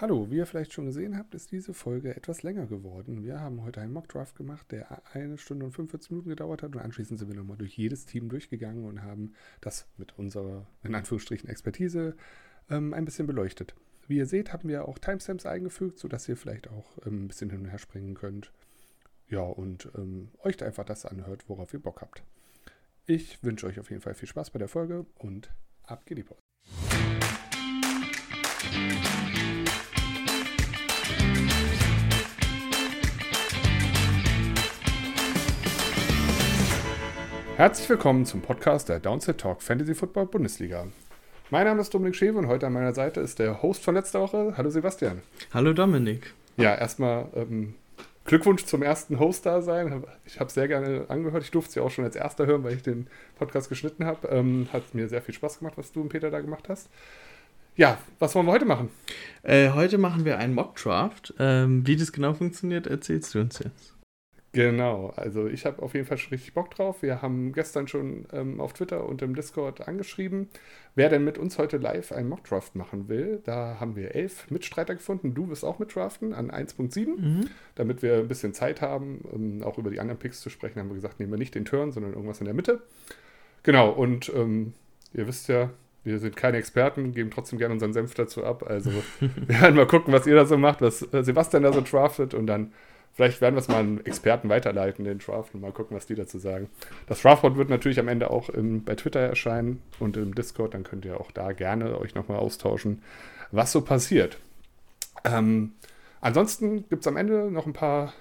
Hallo, wie ihr vielleicht schon gesehen habt, ist diese Folge etwas länger geworden. Wir haben heute einen Mockdraft gemacht, der eine Stunde und 45 Minuten gedauert hat und anschließend sind wir nochmal durch jedes Team durchgegangen und haben das mit unserer, in Anführungsstrichen, Expertise ähm, ein bisschen beleuchtet. Wie ihr seht, haben wir auch Timestamps eingefügt, sodass ihr vielleicht auch ähm, ein bisschen hin und her springen könnt. Ja, und ähm, euch einfach das anhört, worauf ihr Bock habt. Ich wünsche euch auf jeden Fall viel Spaß bei der Folge und ab geht die Post. Herzlich willkommen zum Podcast der Downset Talk Fantasy Football Bundesliga. Mein Name ist Dominik Schewe und heute an meiner Seite ist der Host von letzter Woche. Hallo Sebastian. Hallo Dominik. Ja, erstmal ähm, Glückwunsch zum ersten Host-Dasein. Ich habe es sehr gerne angehört. Ich durfte es ja auch schon als erster hören, weil ich den Podcast geschnitten habe. Ähm, hat mir sehr viel Spaß gemacht, was du und Peter da gemacht hast. Ja, was wollen wir heute machen? Äh, heute machen wir einen Mock-Draft. Ähm, wie das genau funktioniert, erzählst du uns jetzt. Genau, also ich habe auf jeden Fall schon richtig Bock drauf. Wir haben gestern schon ähm, auf Twitter und im Discord angeschrieben, wer denn mit uns heute live einen Mockdraft machen will. Da haben wir elf Mitstreiter gefunden. Du wirst auch mitdraften an 1.7, mhm. damit wir ein bisschen Zeit haben, um auch über die anderen Picks zu sprechen. Haben wir gesagt, nehmen wir nicht den Turn, sondern irgendwas in der Mitte. Genau, und ähm, ihr wisst ja, wir sind keine Experten, geben trotzdem gerne unseren Senf dazu ab. Also wir werden mal gucken, was ihr da so macht, was äh, Sebastian da so draftet und dann Vielleicht werden wir es mal an Experten weiterleiten, den Draft, und mal gucken, was die dazu sagen. Das Draftboard wird natürlich am Ende auch im, bei Twitter erscheinen und im Discord. Dann könnt ihr auch da gerne euch nochmal austauschen, was so passiert. Ähm, ansonsten gibt es am Ende noch ein paar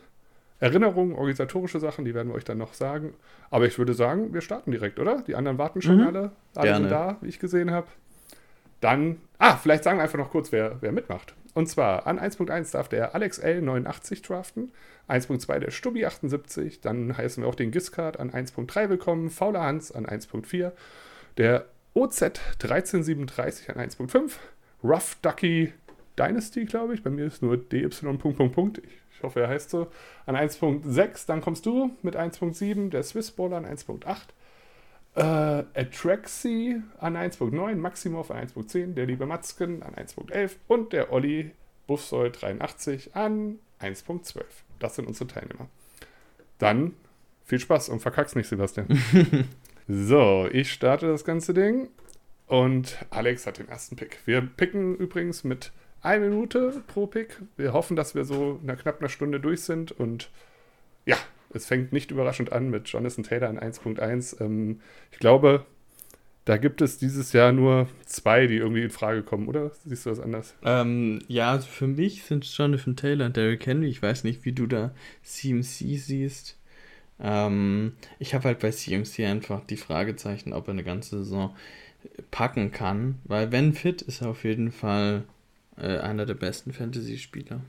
Erinnerungen, organisatorische Sachen, die werden wir euch dann noch sagen. Aber ich würde sagen, wir starten direkt, oder? Die anderen warten schon mhm. alle. Alle Gerne. sind da, wie ich gesehen habe. Dann, ah, vielleicht sagen wir einfach noch kurz, wer, wer mitmacht. Und zwar an 1.1 darf der Alex L89 draften, 1.2 der Stubbi 78, dann heißen wir auch den Giscard an 1.3 willkommen, Fauler Hans an 1.4, der OZ 1337 an 1.5, Rough Ducky Dynasty, glaube ich, bei mir ist nur DY. Ich hoffe, er heißt so, an 1.6, dann kommst du mit 1.7, der Swissballer an 1.8, äh, Atraxi an 1.9, Maximov an 1.10, der liebe Matzken an 1.11 und der Olli Buffsoll 83 an 1.12. Das sind unsere Teilnehmer. Dann viel Spaß und verkack's nicht, Sebastian. so, ich starte das ganze Ding und Alex hat den ersten Pick. Wir picken übrigens mit einer Minute pro Pick. Wir hoffen, dass wir so in knapp einer Stunde durch sind und ja, es fängt nicht überraschend an mit Jonathan Taylor in 1.1. Ähm, ich glaube, da gibt es dieses Jahr nur zwei, die irgendwie in Frage kommen, oder? Siehst du das anders? Ähm, ja, also für mich sind Jonathan Taylor und Derrick Henry. Ich weiß nicht, wie du da CMC siehst. Ähm, ich habe halt bei CMC einfach die Fragezeichen, ob er eine ganze Saison packen kann, weil wenn fit ist er auf jeden Fall äh, einer der besten Fantasy-Spieler.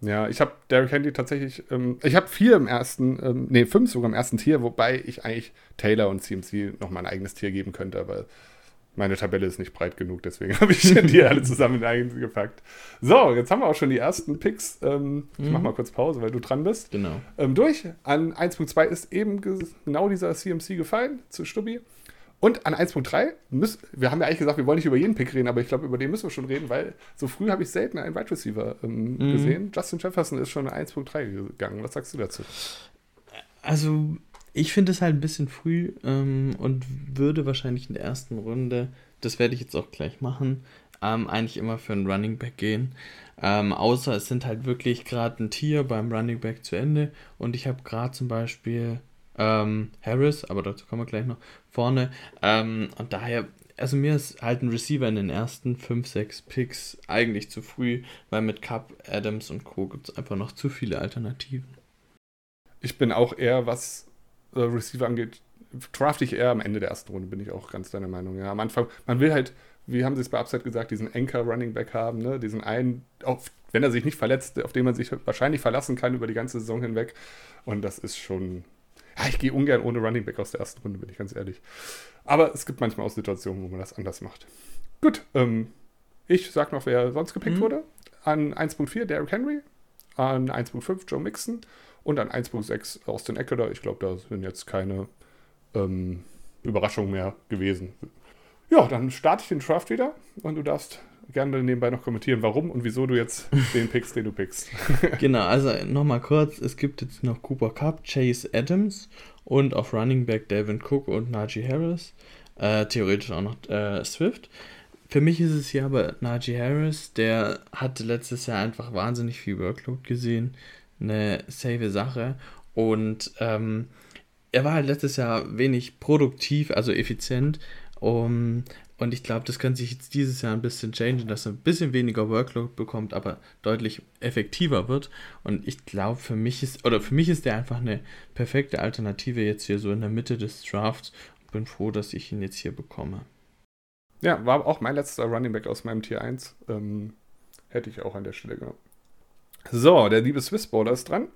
Ja, ich habe Derrick Henry tatsächlich, ähm, ich habe vier im ersten, ähm, nee, fünf sogar im ersten Tier, wobei ich eigentlich Taylor und CMC noch mal ein eigenes Tier geben könnte, aber meine Tabelle ist nicht breit genug, deswegen habe ich die alle zusammen in ein gepackt. So, jetzt haben wir auch schon die ersten Picks. Ähm, mhm. Ich mache mal kurz Pause, weil du dran bist. Genau. Ähm, durch. An 1.2 ist eben genau dieser CMC gefallen zu Stubbi. Und an 1.3 müssen, wir haben ja eigentlich gesagt, wir wollen nicht über jeden Pick reden, aber ich glaube, über den müssen wir schon reden, weil so früh habe ich selten einen Wide Receiver ähm, mhm. gesehen. Justin Jefferson ist schon an 1.3 gegangen. Was sagst du dazu? Also, ich finde es halt ein bisschen früh ähm, und würde wahrscheinlich in der ersten Runde, das werde ich jetzt auch gleich machen, ähm, eigentlich immer für einen Running Back gehen. Ähm, außer es sind halt wirklich gerade ein Tier beim Running Back zu Ende und ich habe gerade zum Beispiel ähm, Harris, aber dazu kommen wir gleich noch, vorne. Ähm, und daher, also mir ist halt ein Receiver in den ersten 5, 6 Picks eigentlich zu früh, weil mit Cup, Adams und Co. gibt es einfach noch zu viele Alternativen. Ich bin auch eher, was äh, Receiver angeht, draft ich eher am Ende der ersten Runde, bin ich auch ganz deiner Meinung. Ja, am Anfang, man will halt, wie haben sie es bei Upside gesagt, diesen Anchor Running Back haben, ne? diesen einen, auf, wenn er sich nicht verletzt, auf den man sich wahrscheinlich verlassen kann über die ganze Saison hinweg. Und das ist schon ja, ich gehe ungern ohne Running Back aus der ersten Runde, bin ich ganz ehrlich. Aber es gibt manchmal auch Situationen, wo man das anders macht. Gut, ähm, ich sag noch, wer sonst gepickt mhm. wurde. An 1.4 Derrick Henry, an 1.5 Joe Mixon und an 1.6 Austin Eckler. Ich glaube, da sind jetzt keine ähm, Überraschungen mehr gewesen. Ja, dann starte ich den Draft wieder und du darfst gerne nebenbei noch kommentieren, warum und wieso du jetzt den pickst, den du pickst. genau, also nochmal kurz, es gibt jetzt noch Cooper Cup, Chase Adams und auf Running Back Devin Cook und Najee Harris. Äh, theoretisch auch noch äh, Swift. Für mich ist es hier aber Najee Harris, der hatte letztes Jahr einfach wahnsinnig viel Workload gesehen. Eine safe Sache. Und ähm, er war halt letztes Jahr wenig produktiv, also effizient. Um, und ich glaube, das könnte sich jetzt dieses Jahr ein bisschen changen, dass er ein bisschen weniger Workload bekommt, aber deutlich effektiver wird. Und ich glaube, für mich ist, oder für mich ist der einfach eine perfekte Alternative jetzt hier so in der Mitte des Drafts. Bin froh, dass ich ihn jetzt hier bekomme. Ja, war auch mein letzter Running Back aus meinem Tier 1. Ähm, hätte ich auch an der Stelle genommen. So, der liebe Swiss Bowler ist dran.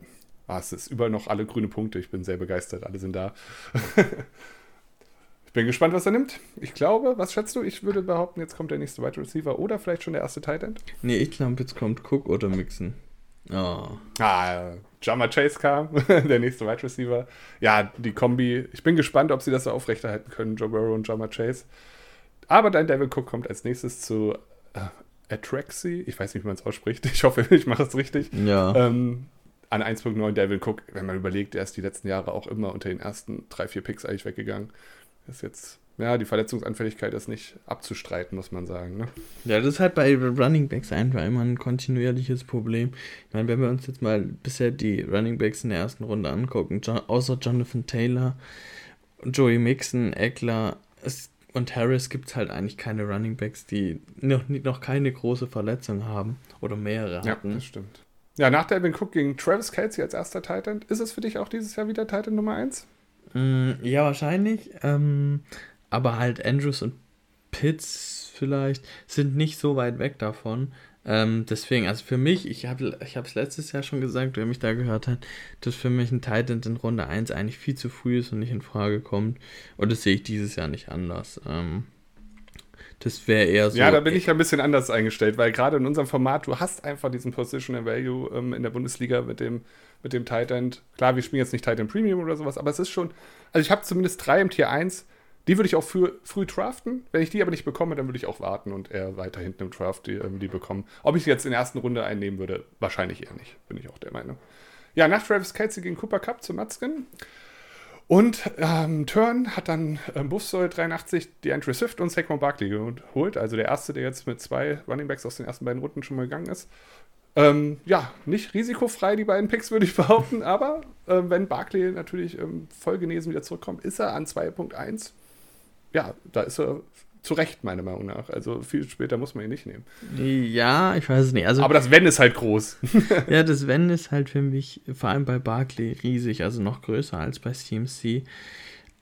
Ah, es ist überall noch alle grüne Punkte. Ich bin sehr begeistert. Alle sind da. ich bin gespannt, was er nimmt. Ich glaube, was schätzt du? Ich würde behaupten, jetzt kommt der nächste Wide Receiver oder vielleicht schon der erste Tight End. Nee, ich glaube, jetzt kommt Cook oder Mixon. Oh. Ah, Jama Chase kam, der nächste Wide Receiver. Ja, die Kombi. Ich bin gespannt, ob sie das so aufrechterhalten können, Joe Burrow und Jama Chase. Aber dein Devil Cook kommt als nächstes zu äh, Atraxi. Ich weiß nicht, wie man es ausspricht. Ich hoffe, ich mache es richtig. Ja. Ähm, an 1.9 Devil Cook, wenn man überlegt, er ist die letzten Jahre auch immer unter den ersten drei, vier Picks eigentlich weggegangen. Ist jetzt, ja, die Verletzungsanfälligkeit ist nicht abzustreiten, muss man sagen. Ne? Ja, das ist halt bei Running Backs einfach immer ein kontinuierliches Problem. Ich meine, wenn wir uns jetzt mal bisher die Running Backs in der ersten Runde angucken, außer Jonathan Taylor, Joey Mixon, Eckler, und Harris gibt es halt eigentlich keine Running Backs, die noch, noch keine große Verletzung haben oder mehrere hatten. Ja, das stimmt. Ja, nach Devin Cook gegen Travis Kelsey als erster Titan. Ist es für dich auch dieses Jahr wieder Titan Nummer 1? Mm, ja, wahrscheinlich. Ähm, aber halt Andrews und Pitts vielleicht sind nicht so weit weg davon. Ähm, deswegen, also für mich, ich habe ich es letztes Jahr schon gesagt, wer mich da gehört hat, dass für mich ein Titan in Runde 1 eigentlich viel zu früh ist und nicht in Frage kommt. Und das sehe ich dieses Jahr nicht anders. Ähm, das wäre eher so. Ja, da bin ich ein bisschen anders eingestellt, weil gerade in unserem Format, du hast einfach diesen Positional Value ähm, in der Bundesliga mit dem, mit dem Titan. Klar, wir spielen jetzt nicht Titan Premium oder sowas, aber es ist schon, also ich habe zumindest drei im Tier 1, die würde ich auch früh, früh draften. Wenn ich die aber nicht bekomme, dann würde ich auch warten und eher weiter hinten im Draft die, ähm, die bekommen. Ob ich sie jetzt in der ersten Runde einnehmen würde, wahrscheinlich eher nicht, bin ich auch der Meinung. Ja, nach Travis Kelsey gegen Cooper Cup zu Matzkin. Und ähm, Turn hat dann ähm, Buffsoil 83 die Entry Swift und Saquon Barkley geholt. Also der erste, der jetzt mit zwei Running Backs aus den ersten beiden Runden schon mal gegangen ist. Ähm, ja, nicht risikofrei, die beiden Picks, würde ich behaupten. Aber äh, wenn Barkley natürlich ähm, voll genesen wieder zurückkommt, ist er an 2.1 ja, da ist er zu Recht, meiner Meinung nach. Also viel später muss man ihn nicht nehmen. Ja, ich weiß es nicht. Also, Aber das Wenn ist halt groß. ja, das Wenn ist halt für mich, vor allem bei Barclay, riesig, also noch größer als bei CMC.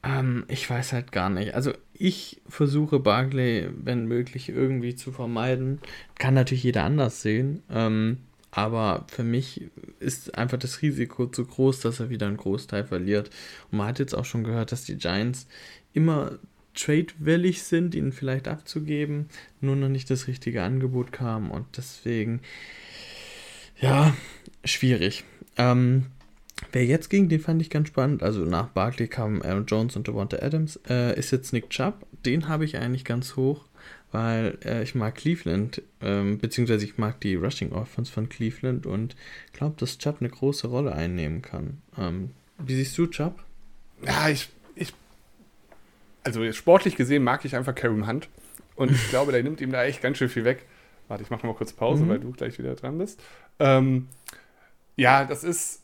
Ähm, ich weiß halt gar nicht. Also ich versuche Barclay, wenn möglich, irgendwie zu vermeiden. Kann natürlich jeder anders sehen. Ähm, aber für mich ist einfach das Risiko zu groß, dass er wieder einen Großteil verliert. Und man hat jetzt auch schon gehört, dass die Giants immer trade-willig sind, ihn vielleicht abzugeben, nur noch nicht das richtige Angebot kam und deswegen, ja, schwierig. Ähm, wer jetzt ging, den fand ich ganz spannend. Also nach Barkley kamen Aaron Jones und Devonta Adams. Äh, ist jetzt Nick Chubb. Den habe ich eigentlich ganz hoch, weil äh, ich mag Cleveland, ähm, beziehungsweise ich mag die Rushing Offense von Cleveland und glaube, dass Chubb eine große Rolle einnehmen kann. Ähm, wie siehst du Chubb? Ja, ich also sportlich gesehen mag ich einfach Kareem Hunt. Und ich glaube, der nimmt ihm da echt ganz schön viel weg. Warte, ich mache mal kurz Pause, mhm. weil du gleich wieder dran bist. Ähm, ja, das ist.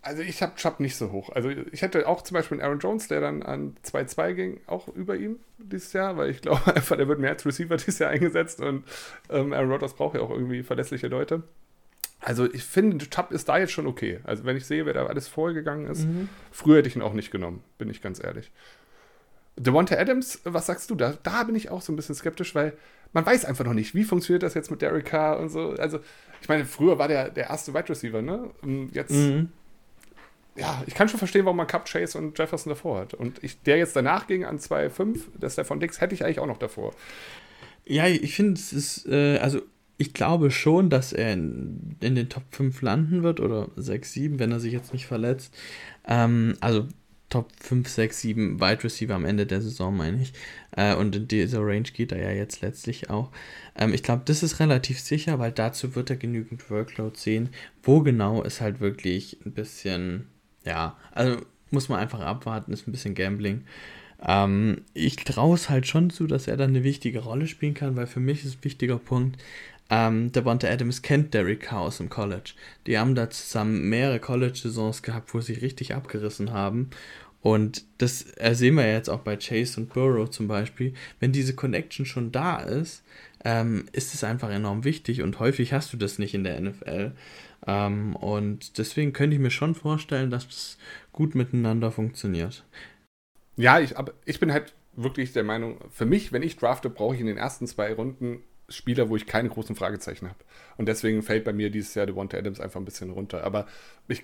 Also ich habe Chubb nicht so hoch. Also ich hätte auch zum Beispiel einen Aaron Jones, der dann an 2-2 ging, auch über ihm dieses Jahr, weil ich glaube einfach, der wird mehr als Receiver dieses Jahr eingesetzt und ähm, Aaron Rodgers braucht ja auch irgendwie verlässliche Leute. Also ich finde, Chubb ist da jetzt schon okay. Also wenn ich sehe, wer da alles vorgegangen ist, mhm. früher hätte ich ihn auch nicht genommen, bin ich ganz ehrlich. Devonta Adams, was sagst du da? Da bin ich auch so ein bisschen skeptisch, weil man weiß einfach noch nicht, wie funktioniert das jetzt mit Derek Carr und so. Also, ich meine, früher war der der erste Wide Receiver, ne? Und jetzt, mhm. ja, ich kann schon verstehen, warum man Cup, Chase und Jefferson davor hat. Und ich, der jetzt danach ging an 2,5, das der von Dix, hätte ich eigentlich auch noch davor. Ja, ich finde, es ist, äh, also ich glaube schon, dass er in, in, den Top 5 landen wird oder 6, 7, wenn er sich jetzt nicht verletzt. Ähm, also Top 5, 6, 7 Wide Receiver am Ende der Saison, meine ich. Äh, und in dieser Range geht er ja jetzt letztlich auch. Ähm, ich glaube, das ist relativ sicher, weil dazu wird er genügend Workload sehen. Wo genau ist halt wirklich ein bisschen, ja, also muss man einfach abwarten, ist ein bisschen Gambling. Ähm, ich traue es halt schon zu, dass er dann eine wichtige Rolle spielen kann, weil für mich ist ein wichtiger Punkt, ähm, Devonta Adams kennt Derek Carr aus dem College. Die haben da zusammen mehrere College-Saisons gehabt, wo sie richtig abgerissen haben. Und das sehen wir jetzt auch bei Chase und Burrow zum Beispiel. Wenn diese Connection schon da ist, ähm, ist es einfach enorm wichtig und häufig hast du das nicht in der NFL. Ähm, und deswegen könnte ich mir schon vorstellen, dass das gut miteinander funktioniert. Ja, ich, aber ich bin halt wirklich der Meinung, für mich, wenn ich drafte, brauche ich in den ersten zwei Runden Spieler, wo ich keine großen Fragezeichen habe. Und deswegen fällt bei mir dieses Jahr Devonta Adams einfach ein bisschen runter. Aber ich,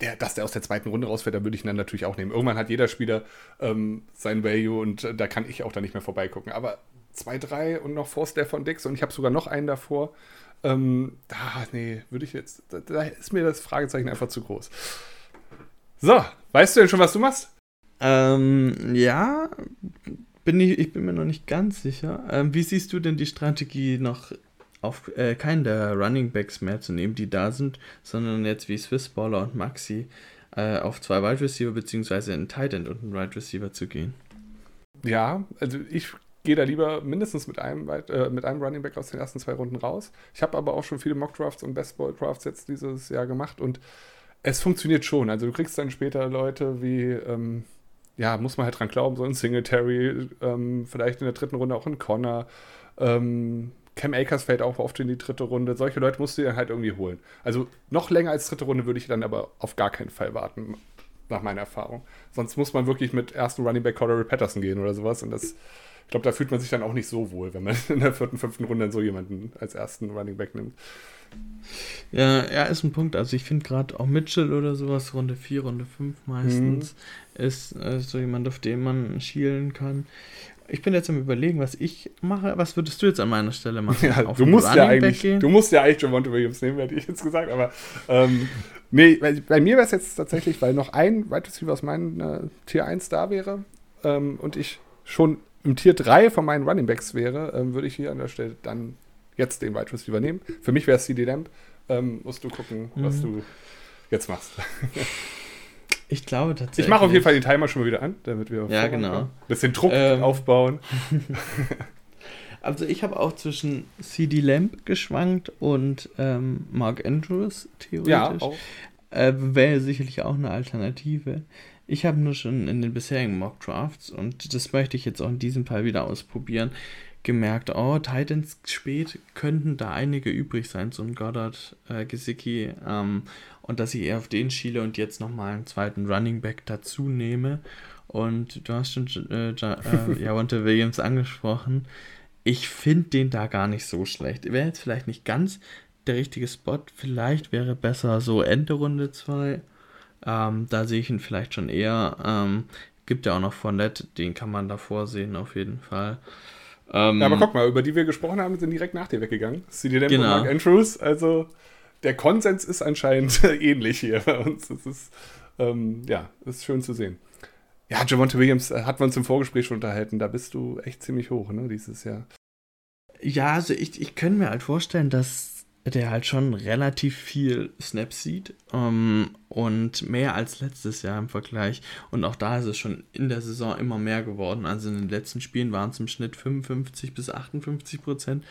der, dass der aus der zweiten Runde rausfällt, da würde ich ihn dann natürlich auch nehmen. Irgendwann hat jeder Spieler ähm, sein Value und äh, da kann ich auch dann nicht mehr vorbeigucken. Aber 2, 3 und noch vor Stefan Dix und ich habe sogar noch einen davor. Ähm, da, nee, würde ich jetzt, da, da ist mir das Fragezeichen einfach zu groß. So, weißt du denn schon, was du machst? Ähm, ja, bin ich, ich bin mir noch nicht ganz sicher. Ähm, wie siehst du denn die Strategie noch auf äh, keinen der Running Backs mehr zu nehmen, die da sind, sondern jetzt wie Swissballer und Maxi äh, auf zwei Wide Receiver beziehungsweise einen Tight End und einen Wide Receiver zu gehen? Ja, also ich gehe da lieber mindestens mit einem, äh, mit einem Running Back aus den ersten zwei Runden raus. Ich habe aber auch schon viele Mock Drafts und Best Ball Drafts jetzt dieses Jahr gemacht und es funktioniert schon. Also du kriegst dann später Leute wie ähm, ja, muss man halt dran glauben, so ein Singletary, ähm, vielleicht in der dritten Runde auch ein Connor. Ähm, Cam Akers fällt auch oft in die dritte Runde. Solche Leute musst du dann halt irgendwie holen. Also noch länger als dritte Runde würde ich dann aber auf gar keinen Fall warten, nach meiner Erfahrung. Sonst muss man wirklich mit ersten Running Back Cordero Patterson gehen oder sowas. Und das, ich glaube, da fühlt man sich dann auch nicht so wohl, wenn man in der vierten, fünften Runde so jemanden als ersten Running Back nimmt. Ja, er ist ein Punkt. Also ich finde gerade auch Mitchell oder sowas, Runde 4, Runde 5 meistens, mhm. ist äh, so jemand, auf den man schielen kann. Ich bin jetzt am überlegen, was ich mache. Was würdest du jetzt an meiner Stelle machen? Ja, du, musst ja eigentlich, du musst ja eigentlich Javonte Williams nehmen, hätte ich jetzt gesagt. Aber ähm, nee, bei mir wäre es jetzt tatsächlich, weil noch ein Wide Receiver aus meinem äh, Tier 1 da wäre ähm, und ich schon im Tier 3 von meinen Running Backs wäre, ähm, würde ich hier an der Stelle dann jetzt den Wide Receiver nehmen. Für mich wäre es CD Lamp. Ähm, musst du gucken, mhm. was du jetzt machst. ich glaube tatsächlich. Ich mache auf jeden Fall den Timer schon mal wieder an, damit wir ja, genau. ein bisschen Druck ähm. aufbauen. also ich habe auch zwischen CD Lamp geschwankt und ähm, Mark Andrews theoretisch. Ja, auch. Äh, Wäre sicherlich auch eine Alternative. Ich habe nur schon in den bisherigen Mock Drafts und das möchte ich jetzt auch in diesem Fall wieder ausprobieren gemerkt, oh, Titans spät könnten da einige übrig sein, so ein Goddard, äh, Gesicki, ähm, und dass ich eher auf den schiele und jetzt nochmal einen zweiten Running Back dazu nehme. Und du hast schon äh, äh, Javonte Williams angesprochen. Ich finde den da gar nicht so schlecht. Wäre jetzt vielleicht nicht ganz der richtige Spot. Vielleicht wäre besser so Ende Runde 2. Ähm, da sehe ich ihn vielleicht schon eher. Ähm, gibt ja auch noch Fournette, den kann man davor sehen auf jeden Fall. Ähm, ja, aber guck mal, über die wir gesprochen haben, sind direkt nach dir weggegangen. CD Lamb genau. und Mark Andrews. Also der Konsens ist anscheinend ähnlich hier bei uns. Das ist, ähm, ja, ist schön zu sehen. Ja, Javonte Williams äh, hat man uns im Vorgespräch schon unterhalten. Da bist du echt ziemlich hoch, ne, dieses Jahr. Ja, also ich, ich könnte mir halt vorstellen, dass der halt schon relativ viel Snaps sieht ähm, und mehr als letztes Jahr im Vergleich. Und auch da ist es schon in der Saison immer mehr geworden. Also in den letzten Spielen waren es im Schnitt 55 bis 58 Prozent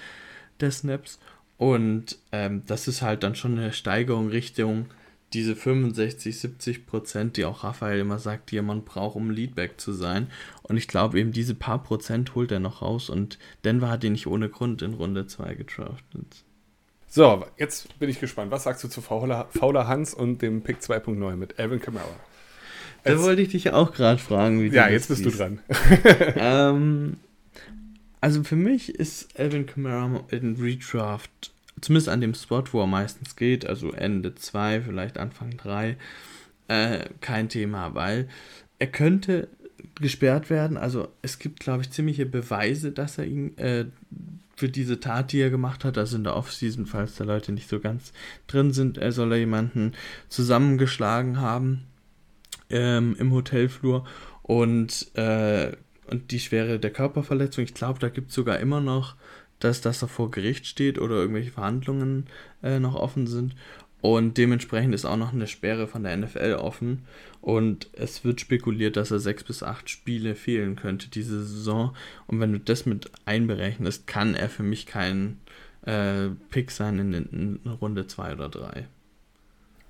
der Snaps. Und ähm, das ist halt dann schon eine Steigerung Richtung diese 65, 70 Prozent, die auch Raphael immer sagt, die man braucht, um Leadback zu sein. Und ich glaube eben, diese paar Prozent holt er noch raus. Und Denver hat ihn nicht ohne Grund in Runde 2 getraftet. So, jetzt bin ich gespannt. Was sagst du zu Fauler, Fauler Hans und dem Pick 2.9 mit Alvin Kamara? Da wollte ich dich auch gerade fragen, wie du Ja, jetzt bist du dran. ähm, also für mich ist Alvin Kamara in Redraft, zumindest an dem Spot, wo er meistens geht, also Ende 2, vielleicht Anfang 3, äh, kein Thema, weil er könnte gesperrt werden. Also es gibt, glaube ich, ziemliche Beweise, dass er ihn, äh, für diese Tat, die er gemacht hat, also in der Offseason, falls da Leute nicht so ganz drin sind, er soll er jemanden zusammengeschlagen haben. ähm, im Hotelflur und, äh, und die Schwere der Körperverletzung. Ich glaube, da gibt es sogar immer noch, dass das da vor Gericht steht oder irgendwelche Verhandlungen äh, noch offen sind. Und dementsprechend ist auch noch eine Sperre von der NFL offen. Und es wird spekuliert, dass er sechs bis acht Spiele fehlen könnte diese Saison. Und wenn du das mit einberechnest, kann er für mich kein äh, Pick sein in, in Runde zwei oder drei.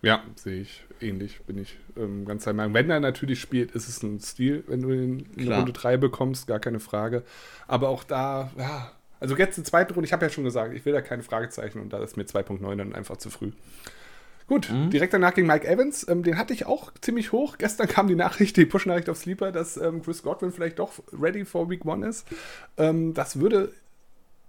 Ja, sehe ich ähnlich, bin ich ähm, ganz der Meinung. Wenn er natürlich spielt, ist es ein Stil, wenn du ihn in Runde 3 bekommst, gar keine Frage. Aber auch da, ja, also jetzt in zweiten Runde, ich habe ja schon gesagt, ich will da keine Fragezeichen und da ist mir 2.9 dann einfach zu früh. Gut, mhm. direkt danach ging Mike Evans. Ähm, den hatte ich auch ziemlich hoch. Gestern kam die Nachricht, die Push-Nachricht auf Sleeper, dass ähm, Chris Godwin vielleicht doch ready for Week One ist. Ähm, das würde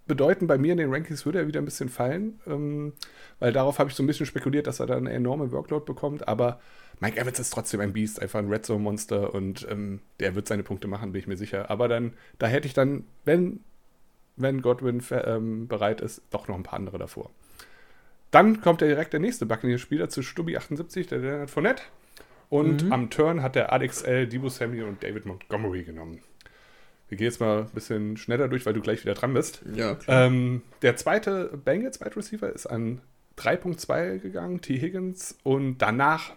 bedeuten, bei mir in den Rankings würde er wieder ein bisschen fallen, ähm, weil darauf habe ich so ein bisschen spekuliert, dass er dann eine enorme Workload bekommt. Aber Mike Evans ist trotzdem ein Biest, einfach ein Red Zone-Monster und ähm, der wird seine Punkte machen, bin ich mir sicher. Aber dann, da hätte ich dann, wenn, wenn Godwin ähm, bereit ist, doch noch ein paar andere davor. Dann kommt ja direkt der nächste Buccaneers-Spieler zu Stubby 78, der Leonard Fournette. Und mhm. am Turn hat der Alex L., Debo Samuel und David Montgomery genommen. Wir gehen jetzt mal ein bisschen schneller durch, weil du gleich wieder dran bist. Ja, ähm, der zweite Bengals Wide Receiver ist an 3.2 gegangen, T. Higgins. Und danach,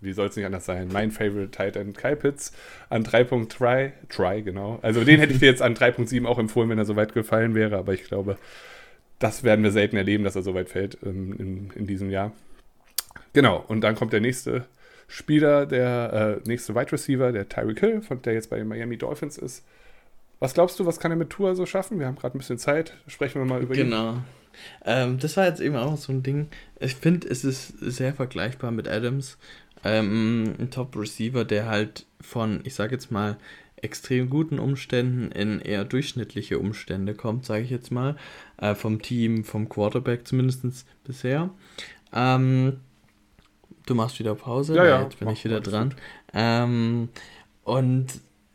wie soll es nicht anders sein, mein Favorite Titan Kyle Pitts an 3.3, try, genau. Also den hätte ich dir jetzt an 3.7 auch empfohlen, wenn er so weit gefallen wäre. Aber ich glaube, das werden wir selten erleben, dass er so weit fällt ähm, in, in diesem Jahr. Genau, und dann kommt der nächste Spieler, der äh, nächste Wide Receiver, der Tyreek Hill, von der jetzt bei den Miami Dolphins ist. Was glaubst du, was kann er mit Tour so schaffen? Wir haben gerade ein bisschen Zeit, sprechen wir mal über genau. ihn. Genau. Ähm, das war jetzt eben auch so ein Ding. Ich finde, es ist sehr vergleichbar mit Adams. Ähm, ein Top-Receiver, der halt von, ich sage jetzt mal, extrem guten Umständen in eher durchschnittliche Umstände kommt, sage ich jetzt mal. Äh, vom Team, vom Quarterback zumindest bisher. Ähm, du machst wieder Pause, ja, ja, jetzt bin ich wieder dran. Ähm, und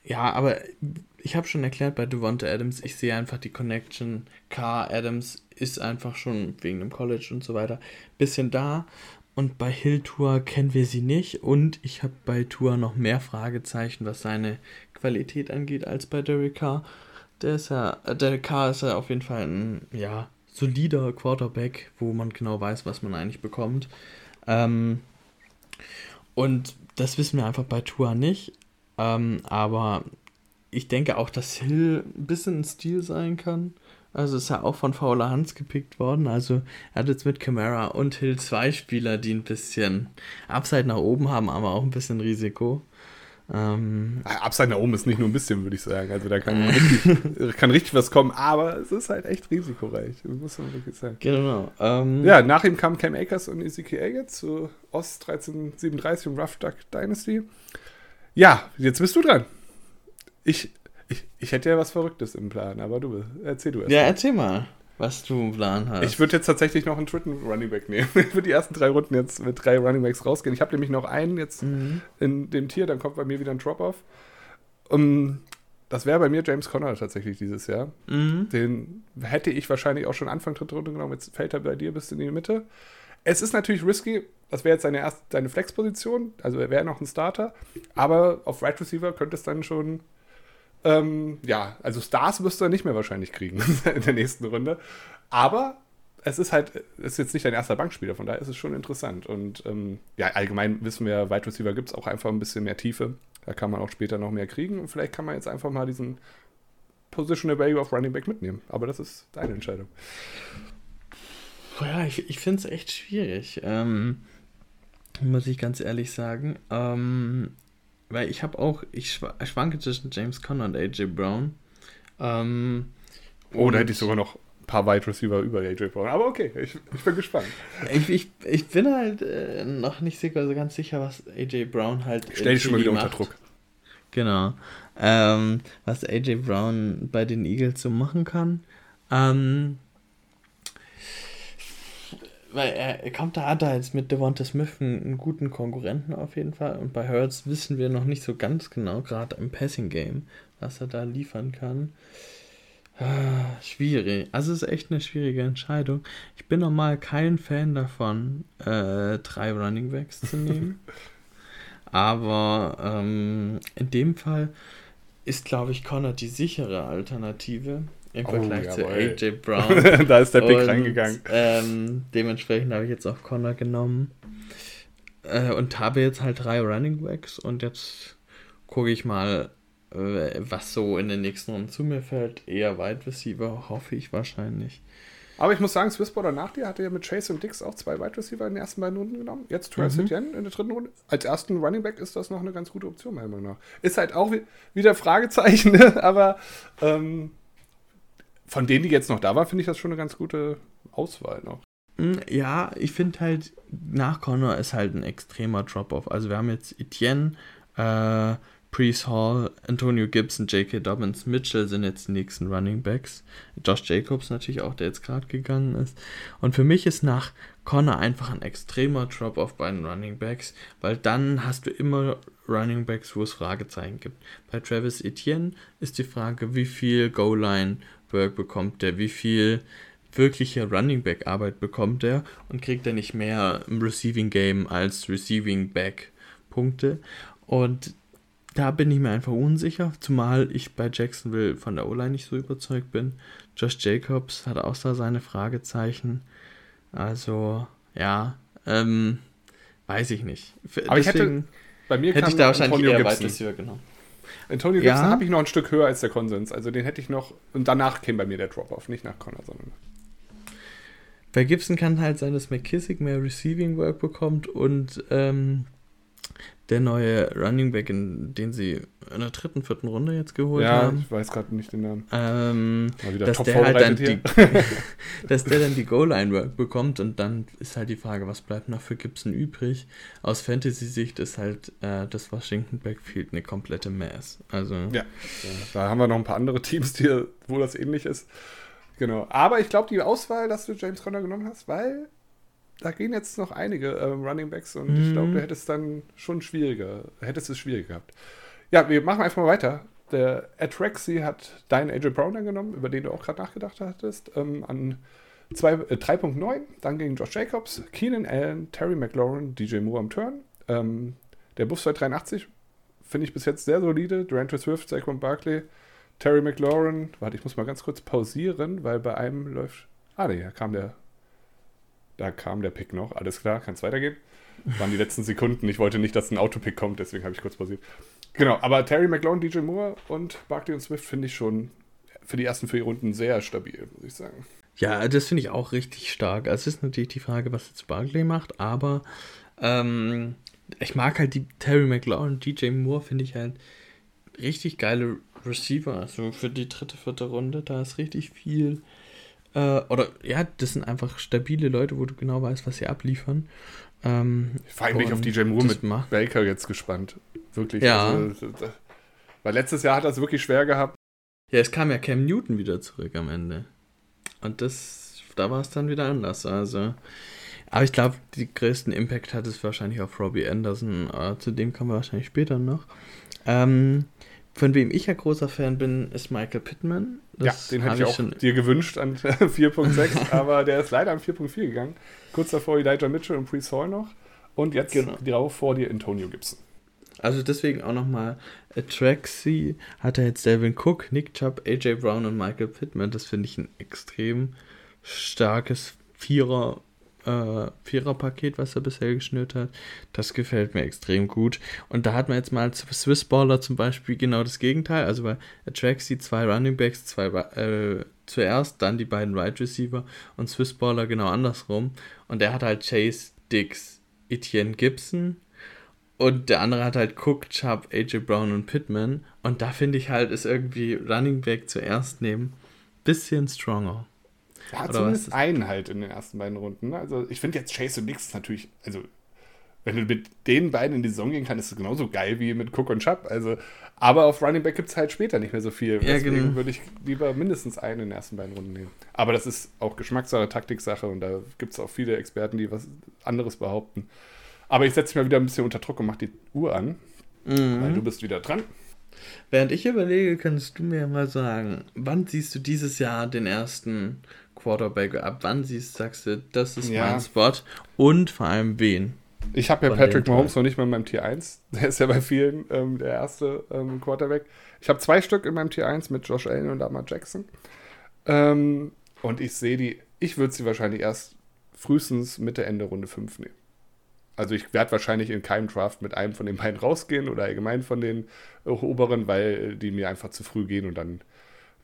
ja, aber ich habe schon erklärt bei Devonta Adams, ich sehe einfach die Connection. K. Adams ist einfach schon wegen dem College und so weiter bisschen da. Und bei Hill Tour kennen wir sie nicht. Und ich habe bei Tour noch mehr Fragezeichen, was seine Qualität angeht, als bei Derek Carr. Der ist ja, äh, der Carr ist ja auf jeden Fall ein, ja, solider Quarterback, wo man genau weiß, was man eigentlich bekommt. Ähm, und das wissen wir einfach bei Tour nicht. Ähm, aber ich denke auch, dass Hill ein bisschen ein Stil sein kann. Also ist ja auch von fauler Hans gepickt worden. Also er hat jetzt mit Camara und Hill zwei Spieler, die ein bisschen Upside nach oben haben, aber auch ein bisschen Risiko. Ähm, ah, Upside nach oben ist nicht nur ein bisschen, würde ich sagen. Also da kann richtig, kann richtig was kommen, aber es ist halt echt risikoreich. Muss man wirklich sagen. Genau. Ähm, ja, nach ihm kamen Cam Akers und Ezekiel Elliott zu Ost 1337 und Rough Duck Dynasty. Ja, jetzt bist du dran. Ich ich, ich hätte ja was Verrücktes im Plan, aber du, erzähl du erst. Ja, mal. erzähl mal, was du im Plan hast. Ich würde jetzt tatsächlich noch einen dritten Running Back nehmen. Ich würde die ersten drei Runden jetzt mit drei Running Backs rausgehen. Ich habe nämlich noch einen jetzt mhm. in dem Tier, dann kommt bei mir wieder ein Drop-Off. Um, das wäre bei mir James Conner tatsächlich dieses Jahr. Mhm. Den hätte ich wahrscheinlich auch schon Anfang dritte Runde genommen. Jetzt fällt er bei dir bis in die Mitte. Es ist natürlich risky. Das wäre jetzt seine, erste, seine Flex-Position. Also er wäre noch ein Starter. Aber auf Right Receiver könnte es dann schon ähm, ja, also Stars wirst du nicht mehr wahrscheinlich kriegen in der nächsten Runde. Aber es ist halt, es ist jetzt nicht dein erster Bankspieler, von daher ist es schon interessant. Und ähm, ja, allgemein wissen wir, Wide Receiver gibt es auch einfach ein bisschen mehr Tiefe. Da kann man auch später noch mehr kriegen. Und vielleicht kann man jetzt einfach mal diesen Positional Value of Running Back mitnehmen. Aber das ist deine Entscheidung. Ja, ich, ich finde es echt schwierig. Ähm, muss ich ganz ehrlich sagen. Ähm, weil ich habe auch, ich schwanke zwischen James Conner und AJ Brown. Ähm, oh, da hätte ich sogar noch ein paar Wide Receiver über AJ Brown. Aber okay, ich, ich bin gespannt. Ich, ich, ich bin halt äh, noch nicht sicher, so ganz sicher, was AJ Brown halt. Stell dich schon mal wieder macht. unter Druck. Genau. Ähm, was AJ Brown bei den Eagles so machen kann. Ähm, weil er, er kommt da, hat da jetzt mit Devonta Smith einen, einen, guten Konkurrenten auf jeden Fall. Und bei Hurts wissen wir noch nicht so ganz genau, gerade im Passing-Game, was er da liefern kann. Ah, schwierig. Also es ist echt eine schwierige Entscheidung. Ich bin normal kein Fan davon, äh, drei Running Backs zu nehmen. Aber ähm, in dem Fall ist, glaube ich, Connor die sichere Alternative im oh, Vergleich oh, zu AJ Brown. da ist der Pick und, reingegangen. Ähm, dementsprechend habe ich jetzt auch Connor genommen. Äh, und habe jetzt halt drei Running Backs und jetzt gucke ich mal, äh, was so in den nächsten Runden zu mir fällt. Eher Wide Receiver, hoffe ich wahrscheinlich. Aber ich muss sagen, Swissborder nach dir hatte ja mit Chase und Dix auch zwei Wide Receiver in den ersten beiden Runden genommen. Jetzt Travis mhm. Etienne in der dritten Runde. Als ersten Running Back ist das noch eine ganz gute Option, meiner Meinung nach. Ist halt auch wieder Fragezeichen, ne? aber ähm, von denen, die jetzt noch da waren, finde ich das schon eine ganz gute Auswahl noch. Hm, ja, ich finde halt, nach Connor ist halt ein extremer Drop-Off. Also wir haben jetzt Etienne, äh, Priest Hall, Antonio Gibson, J.K. Dobbins, Mitchell sind jetzt die nächsten Running Backs. Josh Jacobs natürlich auch, der jetzt gerade gegangen ist. Und für mich ist nach Connor einfach ein extremer Drop-off bei den Running Backs, weil dann hast du immer Running Backs, wo es Fragezeichen gibt. Bei Travis Etienne ist die Frage, wie viel Goal-Line-Work bekommt der, wie viel wirkliche Running Back Arbeit bekommt er und kriegt er nicht mehr im Receiving Game als Receiving Back Punkte. Und da bin ich mir einfach unsicher, zumal ich bei Jacksonville von der O-Line nicht so überzeugt bin. Josh Jacobs hat auch da seine Fragezeichen. Also, ja, ähm, weiß ich nicht. Aber Deswegen ich hätte, bei mir hätte ich da wahrscheinlich eher Gibson. genommen. Antonio Gibson ja. habe ich noch ein Stück höher als der Konsens. Also den hätte ich noch. Und danach käme bei mir der Drop-Off, nicht nach Connor, sondern. Bei Gibson kann halt sein, dass McKissick mehr Receiving Work bekommt und ähm, der neue Running Back, in, den sie in der dritten, vierten Runde jetzt geholt ja, haben. Ja, ich weiß gerade nicht den Namen. Ähm, dass, der halt dann die, dass der dann die Goal-Line-Work bekommt und dann ist halt die Frage, was bleibt noch für Gibson übrig? Aus Fantasy-Sicht ist halt äh, das Washington Backfield eine komplette Mess. Also, ja, da haben wir noch ein paar andere Teams, die, wo das ähnlich ist. Genau. Aber ich glaube, die Auswahl, dass du James Conner genommen hast, weil da gehen jetzt noch einige ähm, Running Backs und mhm. ich glaube, du hättest dann schon schwieriger, hättest es schwierig gehabt. Ja, wir machen einfach mal weiter. Der Atraxi hat deinen AJ Brown dann genommen, über den du auch gerade nachgedacht hattest, ähm, an äh, 3.9. Dann gegen Josh Jacobs, Keenan Allen, Terry McLaurin, DJ Moore am Turn. Ähm, der Buff 283 finde ich bis jetzt sehr solide. Durant Swift, Saquon Barkley, Terry McLaurin. Warte, ich muss mal ganz kurz pausieren, weil bei einem läuft. Ah, nee, da kam der da kam der Pick noch. Alles klar, kann es weitergehen. Waren die letzten Sekunden. Ich wollte nicht, dass ein Autopick kommt, deswegen habe ich kurz pausiert. Genau, aber Terry McLaurin, DJ Moore und Barkley und Swift finde ich schon für die ersten vier Runden sehr stabil, muss ich sagen. Ja, das finde ich auch richtig stark. Also es ist natürlich die Frage, was jetzt Barkley macht, aber ähm, ich mag halt die Terry McLaurin, DJ Moore finde ich halt richtig geile Receiver. Also für die dritte, vierte Runde, da ist richtig viel äh, oder ja, das sind einfach stabile Leute, wo du genau weißt, was sie abliefern. Ähm, ich war eigentlich auf DJ Moore mit macht. Baker jetzt gespannt. Wirklich. Ja. Also, weil letztes Jahr hat er es wirklich schwer gehabt. Ja, es kam ja Cam Newton wieder zurück am Ende. Und das, da war es dann wieder anders. Also, aber ich glaube, die größten Impact hat es wahrscheinlich auf Robbie Anderson. Äh, zu dem kommen wir wahrscheinlich später noch. Ähm, von wem ich ja großer Fan bin, ist Michael Pittman. Das ja, den hätte ich auch schon dir gewünscht an 4.6, aber der ist leider an 4.4 gegangen. Kurz davor Elijah Mitchell und Priest Hall noch. Und jetzt genau. drauf vor dir Antonio Gibson. Also deswegen auch nochmal, Traxi hat er jetzt Devin Cook, Nick Chubb, AJ Brown und Michael Pittman. Das finde ich ein extrem starkes Vierer äh, Vierer-Paket, was er bisher geschnürt hat. Das gefällt mir extrem gut. Und da hat man jetzt mal Swissballer zum Beispiel genau das Gegenteil. Also bei Atraxi zwei Running Backs, zwei äh, zuerst, dann die beiden Wide right Receiver und Swissballer genau andersrum. Und der hat halt Chase, Dix, Etienne Gibson. Und der andere hat halt Cook, Chubb, AJ Brown und Pittman. Und da finde ich halt, ist irgendwie Running Back zuerst nehmen bisschen stronger. Er hat zumindest einen halt in den ersten beiden Runden. Ne? Also ich finde jetzt Chase und Nix natürlich, also wenn du mit den beiden in die Saison gehen kannst, ist es genauso geil wie mit Cook und Chubb. Also, aber auf Running Back gibt es halt später nicht mehr so viel. Ja, Deswegen genau. würde ich lieber mindestens einen in den ersten beiden Runden nehmen. Aber das ist auch Geschmackssache, Taktiksache und da gibt es auch viele Experten, die was anderes behaupten. Aber ich setze mich mal wieder ein bisschen unter Druck und mache die Uhr an, mhm. weil du bist wieder dran. Während ich überlege, kannst du mir mal sagen, wann siehst du dieses Jahr den ersten Quarterback, ab wann siehst, sagst du, das ist ja. mein Spot und vor allem wen? Ich habe ja Patrick Mahomes noch nicht mal in meinem Tier 1. Der ist ja bei vielen ähm, der erste ähm, Quarterback. Ich habe zwei Stück in meinem Tier 1 mit Josh Allen und Lamar Jackson. Ähm, und ich sehe die, ich würde sie wahrscheinlich erst frühestens Mitte, Ende Runde 5 nehmen. Also ich werde wahrscheinlich in keinem Draft mit einem von den beiden rausgehen oder allgemein von den äh, oberen, weil die mir einfach zu früh gehen und dann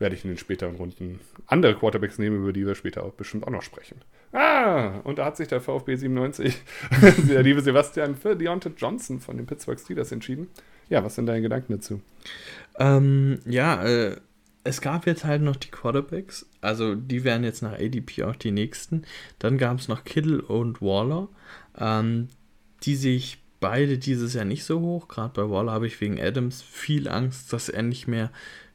werde ich in den späteren Runden andere Quarterbacks nehmen, über die wir später auch bestimmt auch noch sprechen. Ah, und da hat sich der VfB 97, der liebe Sebastian, für Deontay Johnson von den Pittsburgh Steelers entschieden. Ja, was sind deine Gedanken dazu? Ähm, ja, äh, es gab jetzt halt noch die Quarterbacks, also die wären jetzt nach ADP auch die nächsten. Dann gab es noch Kittle und Waller. Ähm, die sehe ich beide dieses Jahr nicht so hoch. Gerade bei Waller habe ich wegen Adams viel Angst, dass er nicht mehr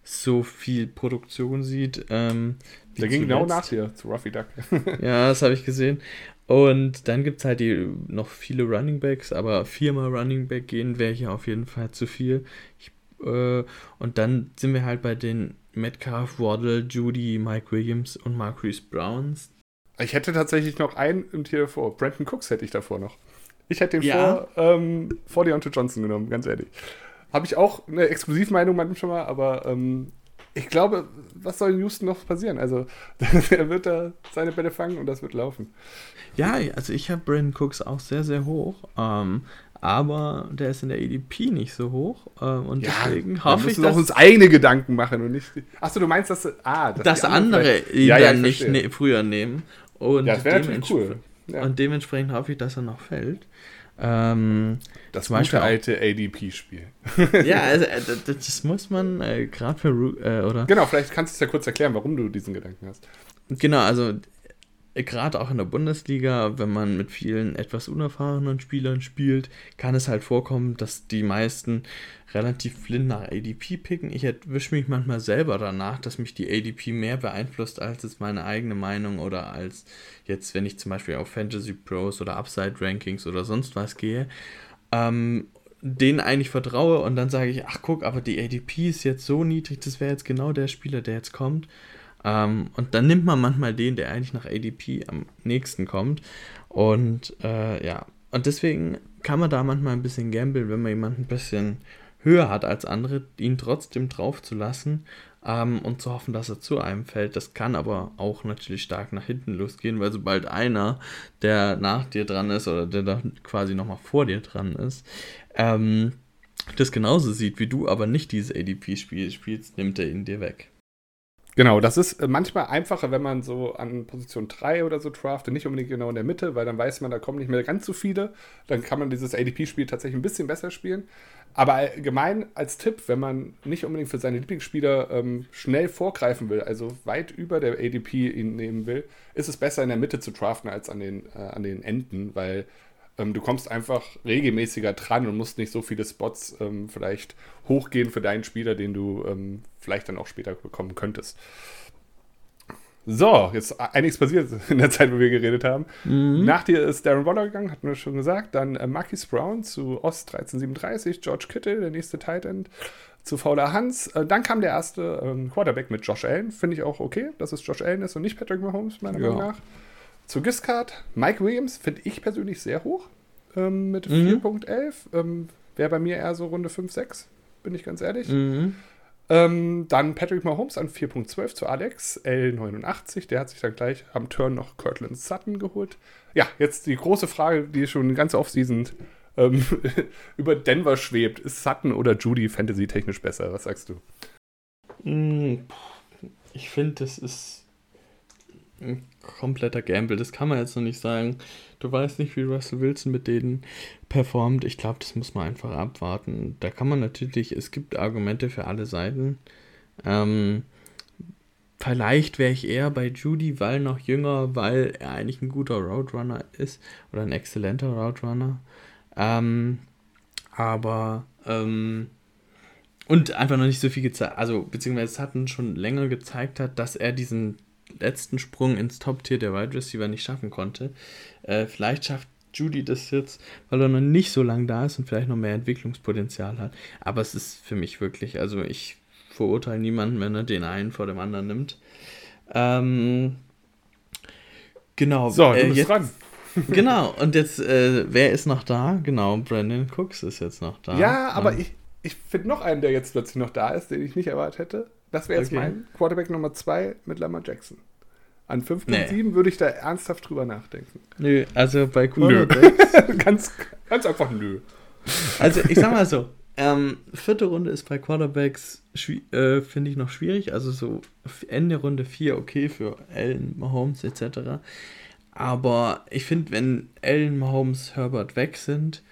so viel Produktion sieht. Ähm, Der ging genau nach dir zu Ruffy Duck. ja, das habe ich gesehen. Und dann gibt es halt die, noch viele Running Backs, aber viermal Running Back gehen wäre hier auf jeden Fall zu viel. Ich, äh, und dann sind wir halt bei den Metcalf, Waddle, Judy, Mike Williams und Marquise Browns. Ich hätte tatsächlich noch einen im Tier davor. Brandon Cooks hätte ich davor noch. Ich hätte den ja. vor, ähm, vor Deontay Johnson genommen, ganz ehrlich. Habe ich auch eine Exklusivmeinung manchmal, aber ähm, ich glaube, was soll in Houston noch passieren? Also, er wird da seine Bälle fangen und das wird laufen. Ja, also ich habe Brandon Cooks auch sehr, sehr hoch. Ähm, aber der ist in der EDP nicht so hoch. Ähm, und ja, deswegen hoffe ich, dass... Wir uns eigene Gedanken machen und nicht... Achso, du meinst, dass... Ah, dass, dass andere ihn ja, ja, dann nicht ne früher nehmen. Und, ja, das cool. Ja. und dementsprechend hoffe ich, dass er noch fällt. Ähm, das gute alte ADP-Spiel. ja, also äh, das, das, muss man äh, gerade für äh, oder. Genau, vielleicht kannst du es ja kurz erklären, warum du diesen Gedanken hast. Genau, also gerade auch in der Bundesliga, wenn man mit vielen etwas unerfahrenen Spielern spielt, kann es halt vorkommen, dass die meisten relativ blind nach ADP picken. Ich erwische mich manchmal selber danach, dass mich die ADP mehr beeinflusst als es meine eigene Meinung oder als jetzt, wenn ich zum Beispiel auf Fantasy Pros oder Upside Rankings oder sonst was gehe. Ähm, denen eigentlich vertraue und dann sage ich, ach guck, aber die ADP ist jetzt so niedrig, das wäre jetzt genau der Spieler, der jetzt kommt. Ähm, und dann nimmt man manchmal den, der eigentlich nach ADP am nächsten kommt. Und äh, ja, und deswegen kann man da manchmal ein bisschen gambeln, wenn man jemanden ein bisschen höher hat als andere, ihn trotzdem drauf zu lassen ähm, und zu hoffen, dass er zu einem fällt. Das kann aber auch natürlich stark nach hinten losgehen, weil sobald einer, der nach dir dran ist oder der da quasi nochmal vor dir dran ist, ähm, das genauso sieht wie du, aber nicht dieses ADP-Spiel spielst, nimmt er ihn dir weg. Genau, das ist äh, manchmal einfacher, wenn man so an Position 3 oder so draftet, nicht unbedingt genau in der Mitte, weil dann weiß man, da kommen nicht mehr ganz so viele. Dann kann man dieses ADP-Spiel tatsächlich ein bisschen besser spielen. Aber allgemein als Tipp, wenn man nicht unbedingt für seine Lieblingsspieler ähm, schnell vorgreifen will, also weit über der ADP ihn nehmen will, ist es besser in der Mitte zu draften als an den, äh, an den Enden, weil ähm, du kommst einfach regelmäßiger dran und musst nicht so viele Spots ähm, vielleicht hochgehen für deinen Spieler, den du ähm, vielleicht dann auch später bekommen könntest. So, jetzt einiges passiert in der Zeit, wo wir geredet haben. Mhm. Nach dir ist Darren Waller gegangen, hatten wir schon gesagt. Dann äh, Marquis Brown zu Ost 1337, George Kittle, der nächste Tight End, zu Fauler Hans. Äh, dann kam der erste ähm, Quarterback mit Josh Allen. Finde ich auch okay, dass es Josh Allen ist und nicht Patrick Mahomes, meiner ja. Meinung nach. Zu Giscard, Mike Williams finde ich persönlich sehr hoch ähm, mit mhm. 4.11. Ähm, Wäre bei mir eher so Runde 5, 6, bin ich ganz ehrlich. Mhm. Ähm, dann Patrick Mahomes an 4.12 zu Alex, L89. Der hat sich dann gleich am Turn noch Kirtland Sutton geholt. Ja, jetzt die große Frage, die schon ganz Offseason ähm, über Denver schwebt. Ist Sutton oder Judy fantasy-technisch besser? Was sagst du? Mm, ich finde, das ist ein kompletter Gamble. Das kann man jetzt noch nicht sagen. Du weißt nicht, wie Russell Wilson mit denen performt. Ich glaube, das muss man einfach abwarten. Da kann man natürlich, es gibt Argumente für alle Seiten. Ähm, vielleicht wäre ich eher bei Judy, weil noch jünger, weil er eigentlich ein guter Roadrunner ist oder ein exzellenter Roadrunner. Ähm, aber ähm, und einfach noch nicht so viel gezeigt, also beziehungsweise es hatten schon länger gezeigt hat, dass er diesen letzten Sprung ins Top-Tier der Wide Receiver nicht schaffen konnte. Äh, vielleicht schafft Judy das jetzt, weil er noch nicht so lange da ist und vielleicht noch mehr Entwicklungspotenzial hat. Aber es ist für mich wirklich, also ich verurteile niemanden, wenn er den einen vor dem anderen nimmt. Ähm, genau. So, du äh, bist jetzt, dran. genau, und jetzt, äh, wer ist noch da? Genau, Brandon Cooks ist jetzt noch da. Ja, aber ja. ich, ich finde noch einen, der jetzt plötzlich noch da ist, den ich nicht erwartet hätte. Das wäre jetzt okay. mein Quarterback Nummer 2 mit Lamar Jackson. An 5.7 nee. würde ich da ernsthaft drüber nachdenken. Nö, also bei Quarterbacks. ganz, ganz einfach nö. Also ich sag mal so, ähm, vierte Runde ist bei Quarterbacks, äh, finde ich, noch schwierig. Also so Ende Runde 4 okay für Allen, Mahomes etc. Aber ich finde, wenn Allen, Mahomes, Herbert weg sind,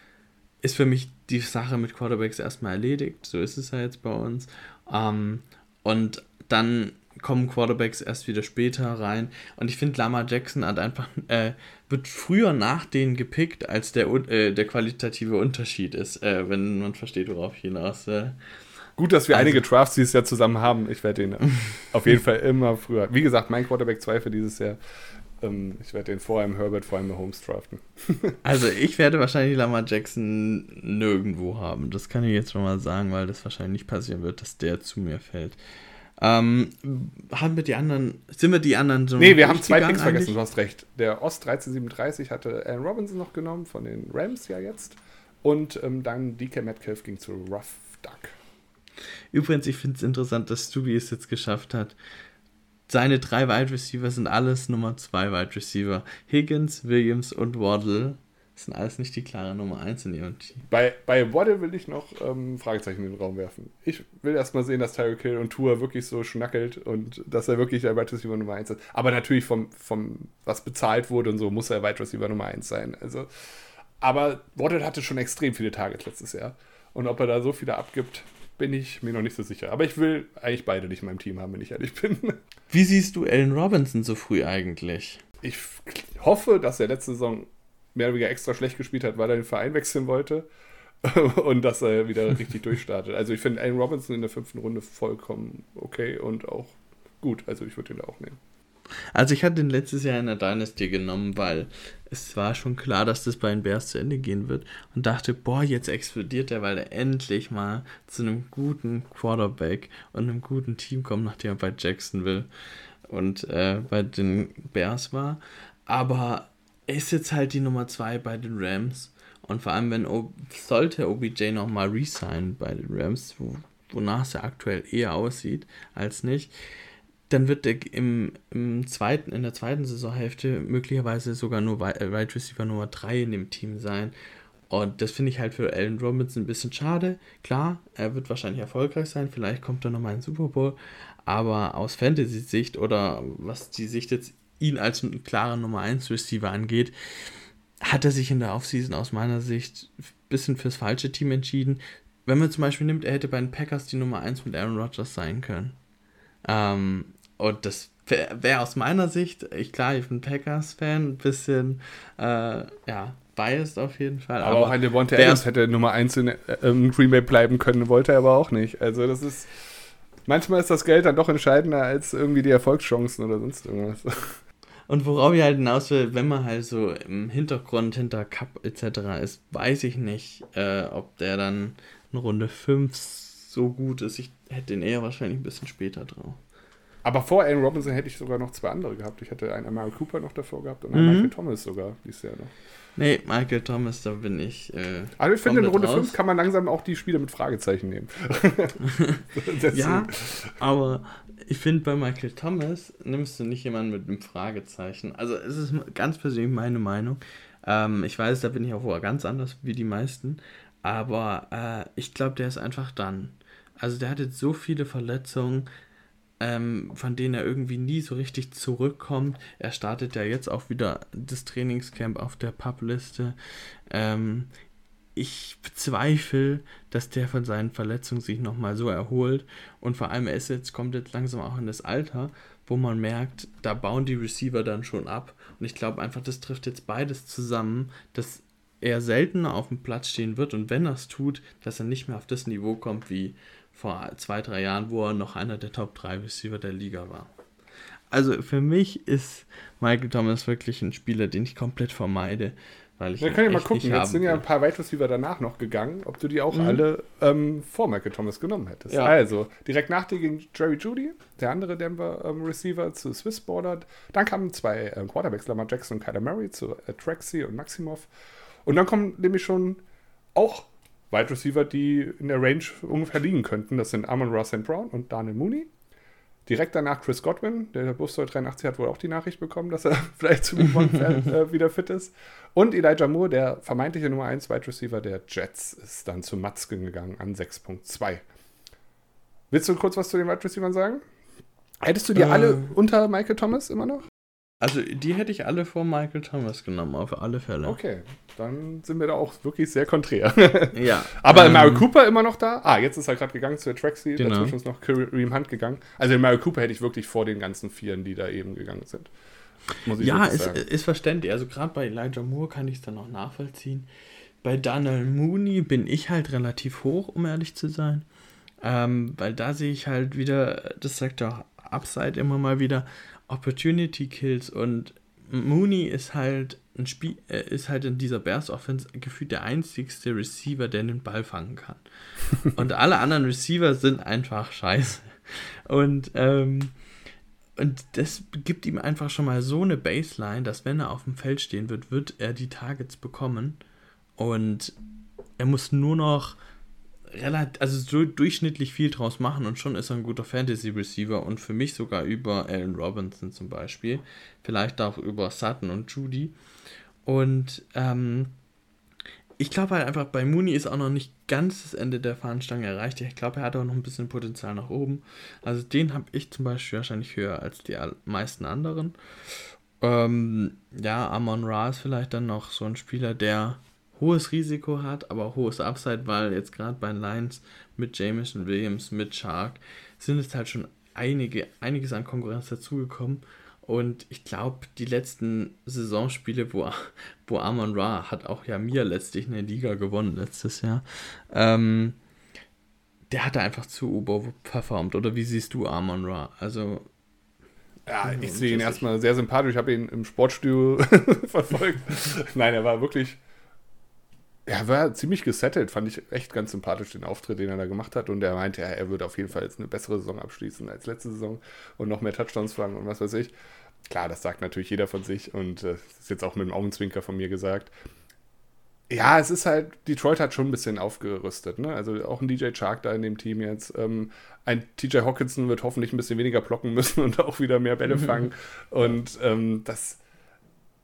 ist für mich die Sache mit Quarterbacks erstmal erledigt. So ist es ja jetzt bei uns. Ähm, und dann kommen Quarterbacks erst wieder später rein. Und ich finde, Lamar Jackson hat einfach, äh, wird früher nach denen gepickt, als der, äh, der qualitative Unterschied ist, äh, wenn man versteht, worauf ich hinaus. Äh. Gut, dass wir also, einige Drafts dieses Jahr zusammen haben. Ich werde den auf jeden Fall immer früher. Wie gesagt, mein Quarterback 2 für dieses Jahr. Ähm, ich werde den vor allem Herbert, vor allem Holmes draften. also ich werde wahrscheinlich Lamar Jackson nirgendwo haben. Das kann ich jetzt schon mal sagen, weil das wahrscheinlich nicht passieren wird, dass der zu mir fällt. Ähm, haben wir die anderen, sind wir die anderen so? Nee, wir haben zwei Picks vergessen, du hast recht. Der Ost 1337 hatte Aaron Robinson noch genommen, von den Rams ja jetzt. Und ähm, dann DK Metcalf ging zu Rough Duck. Übrigens, ich finde es interessant, dass Stubi es jetzt geschafft hat. Seine drei Wide Receiver sind alles Nummer zwei Wide Receiver. Higgins, Williams und Waddle sind alles nicht die klare Nummer 1 in ihrem Team. Bei, bei Waddle will ich noch ähm, Fragezeichen in den Raum werfen. Ich will erstmal sehen, dass Tyreek Hill und Tour wirklich so schnackelt und dass er wirklich der Wide Receiver Nummer 1 ist. Aber natürlich vom, vom, was bezahlt wurde und so, muss er Wide Receiver Nummer 1 sein. Also, aber Waddle hatte schon extrem viele Targets letztes Jahr. Und ob er da so viele abgibt, bin ich mir noch nicht so sicher. Aber ich will eigentlich beide nicht in meinem Team haben, wenn ich ehrlich bin. Wie siehst du Allen Robinson so früh eigentlich? Ich hoffe, dass er letzte Saison mehr oder weniger extra schlecht gespielt hat, weil er den Verein wechseln wollte. und dass er wieder richtig durchstartet. Also ich finde Allen Robinson in der fünften Runde vollkommen okay und auch gut. Also ich würde ihn auch nehmen. Also ich hatte den letztes Jahr in der Dynasty genommen, weil es war schon klar, dass das bei den Bears zu Ende gehen wird und dachte, boah, jetzt explodiert er, weil er endlich mal zu einem guten Quarterback und einem guten Team kommt, nachdem er bei Jacksonville und äh, bei den Bears war. Aber er ist jetzt halt die Nummer 2 bei den Rams. Und vor allem, wenn o sollte OBJ nochmal resign bei den Rams, wo, wonach es ja aktuell eher aussieht als nicht, dann wird er im, im zweiten, in der zweiten Saisonhälfte möglicherweise sogar nur Wide äh, Receiver Nummer 3 in dem Team sein. Und das finde ich halt für Allen Robinson ein bisschen schade. Klar, er wird wahrscheinlich erfolgreich sein, vielleicht kommt er nochmal in den Super Bowl, aber aus Fantasy-Sicht oder was die Sicht jetzt ihn als klaren Nummer 1 Receiver angeht, hat er sich in der Offseason aus meiner Sicht ein bisschen fürs falsche Team entschieden. Wenn man zum Beispiel nimmt, er hätte bei den Packers die Nummer 1 mit Aaron Rodgers sein können. Ähm, und das wäre wär aus meiner Sicht, ich klar, ich bin Packers-Fan, ein bisschen, äh, ja, biased auf jeden Fall. Aber, aber auch ein Devonta Adams hätte Nummer 1 in ähm, Green Bay bleiben können, wollte er aber auch nicht. Also das ist, manchmal ist das Geld dann doch entscheidender als irgendwie die Erfolgschancen oder sonst irgendwas. Und worauf ich halt hinaus will, wenn man halt so im Hintergrund hinter Cup etc. ist, weiß ich nicht, äh, ob der dann in Runde 5 so gut ist. Ich hätte den eher wahrscheinlich ein bisschen später drauf. Aber vor Allen Robinson hätte ich sogar noch zwei andere gehabt. Ich hätte einen Amari Cooper noch davor gehabt und einen mhm. Michael Thomas sogar dieses Jahr noch. Nee, Michael Thomas, da bin ich. Äh, also ich finde, in Runde 5 kann man langsam auch die Spiele mit Fragezeichen nehmen. ja, aber ich finde, bei Michael Thomas nimmst du nicht jemanden mit einem Fragezeichen. Also es ist ganz persönlich meine Meinung. Ähm, ich weiß, da bin ich auch ganz anders wie die meisten. Aber äh, ich glaube, der ist einfach dann. Also der hat jetzt so viele Verletzungen, ähm, von denen er irgendwie nie so richtig zurückkommt. Er startet ja jetzt auch wieder das Trainingscamp auf der Publiste. Ähm, ich bezweifle, dass der von seinen Verletzungen sich nochmal so erholt. Und vor allem, er jetzt, kommt jetzt langsam auch in das Alter, wo man merkt, da bauen die Receiver dann schon ab. Und ich glaube einfach, das trifft jetzt beides zusammen, dass er seltener auf dem Platz stehen wird und wenn er es tut, dass er nicht mehr auf das Niveau kommt wie vor zwei, drei Jahren, wo er noch einer der Top 3 Receiver der Liga war. Also für mich ist Michael Thomas wirklich ein Spieler, den ich komplett vermeide Weil ich Wir können ja mal gucken. Jetzt sind ja ein paar Wide Receiver danach noch gegangen, ob du die auch mhm. alle ähm, vor Michael Thomas genommen hättest. Ja. Also, direkt nach dir ging Jerry Judy, der andere Denver ähm, Receiver zu Swiss Border. Dann kamen zwei ähm, Quarterbacks, Lamar Jackson und Kyler Murray zu äh, Traxi und Maximov. Und dann kommen nämlich schon auch Wide Receiver, die in der Range ungefähr liegen könnten. Das sind Amon Ross Brown und Daniel Mooney. Direkt danach Chris Godwin, der Bustoy 83 hat wohl auch die Nachricht bekommen, dass er vielleicht zu Week äh, wieder fit ist. Und Elijah Moore, der vermeintliche Nummer 1 Wide Receiver der Jets, ist dann zu Matzken gegangen an 6.2. Willst du kurz was zu den Wide Receivers sagen? Hättest du die äh, alle unter Michael Thomas immer noch? Also die hätte ich alle vor Michael Thomas genommen, auf alle Fälle. Okay, dann sind wir da auch wirklich sehr konträr. ja. Aber ähm, Mario Cooper immer noch da? Ah, jetzt ist er gerade gegangen zur Traxi, genau. dazwischen ist noch Kareem Hunt gegangen. Also Mario Cooper hätte ich wirklich vor den ganzen Vieren, die da eben gegangen sind. ja, ist, ist verständlich. Also gerade bei Elijah Moore kann ich es dann auch nachvollziehen. Bei Daniel Mooney bin ich halt relativ hoch, um ehrlich zu sein. Ähm, weil da sehe ich halt wieder, das sagt auch Upside immer mal wieder, Opportunity Kills und Mooney ist halt ein Spiel, äh, ist halt in dieser Bears Offense gefühlt der einzigste Receiver, der den Ball fangen kann. und alle anderen Receiver sind einfach scheiße. Und, ähm, und das gibt ihm einfach schon mal so eine Baseline, dass wenn er auf dem Feld stehen wird, wird er die Targets bekommen. Und er muss nur noch relativ, also so durchschnittlich viel draus machen und schon ist er ein guter Fantasy-Receiver und für mich sogar über Allen Robinson zum Beispiel. Vielleicht auch über Sutton und Judy. Und ähm, ich glaube halt einfach, bei Mooney ist auch noch nicht ganz das Ende der Fahnenstange erreicht. Ich glaube, er hat auch noch ein bisschen Potenzial nach oben. Also den habe ich zum Beispiel wahrscheinlich höher als die meisten anderen. Ähm, ja, Amon Ra ist vielleicht dann noch so ein Spieler, der hohes Risiko hat, aber hohes Upside, weil jetzt gerade bei Lions mit Jameson Williams, mit Shark sind es halt schon einige, einiges an Konkurrenz dazugekommen. Und ich glaube, die letzten Saisonspiele, wo, wo Amon Ra hat auch ja mir letztlich eine Liga gewonnen letztes Jahr, ähm, der hatte einfach zu performt. Oder wie siehst du Amon Ra? Also. Ja, ich sehe ihn erstmal sehr sympathisch. Ich habe ihn im Sportstudio verfolgt. Nein, er war wirklich er war ziemlich gesettelt, fand ich echt ganz sympathisch, den Auftritt, den er da gemacht hat. Und er meinte, ja, er würde auf jeden Fall jetzt eine bessere Saison abschließen als letzte Saison und noch mehr Touchdowns fangen und was weiß ich. Klar, das sagt natürlich jeder von sich und äh, das ist jetzt auch mit dem Augenzwinker von mir gesagt. Ja, es ist halt, Detroit hat schon ein bisschen aufgerüstet, ne? Also auch ein DJ Chark da in dem Team jetzt. Ähm, ein TJ Hawkinson wird hoffentlich ein bisschen weniger blocken müssen und auch wieder mehr Bälle fangen. und ähm, das,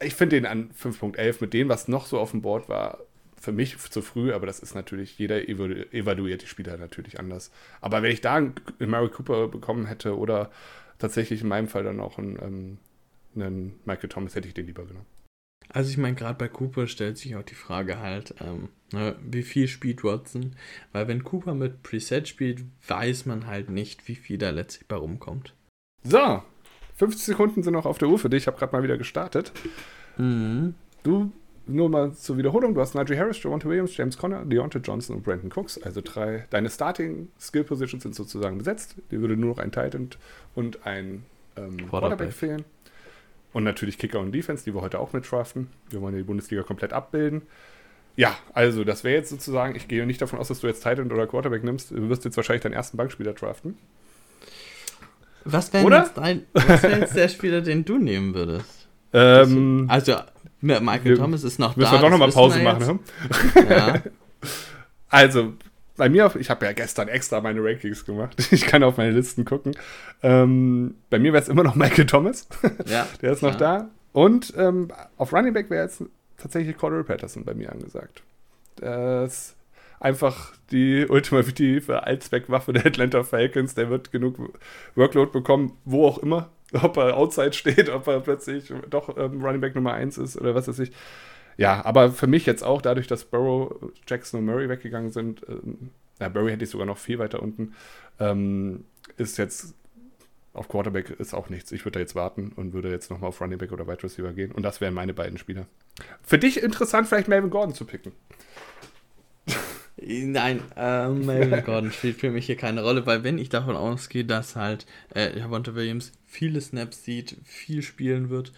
ich finde den an 5.11 mit dem, was noch so auf dem Board war, für mich zu früh, aber das ist natürlich, jeder evaluiert die Spieler natürlich anders. Aber wenn ich da einen Mary Cooper bekommen hätte oder tatsächlich in meinem Fall dann auch einen, ähm, einen Michael Thomas, hätte ich den lieber genommen. Also ich meine, gerade bei Cooper stellt sich auch die Frage halt, ähm, ne, wie viel spielt Watson? Weil wenn Cooper mit Preset spielt, weiß man halt nicht, wie viel da letztlich bei rumkommt. So, 50 Sekunden sind noch auf der Uhr für dich. Ich habe gerade mal wieder gestartet. Mhm. Du nur mal zur Wiederholung, du hast Najee Harris, Javonte Williams, James Conner, Deontay Johnson und Brandon Cooks. Also drei, deine Starting Skill Positions sind sozusagen besetzt. Dir würde nur noch ein Titan und ein ähm, Quarterback fehlen. Und natürlich Kicker und Defense, die wir heute auch mit draften. Wir wollen ja die Bundesliga komplett abbilden. Ja, also das wäre jetzt sozusagen, ich gehe nicht davon aus, dass du jetzt Titan oder Quarterback nimmst. Du wirst jetzt wahrscheinlich deinen ersten Bankspieler draften. Was wäre jetzt, wär jetzt der Spieler, den du nehmen würdest? Ähm, also Michael wir, Thomas ist noch müssen da. Müssen wir doch nochmal Pause machen. Ja. also, bei mir, ich habe ja gestern extra meine Rankings gemacht. Ich kann auf meine Listen gucken. Ähm, bei mir wäre es immer noch Michael Thomas. Ja, Der ist noch da. Und ähm, auf Running Back wäre jetzt tatsächlich Cordell Patterson bei mir angesagt. Das ist einfach die ultimative Allzweckwaffe der Atlanta Falcons. Der wird genug Workload bekommen, wo auch immer ob er outside steht, ob er plötzlich doch ähm, Running Back Nummer 1 ist oder was weiß ich. Ja, aber für mich jetzt auch, dadurch, dass Burrow, Jackson und Murray weggegangen sind, ähm, ja, Burry hätte ich sogar noch viel weiter unten, ähm, ist jetzt auf Quarterback ist auch nichts. Ich würde da jetzt warten und würde jetzt nochmal auf Running Back oder Wide Receiver gehen. Und das wären meine beiden Spieler. Für dich interessant, vielleicht Melvin Gordon zu picken. Nein, ähm, Melvin Gordon spielt für mich hier keine Rolle, weil wenn ich davon ausgehe, dass halt äh, Javonte Williams viele Snaps sieht, viel spielen wird,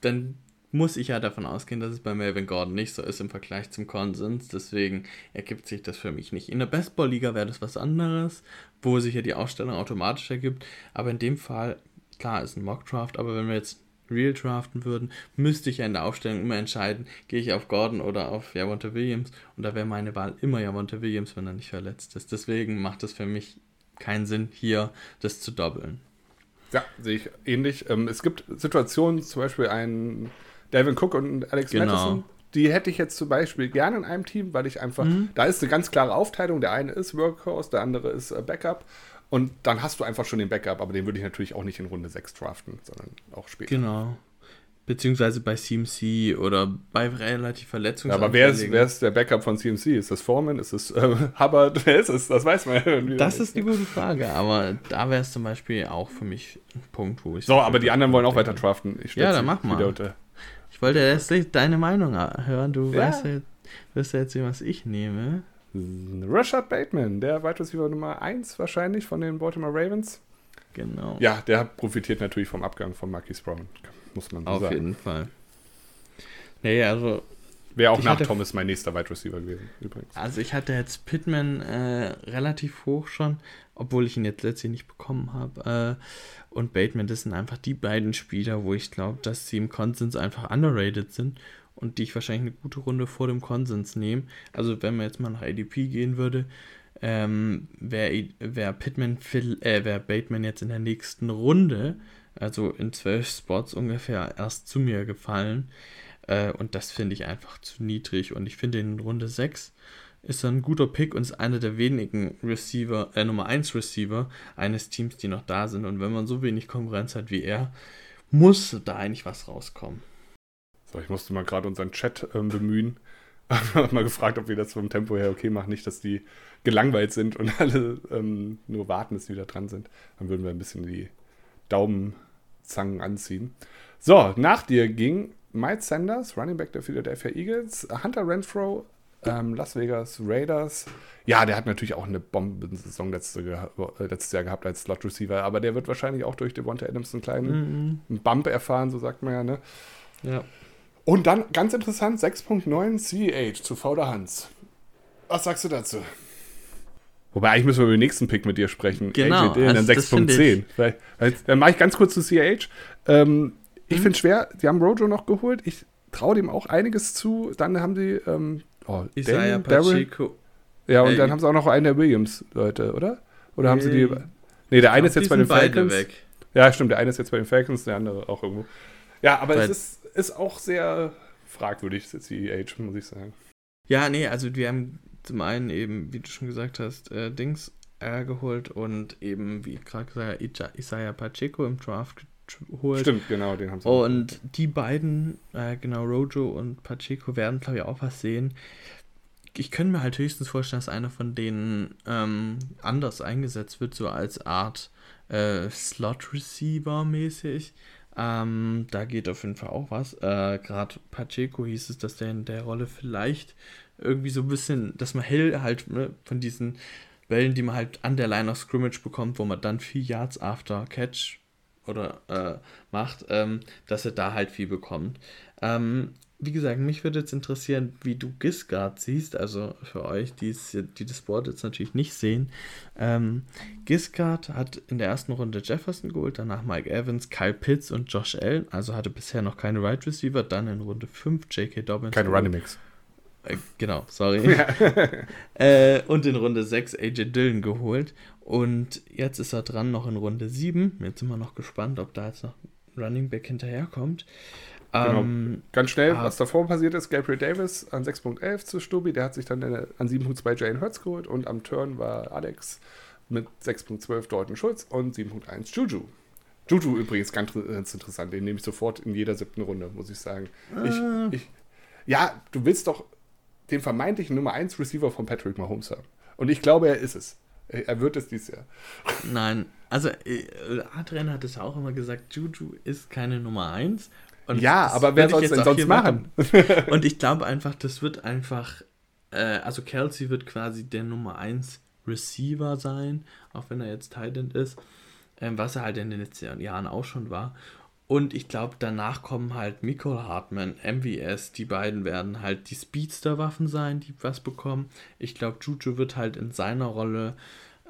dann muss ich ja davon ausgehen, dass es bei Melvin Gordon nicht so ist im Vergleich zum Konsens. Deswegen ergibt sich das für mich nicht. In der Bestball-Liga wäre das was anderes, wo sich ja die Ausstellung automatisch ergibt. Aber in dem Fall, klar, ist ein Mock-Draft, aber wenn wir jetzt Real draften würden, müsste ich ja in der Aufstellung immer entscheiden, gehe ich auf Gordon oder auf Javonte Williams. Und da wäre meine Wahl immer Javonte Williams, wenn er nicht verletzt ist. Deswegen macht es für mich keinen Sinn, hier das zu doppeln. Ja, sehe ich ähnlich. Ähm, es gibt Situationen, zum Beispiel ein Devin Cook und Alex genau. Madison, die hätte ich jetzt zum Beispiel gerne in einem Team, weil ich einfach, mhm. da ist eine ganz klare Aufteilung. Der eine ist Workhorse, der andere ist äh, Backup. Und dann hast du einfach schon den Backup, aber den würde ich natürlich auch nicht in Runde 6 draften, sondern auch später. Genau. Beziehungsweise bei CMC oder bei relativ Verletzungen. Ja, aber wer ist, wer ist der Backup von CMC? Ist das Foreman? Ist es äh, Hubbard? Wer ist es? Das weiß man ja Das ist die gute Frage, aber da wäre es zum Beispiel auch für mich ein Punkt, wo ich. So, aber die anderen wollen auch weiter draften. ja, dann mach mal. Unter. Ich wollte erst deine Meinung hören. Du ja. weißt ja, wirst ja jetzt sehen, was ich nehme. Rashad Bateman, der Wide Receiver Nummer 1 wahrscheinlich von den Baltimore Ravens. Genau. Ja, der profitiert natürlich vom Abgang von Marquis Brown, muss man so Auf sagen. Auf jeden Fall. Naja, also. Wäre auch nach Thomas mein nächster Wide Receiver gewesen, übrigens. Also ich hatte jetzt Pittman äh, relativ hoch schon, obwohl ich ihn jetzt letztlich nicht bekommen habe. Äh, und Bateman, das sind einfach die beiden Spieler, wo ich glaube, dass sie im Konsens einfach underrated sind und die ich wahrscheinlich eine gute Runde vor dem Konsens nehme. Also wenn man jetzt mal nach ADP gehen würde, ähm, wäre wär Pittman, äh, wäre Bateman jetzt in der nächsten Runde, also in zwölf Spots ungefähr, erst zu mir gefallen. Äh, und das finde ich einfach zu niedrig. Und ich finde in Runde 6 ist er ein guter Pick und ist einer der wenigen Receiver, äh, Nummer 1 Receiver eines Teams, die noch da sind. Und wenn man so wenig Konkurrenz hat wie er, muss da eigentlich was rauskommen. So, ich musste mal gerade unseren Chat ähm, bemühen. Hab mal gefragt, ob wir das vom Tempo her okay machen. Nicht, dass die gelangweilt sind und alle ähm, nur warten, bis sie wieder dran sind. Dann würden wir ein bisschen die Daumenzangen anziehen. So, nach dir ging Mike Sanders, Running Back der Philadelphia Eagles, Hunter Renfro, ähm, Las Vegas Raiders. Ja, der hat natürlich auch eine Bombensaison letzte, äh, letztes Jahr gehabt als Slot Receiver, aber der wird wahrscheinlich auch durch Devonta Adams einen kleinen mhm. Bump erfahren, so sagt man ja, ne? Ja. Und dann, ganz interessant, 6.9 CH zu Fauder Hans. Was sagst du dazu? Wobei, eigentlich müssen wir über den nächsten Pick mit dir sprechen. Genau. AJ Dillon, also dann 6.10. Dann mache ich ganz kurz zu CH. Ähm, ich mhm. finde es schwer, die haben Rojo noch geholt. Ich traue dem auch einiges zu. Dann haben die ähm, oh, Isaiah Pacheco. Ja, und Ey. dann haben sie auch noch einen der Williams-Leute, oder? Oder haben sie die. Nee, der eine ist jetzt bei den Falcons. Weg. Ja, stimmt, der eine ist jetzt bei den Falcons, der andere auch irgendwo. Ja, aber Weil es ist ist auch sehr fragwürdig, CEH, muss ich sagen. Ja, nee, also wir haben zum einen eben, wie du schon gesagt hast, äh, Dings äh, geholt und eben, wie gerade gesagt, Isaiah Pacheco im Draft geholt. Stimmt, genau, den haben sie. Und die beiden, äh, genau, Rojo und Pacheco, werden, glaube ich, auch was sehen. Ich könnte mir halt höchstens vorstellen, dass einer von denen ähm, anders eingesetzt wird, so als Art äh, Slot-Receiver mäßig. Ähm, da geht auf jeden Fall auch was. Äh, Gerade Pacheco hieß es, dass der in der Rolle vielleicht irgendwie so ein bisschen, dass man hell halt ne, von diesen Bällen, die man halt an der Line of Scrimmage bekommt, wo man dann vier Yards after Catch oder äh, macht, ähm, dass er da halt viel bekommt. Ähm, wie gesagt, mich würde jetzt interessieren, wie du Gisgard siehst, also für euch, die, die das Board jetzt natürlich nicht sehen. Ähm, Gisgard hat in der ersten Runde Jefferson geholt, danach Mike Evans, Kyle Pitts und Josh Allen, also hatte bisher noch keine Right Receiver, dann in Runde 5 J.K. Dobbins. Keine Running Mix. Äh, genau, sorry. Ja. äh, und in Runde 6 AJ Dillon geholt. Und jetzt ist er dran noch in Runde 7. Jetzt sind wir noch gespannt, ob da jetzt noch ein Running Back hinterherkommt. Genau. Ähm, Ganz schnell, ah, was davor passiert ist, Gabriel Davis an 6.11 zu Stubi, der hat sich dann an 7.2 Jane Hurts geholt und am Turn war Alex mit 6.12 Dalton Schulz und 7.1 Juju. Juju übrigens ganz, ganz, interessant, den nehme ich sofort in jeder siebten Runde, muss ich sagen. Ich, ah. ich, ja, du willst doch den vermeintlichen Nummer 1 Receiver von Patrick Mahomes haben. Und ich glaube, er ist es. Er wird es dieses Jahr. Nein, also äh, Adrian hat es ja auch immer gesagt, Juju ist keine Nummer 1 und ja, aber wer soll es denn sonst machen? machen? und ich glaube einfach, das wird einfach, äh, also Kelsey wird quasi der Nummer 1 Receiver sein, auch wenn er jetzt Titan ist, ähm, was er halt in den letzten Jahren auch schon war. Und ich glaube, danach kommen halt Nicole Hartman, MVS, die beiden werden halt die Speedster-Waffen sein, die was bekommen. Ich glaube, Juju wird halt in seiner Rolle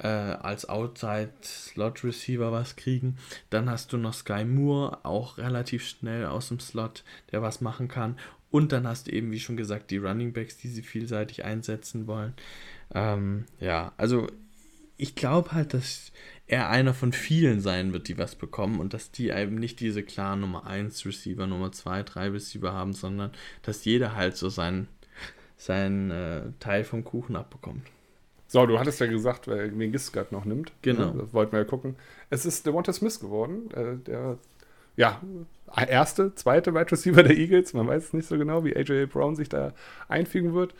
äh, als Outside-Slot-Receiver was kriegen. Dann hast du noch Sky Moore, auch relativ schnell aus dem Slot, der was machen kann. Und dann hast du eben, wie schon gesagt, die Running Backs, die sie vielseitig einsetzen wollen. Ähm, ja, also ich glaube halt, dass er einer von vielen sein wird, die was bekommen und dass die eben nicht diese klaren Nummer 1 Receiver, Nummer 2, 3 Receiver haben, sondern dass jeder halt so seinen sein, äh, Teil vom Kuchen abbekommt. So, du hattest ja gesagt, wer den Gistgard noch nimmt. Genau. Das wollten wir ja gucken. Es ist Devonta Smith geworden, äh, der, ja, erste, zweite Wide Receiver der Eagles. Man weiß es nicht so genau, wie AJ Brown sich da einfügen wird.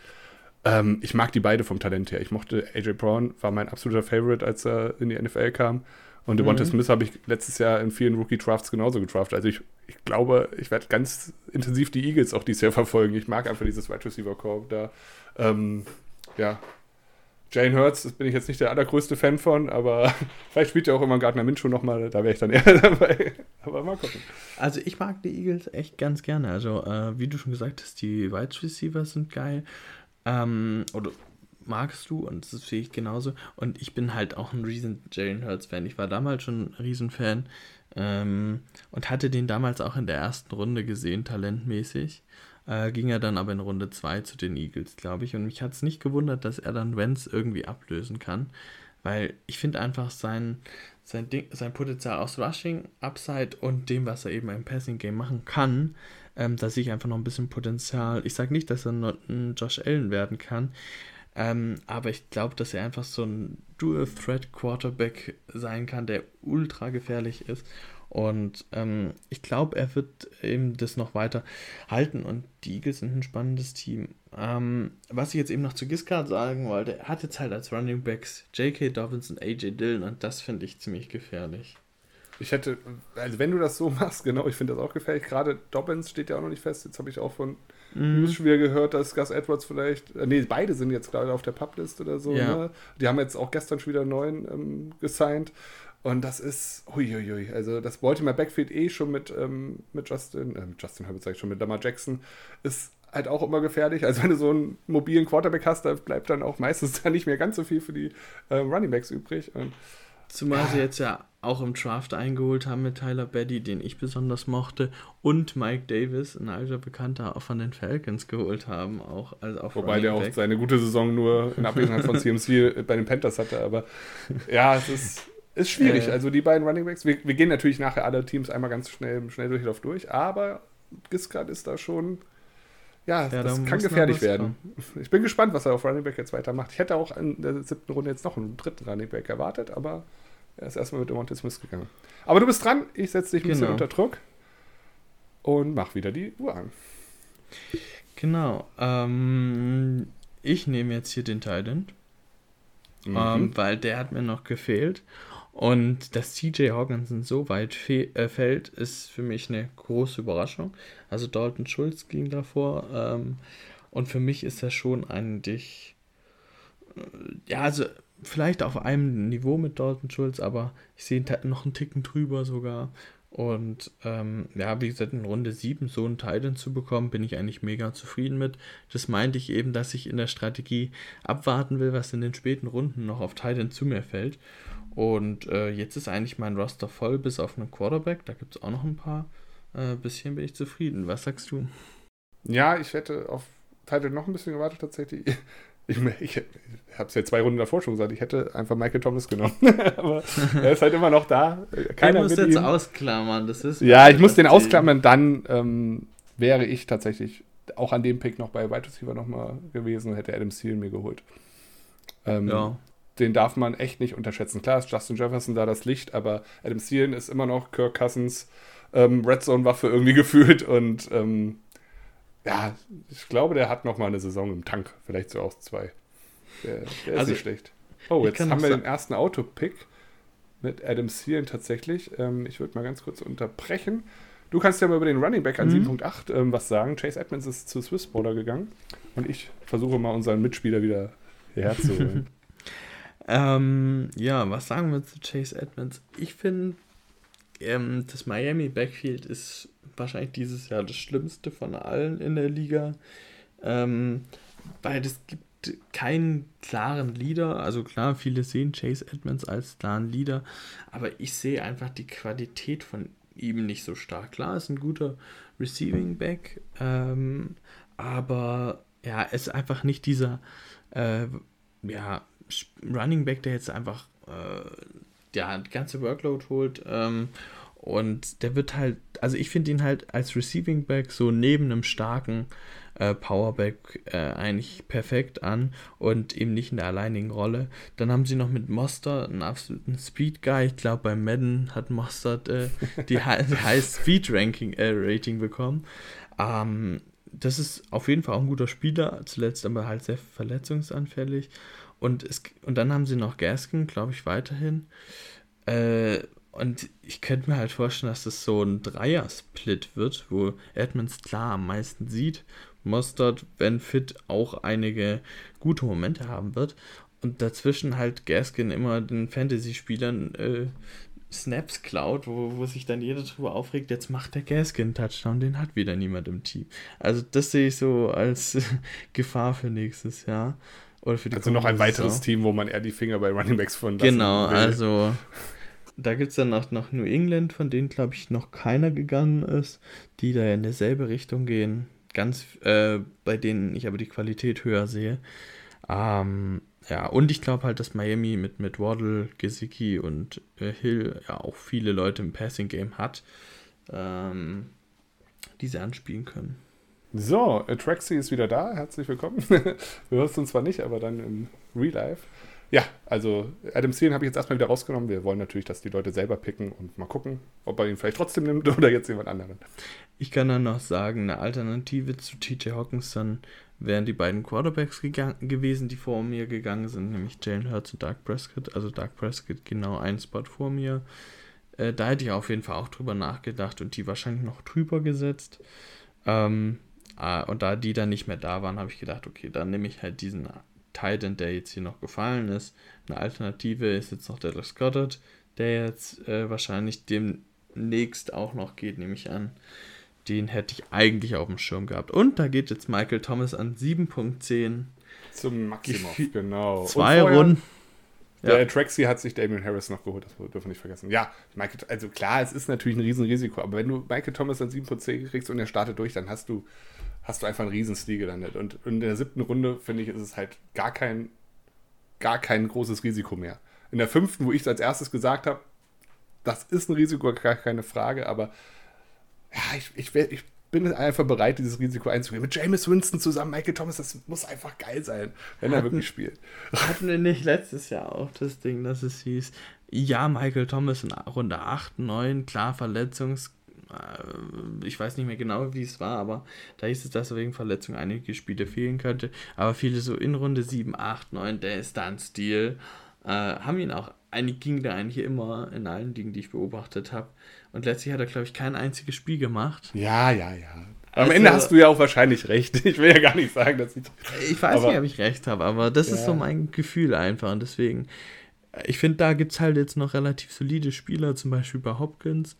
Ähm, ich mag die beide vom Talent her. Ich mochte AJ Brown, war mein absoluter Favorite, als er in die NFL kam. Und Devonta mhm. Smith habe ich letztes Jahr in vielen Rookie-Drafts genauso gedraftet. Also ich, ich glaube, ich werde ganz intensiv die Eagles auch dieses Jahr verfolgen. Ich mag einfach dieses Wide Receiver-Core da. Ähm, ja, Jane Hurts, das bin ich jetzt nicht der allergrößte Fan von, aber vielleicht spielt ja auch immer Gardner Minshew nochmal, da wäre ich dann eher dabei. Aber mal gucken. Also ich mag die Eagles echt ganz gerne. Also äh, wie du schon gesagt hast, die Wide Receiver sind geil. Ähm, oder magst du und das sehe ich genauso. Und ich bin halt auch ein riesen Jalen Hurts-Fan. Ich war damals schon ein Riesenfan ähm, und hatte den damals auch in der ersten Runde gesehen, talentmäßig. Äh, ging er dann aber in Runde 2 zu den Eagles, glaube ich. Und mich hat es nicht gewundert, dass er dann Wenz irgendwie ablösen kann. Weil ich finde einfach sein, sein, Ding, sein Potenzial aus Rushing, Upside und dem, was er eben im Passing Game machen kann, ähm, da ich einfach noch ein bisschen Potenzial. Ich sage nicht, dass er ein Josh Allen werden kann, ähm, aber ich glaube, dass er einfach so ein Dual-Threat-Quarterback sein kann, der ultra gefährlich ist. Und ähm, ich glaube, er wird eben das noch weiter halten. Und die Eagles sind ein spannendes Team. Ähm, was ich jetzt eben noch zu Giscard sagen wollte, er hat jetzt halt als Running Backs J.K. Dobbins und A.J. Dillon und das finde ich ziemlich gefährlich. Ich hätte, also wenn du das so machst, genau, ich finde das auch gefährlich. Gerade Dobbins steht ja auch noch nicht fest. Jetzt habe ich auch von mhm. News wieder gehört, dass Gus Edwards vielleicht, äh, nee, beide sind jetzt gerade auf der Publist oder so. Ja. Ne? Die haben jetzt auch gestern schon wieder einen neuen ähm, gesigned. Und das ist, huiuiui, also das Baltimore Backfield eh schon mit, ähm, mit Justin, äh, Justin Herbert sag ich schon, mit Lamar Jackson, ist halt auch immer gefährlich. Also wenn du so einen mobilen Quarterback hast, da bleibt dann auch meistens dann nicht mehr ganz so viel für die äh, Running Backs übrig. Und, Zumal sie jetzt ja auch im Draft eingeholt haben mit Tyler Betty, den ich besonders mochte, und Mike Davis, ein alter Bekannter, auch von den Falcons geholt haben. Auch, also auch Wobei der auch seine gute Saison nur in Abwesenheit von CMC bei den Panthers hatte. Aber ja, es ist, ist schwierig. Äh, also die beiden Running Backs, wir, wir, gehen natürlich nachher alle Teams einmal ganz schnell, schnell durch Durchlauf durch, aber Giscard ist da schon. Ja, ja das kann gefährlich werden. Ich bin gespannt, was er auf Running Back jetzt weitermacht. Ich hätte auch in der siebten Runde jetzt noch einen dritten Running Back erwartet, aber er ist erstmal mit Devontae Smith gegangen. Aber du bist dran. Ich setze dich ein genau. bisschen unter Druck und mach wieder die Uhr an. Genau. Ähm, ich nehme jetzt hier den Titan, mhm. ähm, weil der hat mir noch gefehlt. Und dass CJ Hawkinson so weit äh, fällt, ist für mich eine große Überraschung. Also Dalton Schulz ging davor. Ähm, und für mich ist er schon eigentlich. Äh, ja, also vielleicht auf einem Niveau mit Dalton Schulz, aber ich sehe ihn noch einen Ticken drüber sogar. Und ähm, ja, wie gesagt, in Runde 7 so einen Titan zu bekommen, bin ich eigentlich mega zufrieden mit. Das meinte ich eben, dass ich in der Strategie abwarten will, was in den späten Runden noch auf Titan zu mir fällt. Und äh, jetzt ist eigentlich mein Roster voll, bis auf einen Quarterback. Da gibt es auch noch ein paar. Äh, bisschen bin ich zufrieden. Was sagst du? Ja, ich hätte auf Titan noch ein bisschen gewartet tatsächlich. Ich, ich, ich habe es ja zwei Runden davor schon gesagt, ich hätte einfach Michael Thomas genommen. Aber er ist halt immer noch da. Keiner muss jetzt ihm. ausklammern. Das ist ja, ich muss den ausklammern. Dann ähm, wäre ich tatsächlich auch an dem Pick noch bei Wide Receiver nochmal gewesen und hätte Adam Seal mir geholt. Ähm, ja. Den darf man echt nicht unterschätzen. Klar ist Justin Jefferson da das Licht, aber Adam Thielen ist immer noch Kirk Cousins ähm, Red Zone-Waffe irgendwie gefühlt und ähm, ja, ich glaube, der hat noch mal eine Saison im Tank, vielleicht so auch zwei. Der, der ist also, nicht schlecht. Oh, jetzt haben wir den ersten Autopick mit Adam Thielen tatsächlich. Ähm, ich würde mal ganz kurz unterbrechen. Du kannst ja mal über den Running Back an mhm. 7.8 ähm, was sagen. Chase Edmonds ist zu Swiss Border gegangen und ich versuche mal unseren Mitspieler wieder hierher zu holen. ähm, ja, was sagen wir zu Chase Edmonds? Ich finde ähm, das Miami Backfield ist wahrscheinlich dieses Jahr das Schlimmste von allen in der Liga. Ähm, weil es gibt keinen klaren Leader. Also klar, viele sehen Chase Edmonds als klaren Leader, aber ich sehe einfach die Qualität von ihm nicht so stark. Klar, ist ein guter Receiving Back, ähm, aber ja, ist einfach nicht dieser äh, ja, Running Back, der jetzt einfach äh, ja, die ganze Workload holt. Ähm, und der wird halt, also ich finde ihn halt als Receiving Back so neben einem starken äh, Powerback äh, eigentlich perfekt an und eben nicht in der alleinigen Rolle. Dann haben sie noch mit Mostert einen absoluten Speed Guy. Ich glaube, bei Madden hat Mostert äh, die High Speed Ranking äh, Rating bekommen. Ähm, das ist auf jeden Fall auch ein guter Spieler, zuletzt aber halt sehr verletzungsanfällig. Und, es, und dann haben sie noch Gaskin, glaube ich, weiterhin. Äh, und ich könnte mir halt vorstellen, dass das so ein Dreier-Split wird, wo Edmonds klar am meisten sieht Mustard, wenn fit, auch einige gute Momente haben wird. Und dazwischen halt Gaskin immer den Fantasy-Spielern äh, Snaps klaut, wo, wo sich dann jeder drüber aufregt, jetzt macht der Gaskin Touchdown, den hat wieder niemand im Team. Also das sehe ich so als Gefahr für nächstes Jahr. Oder für die also noch ein weiteres Team, wo man eher die Finger bei Running Backs von Genau, will. also da gibt es dann noch, noch New England, von denen glaube ich noch keiner gegangen ist, die da in dieselbe Richtung gehen ganz, äh, bei denen ich aber die Qualität höher sehe. Ähm, ja, und ich glaube halt, dass Miami mit, mit Waddle, Gesicki und äh, Hill ja auch viele Leute im Passing-Game hat, ähm, die sie anspielen können. So, Traxi ist wieder da. Herzlich willkommen. Wir hören uns zwar nicht, aber dann im Real Life. Ja, also Adam Thielen habe ich jetzt erstmal wieder rausgenommen. Wir wollen natürlich, dass die Leute selber picken und mal gucken, ob er ihn vielleicht trotzdem nimmt oder jetzt jemand anderen. Ich kann dann noch sagen, eine Alternative zu TJ Hawkinson wären die beiden Quarterbacks gewesen, die vor mir gegangen sind, nämlich Jalen Hurts und Doug Prescott. Also Doug Prescott genau einen Spot vor mir. Äh, da hätte ich auf jeden Fall auch drüber nachgedacht und die wahrscheinlich noch drüber gesetzt. Ähm, äh, und da die dann nicht mehr da waren, habe ich gedacht, okay, dann nehme ich halt diesen Titan, der jetzt hier noch gefallen ist. Eine Alternative ist jetzt noch Dallas Goddard, der jetzt äh, wahrscheinlich demnächst auch noch geht, nehme ich an. Den hätte ich eigentlich auf dem Schirm gehabt. Und da geht jetzt Michael Thomas an 7.10. Zum Maximum, genau. Zwei Runden. Der ja. Traxi hat sich Damien Harris noch geholt, das dürfen wir nicht vergessen. Ja, Michael, also klar, es ist natürlich ein Riesenrisiko, aber wenn du Michael Thomas an 7.10 kriegst und er startet durch, dann hast du hast du einfach einen riesen Stil gelandet. Und in der siebten Runde, finde ich, ist es halt gar kein, gar kein großes Risiko mehr. In der fünften, wo ich es als erstes gesagt habe, das ist ein Risiko, gar keine Frage, aber ja, ich, ich, ich bin einfach bereit, dieses Risiko einzugehen. Mit James Winston zusammen, Michael Thomas, das muss einfach geil sein, wenn hatten, er wirklich spielt. Hatten wir nicht letztes Jahr auch das Ding, dass es hieß, ja, Michael Thomas in Runde 8, 9, klar, Verletzungs ich weiß nicht mehr genau, wie es war, aber da hieß es, dass wegen Verletzung einige Spiele fehlen könnte. Aber viele so in Runde 7, 8, 9, der ist dann Stil, äh, haben ihn auch, eigentlich ging der eigentlich immer in allen Dingen, die ich beobachtet habe. Und letztlich hat er, glaube ich, kein einziges Spiel gemacht. Ja, ja, ja. Am also, Ende hast du ja auch wahrscheinlich recht. Ich will ja gar nicht sagen, dass ich. Ich weiß aber, nicht, ob ich recht habe, aber das ja. ist so mein Gefühl einfach. Und deswegen, ich finde, da gibt es halt jetzt noch relativ solide Spieler, zum Beispiel bei Hopkins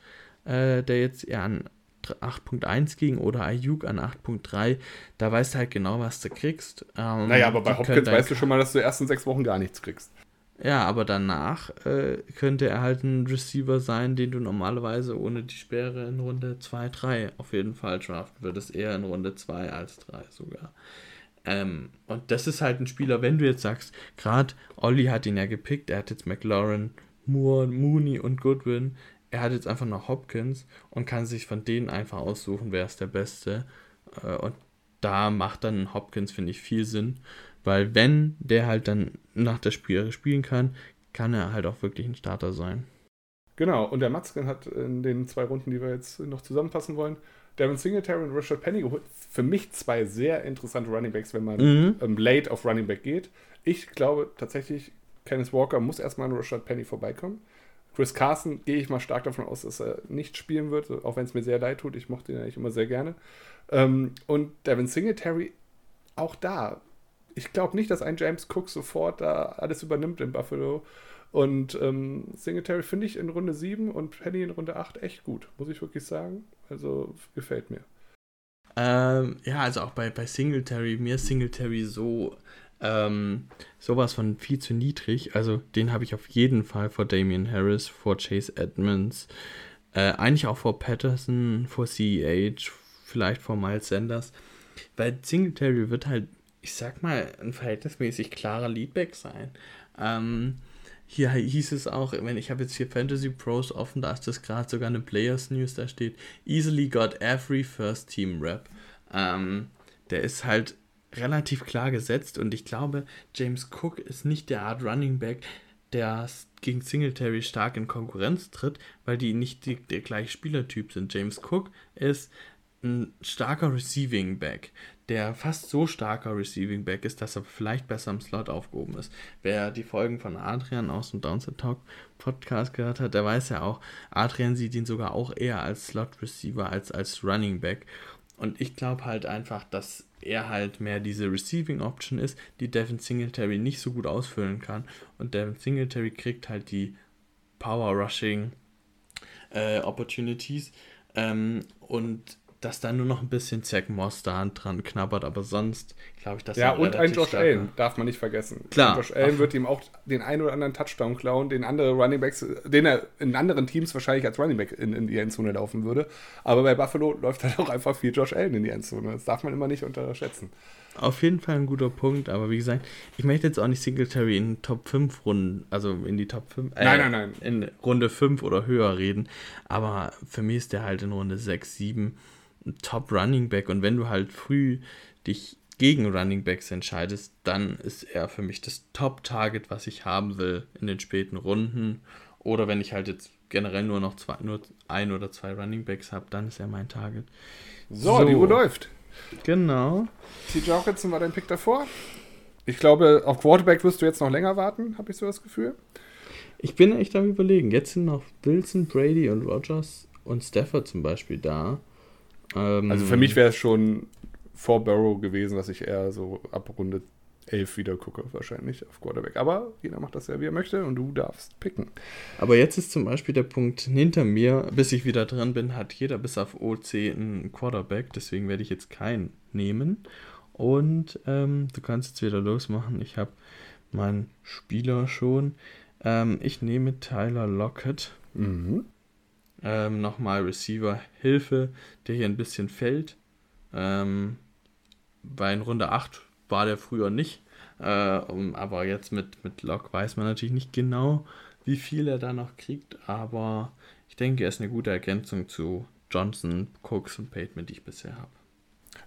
äh, der jetzt eher an 8.1 ging oder Ayuk an 8.3, da weißt du halt genau, was du kriegst. Ähm, naja, aber bei Hopkins weißt du schon mal, dass du die ersten sechs Wochen gar nichts kriegst. Ja, aber danach äh, könnte er halt ein Receiver sein, den du normalerweise ohne die Sperre in Runde 2, 3 auf jeden Fall draften würdest. Eher in Runde 2 als 3 sogar. Ähm, und das ist halt ein Spieler, wenn du jetzt sagst, gerade Olli hat ihn ja gepickt, er hat jetzt McLaurin, Moore, Mooney und Goodwin er hat jetzt einfach noch Hopkins und kann sich von denen einfach aussuchen, wer ist der Beste. Äh, und da macht dann Hopkins, finde ich, viel Sinn, weil wenn der halt dann nach der Spiele spielen kann, kann er halt auch wirklich ein Starter sein. Genau, und der Matzkin hat in den zwei Runden, die wir jetzt noch zusammenfassen wollen, Devin Singletary und Richard Penny geholt. Für mich zwei sehr interessante Running Backs, wenn man mhm. ähm, late auf Running Back geht. Ich glaube tatsächlich, Kenneth Walker muss erstmal an Richard Penny vorbeikommen. Chris Carson gehe ich mal stark davon aus, dass er nicht spielen wird, auch wenn es mir sehr leid tut. Ich mochte ihn eigentlich immer sehr gerne. Ähm, und Devin Singletary, auch da. Ich glaube nicht, dass ein James Cook sofort da alles übernimmt in Buffalo. Und ähm, Singletary finde ich in Runde 7 und Penny in Runde 8 echt gut, muss ich wirklich sagen. Also gefällt mir. Ähm, ja, also auch bei, bei Singletary, mir ist Singletary so ähm, sowas von viel zu niedrig. Also den habe ich auf jeden Fall vor Damian Harris, vor Chase Edmonds, äh, eigentlich auch vor Patterson, vor CEH, vielleicht vor Miles Sanders. Weil Singletary wird halt, ich sag mal, ein verhältnismäßig klarer Leadback sein. Ähm, hier hieß es auch, wenn ich habe jetzt hier Fantasy Pros offen, da ist das gerade sogar eine Players News, da steht easily got every first team rep. Ähm, der ist halt relativ klar gesetzt und ich glaube, James Cook ist nicht der Art Running Back, der gegen Singletary stark in Konkurrenz tritt, weil die nicht die, der gleiche Spielertyp sind. James Cook ist ein starker Receiving Back der fast so starker Receiving Back ist, dass er vielleicht besser im Slot aufgehoben ist. Wer die Folgen von Adrian aus dem Downset Talk Podcast gehört hat, der weiß ja auch, Adrian sieht ihn sogar auch eher als Slot Receiver als als Running Back. Und ich glaube halt einfach, dass er halt mehr diese Receiving Option ist, die Devin Singletary nicht so gut ausfüllen kann. Und Devin Singletary kriegt halt die Power Rushing äh, Opportunities. Ähm, und dass da nur noch ein bisschen Zack Moss da dran knabbert, aber sonst glaube ich, dass Ja, und ein Josh starker. Allen, darf man nicht vergessen. Klar. Josh Allen wird ihm auch den einen oder anderen Touchdown klauen, den andere Running Backs, den er in anderen Teams wahrscheinlich als Running Back in, in die Endzone laufen würde. Aber bei Buffalo läuft halt auch einfach viel Josh Allen in die Endzone. Das darf man immer nicht unterschätzen. Auf jeden Fall ein guter Punkt, aber wie gesagt, ich möchte jetzt auch nicht Singletary in Top 5 Runden, also in die Top 5, äh, nein, nein, nein. in Runde 5 oder höher reden, aber für mich ist der halt in Runde 6, 7 ein Top Running Back und wenn du halt früh dich gegen Running Backs entscheidest, dann ist er für mich das Top-Target, was ich haben will in den späten Runden. Oder wenn ich halt jetzt generell nur noch zwei, nur ein oder zwei Running Backs habe, dann ist er mein Target. So, so. die Uhr läuft. Genau. TJ Hawkinson war dein Pick davor. Ich glaube, auf Quarterback wirst du jetzt noch länger warten, habe ich so das Gefühl. Ich bin echt am überlegen. Jetzt sind noch Wilson, Brady und Rogers und Stafford zum Beispiel da. Ähm, also für mich wäre es schon vor Burrow gewesen, dass ich eher so ab Runde 11 wieder gucke, wahrscheinlich auf Quarterback. Aber jeder macht das ja, wie er möchte und du darfst picken. Aber jetzt ist zum Beispiel der Punkt hinter mir, bis ich wieder dran bin, hat jeder bis auf OC einen Quarterback. Deswegen werde ich jetzt keinen nehmen. Und ähm, du kannst jetzt wieder losmachen. Ich habe meinen Spieler schon. Ähm, ich nehme Tyler Lockett. Mhm. Ähm, Nochmal Receiver Hilfe, der hier ein bisschen fällt. Ähm, weil in Runde 8 war der früher nicht. Äh, um, aber jetzt mit, mit Lock weiß man natürlich nicht genau, wie viel er da noch kriegt. Aber ich denke, er ist eine gute Ergänzung zu Johnson, Cooks und Bateman, die ich bisher habe.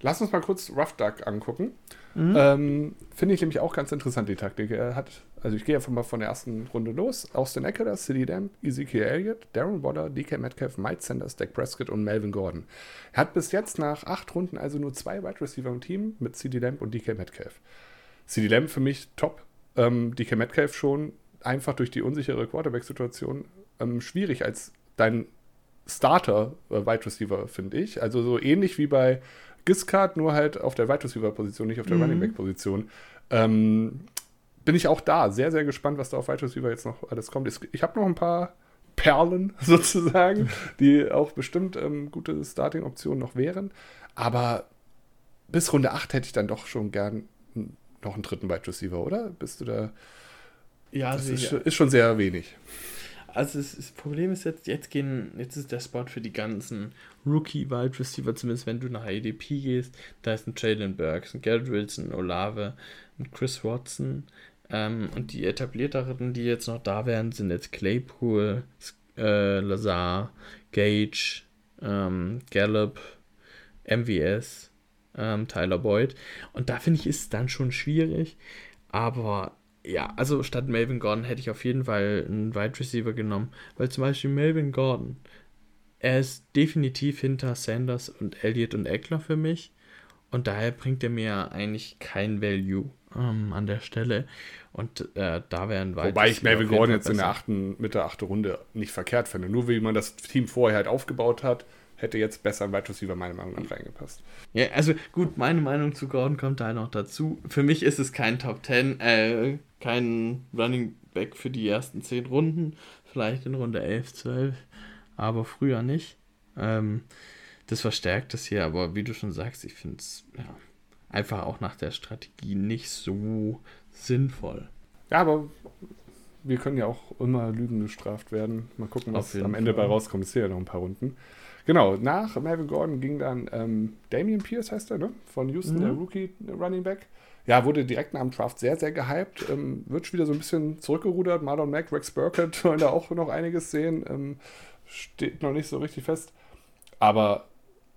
Lass uns mal kurz Rough Duck angucken. Mhm. Ähm, Finde ich nämlich auch ganz interessant, die Taktik. Er hat, also ich gehe einfach mal von der ersten Runde los. Austin Eckler, City Lamb, Ezekiel Elliott, Darren Waller, DK Metcalf, Mike Sanders, Dak Prescott und Melvin Gordon. Er hat bis jetzt nach acht Runden also nur zwei Wide Receiver im Team mit CD Lamb und DK Metcalf. CD Lamb für mich top. Ähm, DK Metcalf schon einfach durch die unsichere Quarterback-Situation ähm, schwierig als dein Starter äh, Wide Receiver, finde ich. Also so ähnlich wie bei Giscard, nur halt auf der Wide Receiver-Position, nicht auf der mhm. Running Back-Position. Ähm, bin ich auch da. Sehr, sehr gespannt, was da auf Wide Receiver jetzt noch alles kommt. Ich habe noch ein paar Perlen sozusagen, die auch bestimmt ähm, gute Starting-Optionen noch wären. Aber bis Runde 8 hätte ich dann doch schon gern noch einen dritten Wide Receiver, oder? Bist du da? Ja, das ist, ist, schon sehr wenig. Also das, das, Problem ist jetzt, jetzt gehen, jetzt ist der Spot für die ganzen Rookie-Wide Receiver, zumindest wenn du nach ADP gehst, da ist ein Jalen Burks, ein Garrett Wilson, ein Olave, ein Chris Watson. Ähm, und die etablierteren, die jetzt noch da wären, sind jetzt Claypool, äh, Lazar, Gage, ähm, Gallup, MVS, ähm, Tyler Boyd. Und da finde ich, ist es dann schon schwierig. Aber ja, also statt Melvin Gordon hätte ich auf jeden Fall einen Wide Receiver genommen, weil zum Beispiel Melvin Gordon, er ist definitiv hinter Sanders und Elliott und Eckler für mich und daher bringt er mir eigentlich kein Value ähm, an der Stelle und äh, da wäre ein Wide Wobei ich Melvin Gordon jetzt in der achten, Mitte der achten Runde nicht verkehrt finde, nur wie man das Team vorher halt aufgebaut hat, hätte jetzt besser ein Wide Receiver meiner Meinung nach reingepasst. Ja, also gut, meine Meinung zu Gordon kommt da noch dazu. Für mich ist es kein Top 10, äh, kein Running Back für die ersten 10 Runden, vielleicht in Runde 11, 12, aber früher nicht. Ähm, das verstärkt das hier, aber wie du schon sagst, ich finde es ja, einfach auch nach der Strategie nicht so sinnvoll. Ja, aber wir können ja auch immer Lügen gestraft werden. Mal gucken, was am Ende Fall. bei rauskommt. Es sind ja noch ein paar Runden. Genau, nach Melvin Gordon ging dann ähm, Damian Pierce, heißt er, ne? Von Houston, mhm. der Rookie Running Back. Ja, wurde direkt nach dem Draft sehr, sehr gehypt. Ähm, wird schon wieder so ein bisschen zurückgerudert. Marlon Mack, Rex Burkett wollen da auch noch einiges sehen. Ähm, steht noch nicht so richtig fest. Aber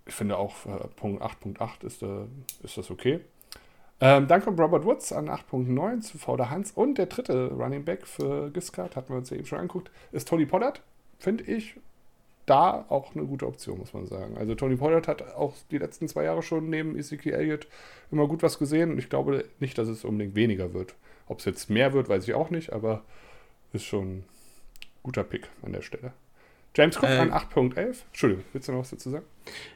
ich finde auch äh, Punkt 8.8 ist, äh, ist das okay. Ähm, dann kommt Robert Woods an 8.9 zu Fauder Hans. Und der dritte Running Back für Giscard, hatten wir uns ja eben schon angeguckt, ist Tony Pollard. Finde ich da auch eine gute Option, muss man sagen. Also Tony Pollard hat auch die letzten zwei Jahre schon neben Ezekiel Elliott immer gut was gesehen. Und ich glaube nicht, dass es unbedingt weniger wird. Ob es jetzt mehr wird, weiß ich auch nicht, aber ist schon ein guter Pick an der Stelle. James Cook äh, an 8.11. Entschuldigung, willst du noch was dazu sagen?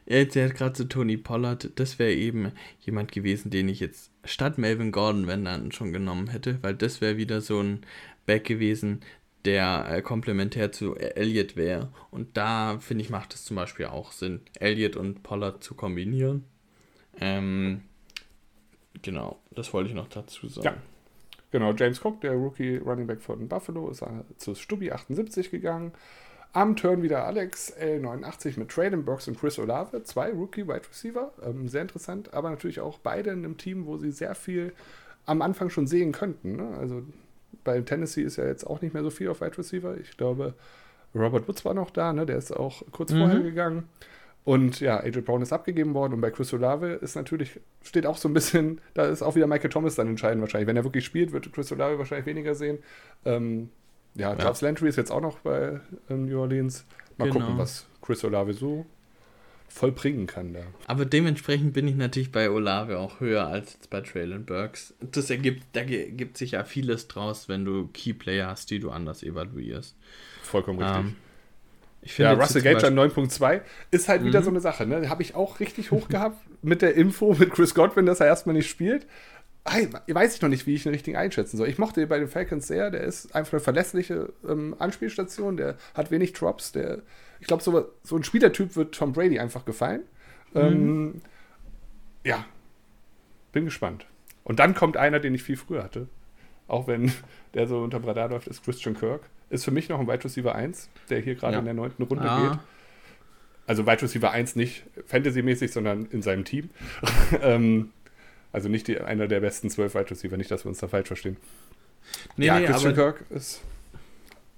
Er hat gerade zu Tony Pollard, das wäre eben jemand gewesen, den ich jetzt statt Melvin Gordon, wenn dann schon genommen hätte, weil das wäre wieder so ein Back gewesen, der äh, komplementär zu Elliott wäre. Und da finde ich, macht es zum Beispiel auch Sinn, Elliott und Pollard zu kombinieren. Ähm, genau, das wollte ich noch dazu sagen. Ja. Genau, James Cook, der Rookie Running Back von Buffalo, ist zu Stubby 78 gegangen. Am Turn wieder Alex L89 mit Traden Burks und Chris Olave, zwei Rookie Wide Receiver. Ähm, sehr interessant, aber natürlich auch beide in einem Team, wo sie sehr viel am Anfang schon sehen könnten. Ne? Also bei Tennessee ist ja jetzt auch nicht mehr so viel auf Wide Receiver. Ich glaube, Robert Woods war noch da, ne? der ist auch kurz mhm. vorher gegangen. Und ja, AJ Brown ist abgegeben worden und bei Chris Olave ist natürlich, steht auch so ein bisschen, da ist auch wieder Michael Thomas dann entscheidend wahrscheinlich. Wenn er wirklich spielt, wird Chris Olave wahrscheinlich weniger sehen. Ähm, ja, Charles ja. Landry ist jetzt auch noch bei ähm, New Orleans. Mal genau. gucken, was Chris Olave so vollbringen kann da. Aber dementsprechend bin ich natürlich bei Olave auch höher als jetzt bei Traylon Burks. Das ergibt, da ergibt sich ja vieles draus, wenn du Keyplayer hast, die du anders evaluierst. Vollkommen richtig. Ähm, ja, Russell Gage an 9.2 ist halt wieder mhm. so eine Sache. Ne? Habe ich auch richtig hoch gehabt mit der Info mit Chris Godwin, dass er erstmal nicht spielt weiß ich noch nicht, wie ich ihn richtig einschätzen soll. Ich mochte ihn bei den Falcons sehr. Der ist einfach eine verlässliche ähm, Anspielstation. Der hat wenig Drops. Der, ich glaube, so, so ein Spielertyp wird Tom Brady einfach gefallen. Mhm. Ähm, ja, bin gespannt. Und dann kommt einer, den ich viel früher hatte. Auch wenn der so unter Radar läuft, ist Christian Kirk. Ist für mich noch ein Wide Receiver 1, der hier gerade ja. in der neunten Runde ah. geht. Also Wide Receiver 1 nicht Fantasy-mäßig, sondern in seinem Team. ähm, also nicht die, einer der besten zwölf Wide Receiver, nicht, dass wir uns da falsch verstehen. Nee, ja, nee, Christian Kirk ist.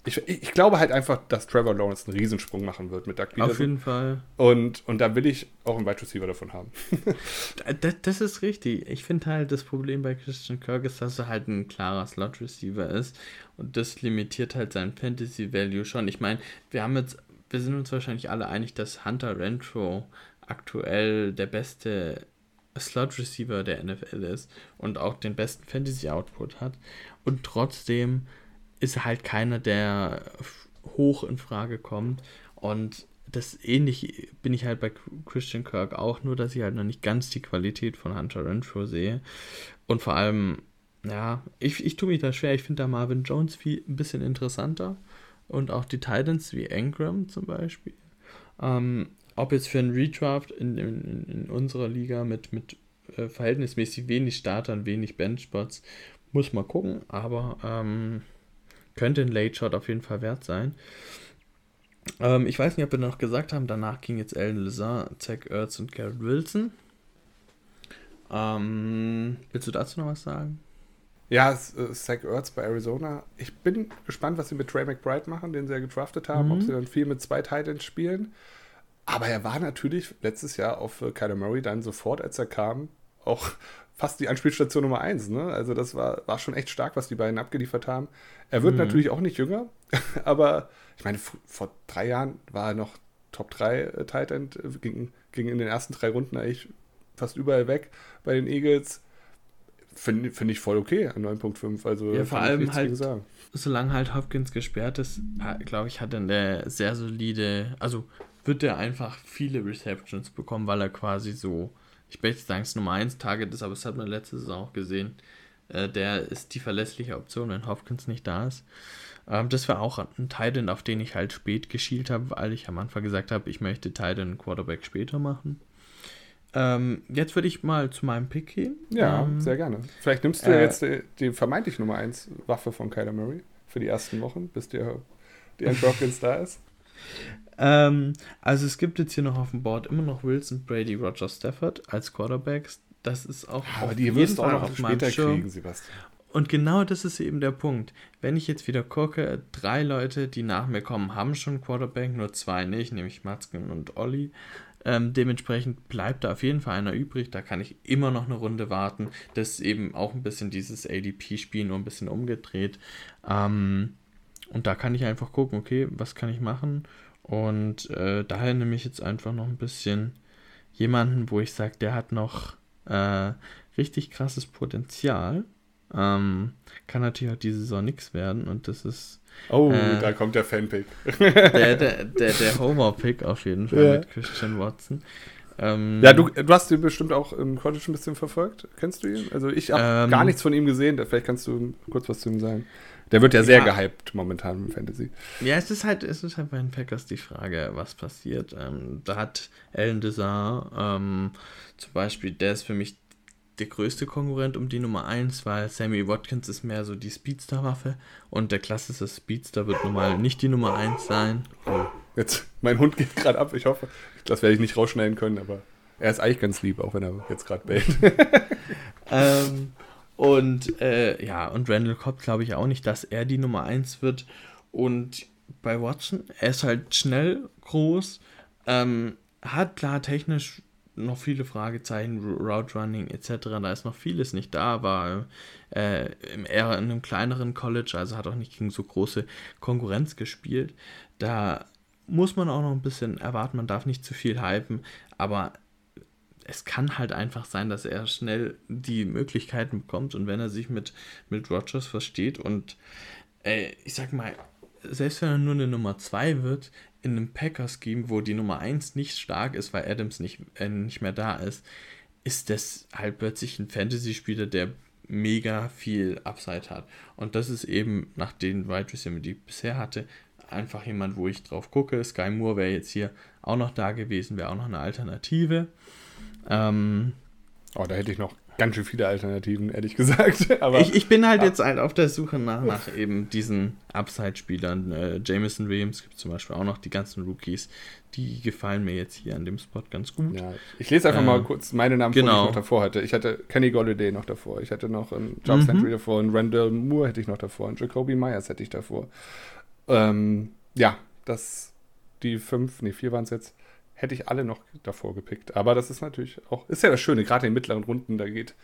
Ich, ich, glaube halt einfach, dass Trevor Lawrence einen Riesensprung machen wird mit Doug Peterson. Auf jeden Fall. Und, und da will ich auch einen Wide Receiver davon haben. das, das, ist richtig. Ich finde halt, das Problem bei Christian Kirk ist, dass er halt ein klarer Slot Receiver ist. Und das limitiert halt seinen Fantasy Value schon. Ich meine, wir haben jetzt, wir sind uns wahrscheinlich alle einig, dass Hunter Renfro aktuell der beste Slot Receiver der NFL ist und auch den besten Fantasy Output hat. Und trotzdem ist er halt keiner, der hoch in Frage kommt. Und das ähnlich bin ich halt bei Christian Kirk auch, nur dass ich halt noch nicht ganz die Qualität von Hunter Renfro sehe. Und vor allem, ja, ich, ich tue mich da schwer, ich finde da Marvin Jones viel, ein bisschen interessanter. Und auch die Titans wie Engram zum Beispiel. Ähm, ob jetzt für einen Redraft in, in, in unserer Liga mit, mit äh, verhältnismäßig wenig Startern, wenig Benchspots, muss man gucken, aber ähm, könnte ein Late Shot auf jeden Fall wert sein. Ähm, ich weiß nicht, ob wir noch gesagt haben, danach ging jetzt Alan Lazar, Zach Ertz und Garrett Wilson. Ähm, willst du dazu noch was sagen? Ja, äh, Zach Ertz bei Arizona. Ich bin gespannt, was sie mit Trey McBride machen, den sie ja gedraftet haben, mhm. ob sie dann viel mit zwei Titans spielen. Aber er war natürlich letztes Jahr auf äh, Kyler Murray dann sofort, als er kam, auch fast die Anspielstation Nummer 1. Ne? Also das war, war schon echt stark, was die beiden abgeliefert haben. Er wird mhm. natürlich auch nicht jünger, aber ich meine, vor drei Jahren war er noch Top 3 äh, Tight End, äh, ging, ging in den ersten drei Runden eigentlich fast überall weg bei den Eagles. Finde find ich voll okay an 9.5. Also ja, vor allem halt, solange halt Hopkins gesperrt ist, glaube ich, hat er eine sehr solide, also wird er einfach viele Receptions bekommen, weil er quasi so, ich möchte sagen, es Nummer 1 Target ist, aber das hat man letzte Saison auch gesehen. Äh, der ist die verlässliche Option, wenn Hopkins nicht da ist. Ähm, das war auch ein Titan, auf den ich halt spät geschielt habe, weil ich am Anfang gesagt habe, ich möchte Titan Quarterback später machen. Ähm, jetzt würde ich mal zu meinem Pick gehen. Ja, ähm, sehr gerne. Vielleicht nimmst du äh, jetzt die, die vermeintlich Nummer 1 Waffe von Kyler Murray für die ersten Wochen, bis der, Andrew Hopkins da ist. Ähm, also es gibt jetzt hier noch auf dem Board immer noch Wilson, Brady, Roger Stafford als Quarterbacks. Das ist auch Aber auf die jeden wirst du auch noch später kriegen, Sebastian. Und genau das ist eben der Punkt. Wenn ich jetzt wieder gucke, drei Leute, die nach mir kommen, haben schon Quarterback, nur zwei nicht, nämlich Matzken und Olli. Ähm, dementsprechend bleibt da auf jeden Fall einer übrig. Da kann ich immer noch eine Runde warten. Das ist eben auch ein bisschen dieses ADP-Spiel, nur ein bisschen umgedreht. Ähm, und da kann ich einfach gucken, okay, was kann ich machen? Und äh, daher nehme ich jetzt einfach noch ein bisschen jemanden, wo ich sage, der hat noch äh, richtig krasses Potenzial. Ähm, kann natürlich auch diese Saison nichts werden und das ist Oh, Äh. da kommt der Fanpick. der, der, der, der Homer-Pick auf jeden Fall Ja. mit Christian Watson. Ähm, Ja, du, du hast ihn bestimmt auch im College ein bisschen verfolgt. Kennst du ihn? Also ich habe Ähm. gar nichts von ihm gesehen. Vielleicht kannst du kurz was zu ihm sagen. Der wird ja sehr Ja. gehypt momentan im Fantasy. Ja, es ist halt, es ist halt bei den Packers die Frage, was passiert. Ähm, da hat Alan Desar ähm, zum Beispiel, der ist für mich der größte Konkurrent um die Nummer 1, weil Sammy Watkins ist mehr so die Speedster-Waffe und der klassische Speedster wird nun mal nicht die Nummer 1 sein. Oh, jetzt, mein Hund geht gerade ab. Ich hoffe, das werde ich nicht rausschneiden können, aber er ist eigentlich ganz lieb, auch wenn er jetzt gerade bellt. Ähm, und äh, ja, und Randall Cobb glaube ich auch nicht, dass er die Nummer 1 wird. Und bei Watson, er ist halt schnell, groß, ähm, hat klar technisch noch viele Fragezeichen, Route Running etc. Da ist noch vieles nicht da, war äh, eher in einem kleineren College, also hat auch nicht gegen so große Konkurrenz gespielt. Da muss man auch noch ein bisschen erwarten, man darf nicht zu viel hypen, aber es kann halt einfach sein, dass er schnell die Möglichkeiten bekommt und wenn er sich mit, mit Rogers versteht und äh, ich sag mal, selbst wenn er nur eine Nummer 2 wird, in einem Packers-Scheme, wo die Nummer 1 nicht stark ist, weil Adams nicht, äh, nicht mehr da ist, ist das halt plötzlich ein Fantasy-Spieler, der mega viel Upside hat. Und das ist eben nach den Wide Receiver, die ich bisher hatte, einfach jemand, wo ich drauf gucke. Sky Moore wäre jetzt hier auch noch da gewesen, wäre auch noch eine Alternative. Ähm, Oh, da hätte ich noch ganz schön viele Alternativen, ehrlich gesagt. Aber ich, ich bin halt jetzt halt auf der Suche nach, nach eben diesen Upside-Spielern. Äh, Jameson Williams gibt zum Beispiel auch noch die ganzen Rookies. Die gefallen mir jetzt hier an dem Spot ganz gut. ja, ich lese einfach Ähm, mal kurz meine Namen vor, die genau. ich noch davor hatte. Ich hatte Kenny Golladay noch davor. Ich hatte noch einen Charles Mhm. Landry davor. Einen Randall Moore hätte ich noch davor. Einen Jacoby Myers hätte ich davor. Ähm, ja, das, die fünf, nee, vier waren es jetzt, hätte ich alle noch davor gepickt. Aber das ist natürlich auch, ist ja das Schöne, gerade in den mittleren Runden, da geht,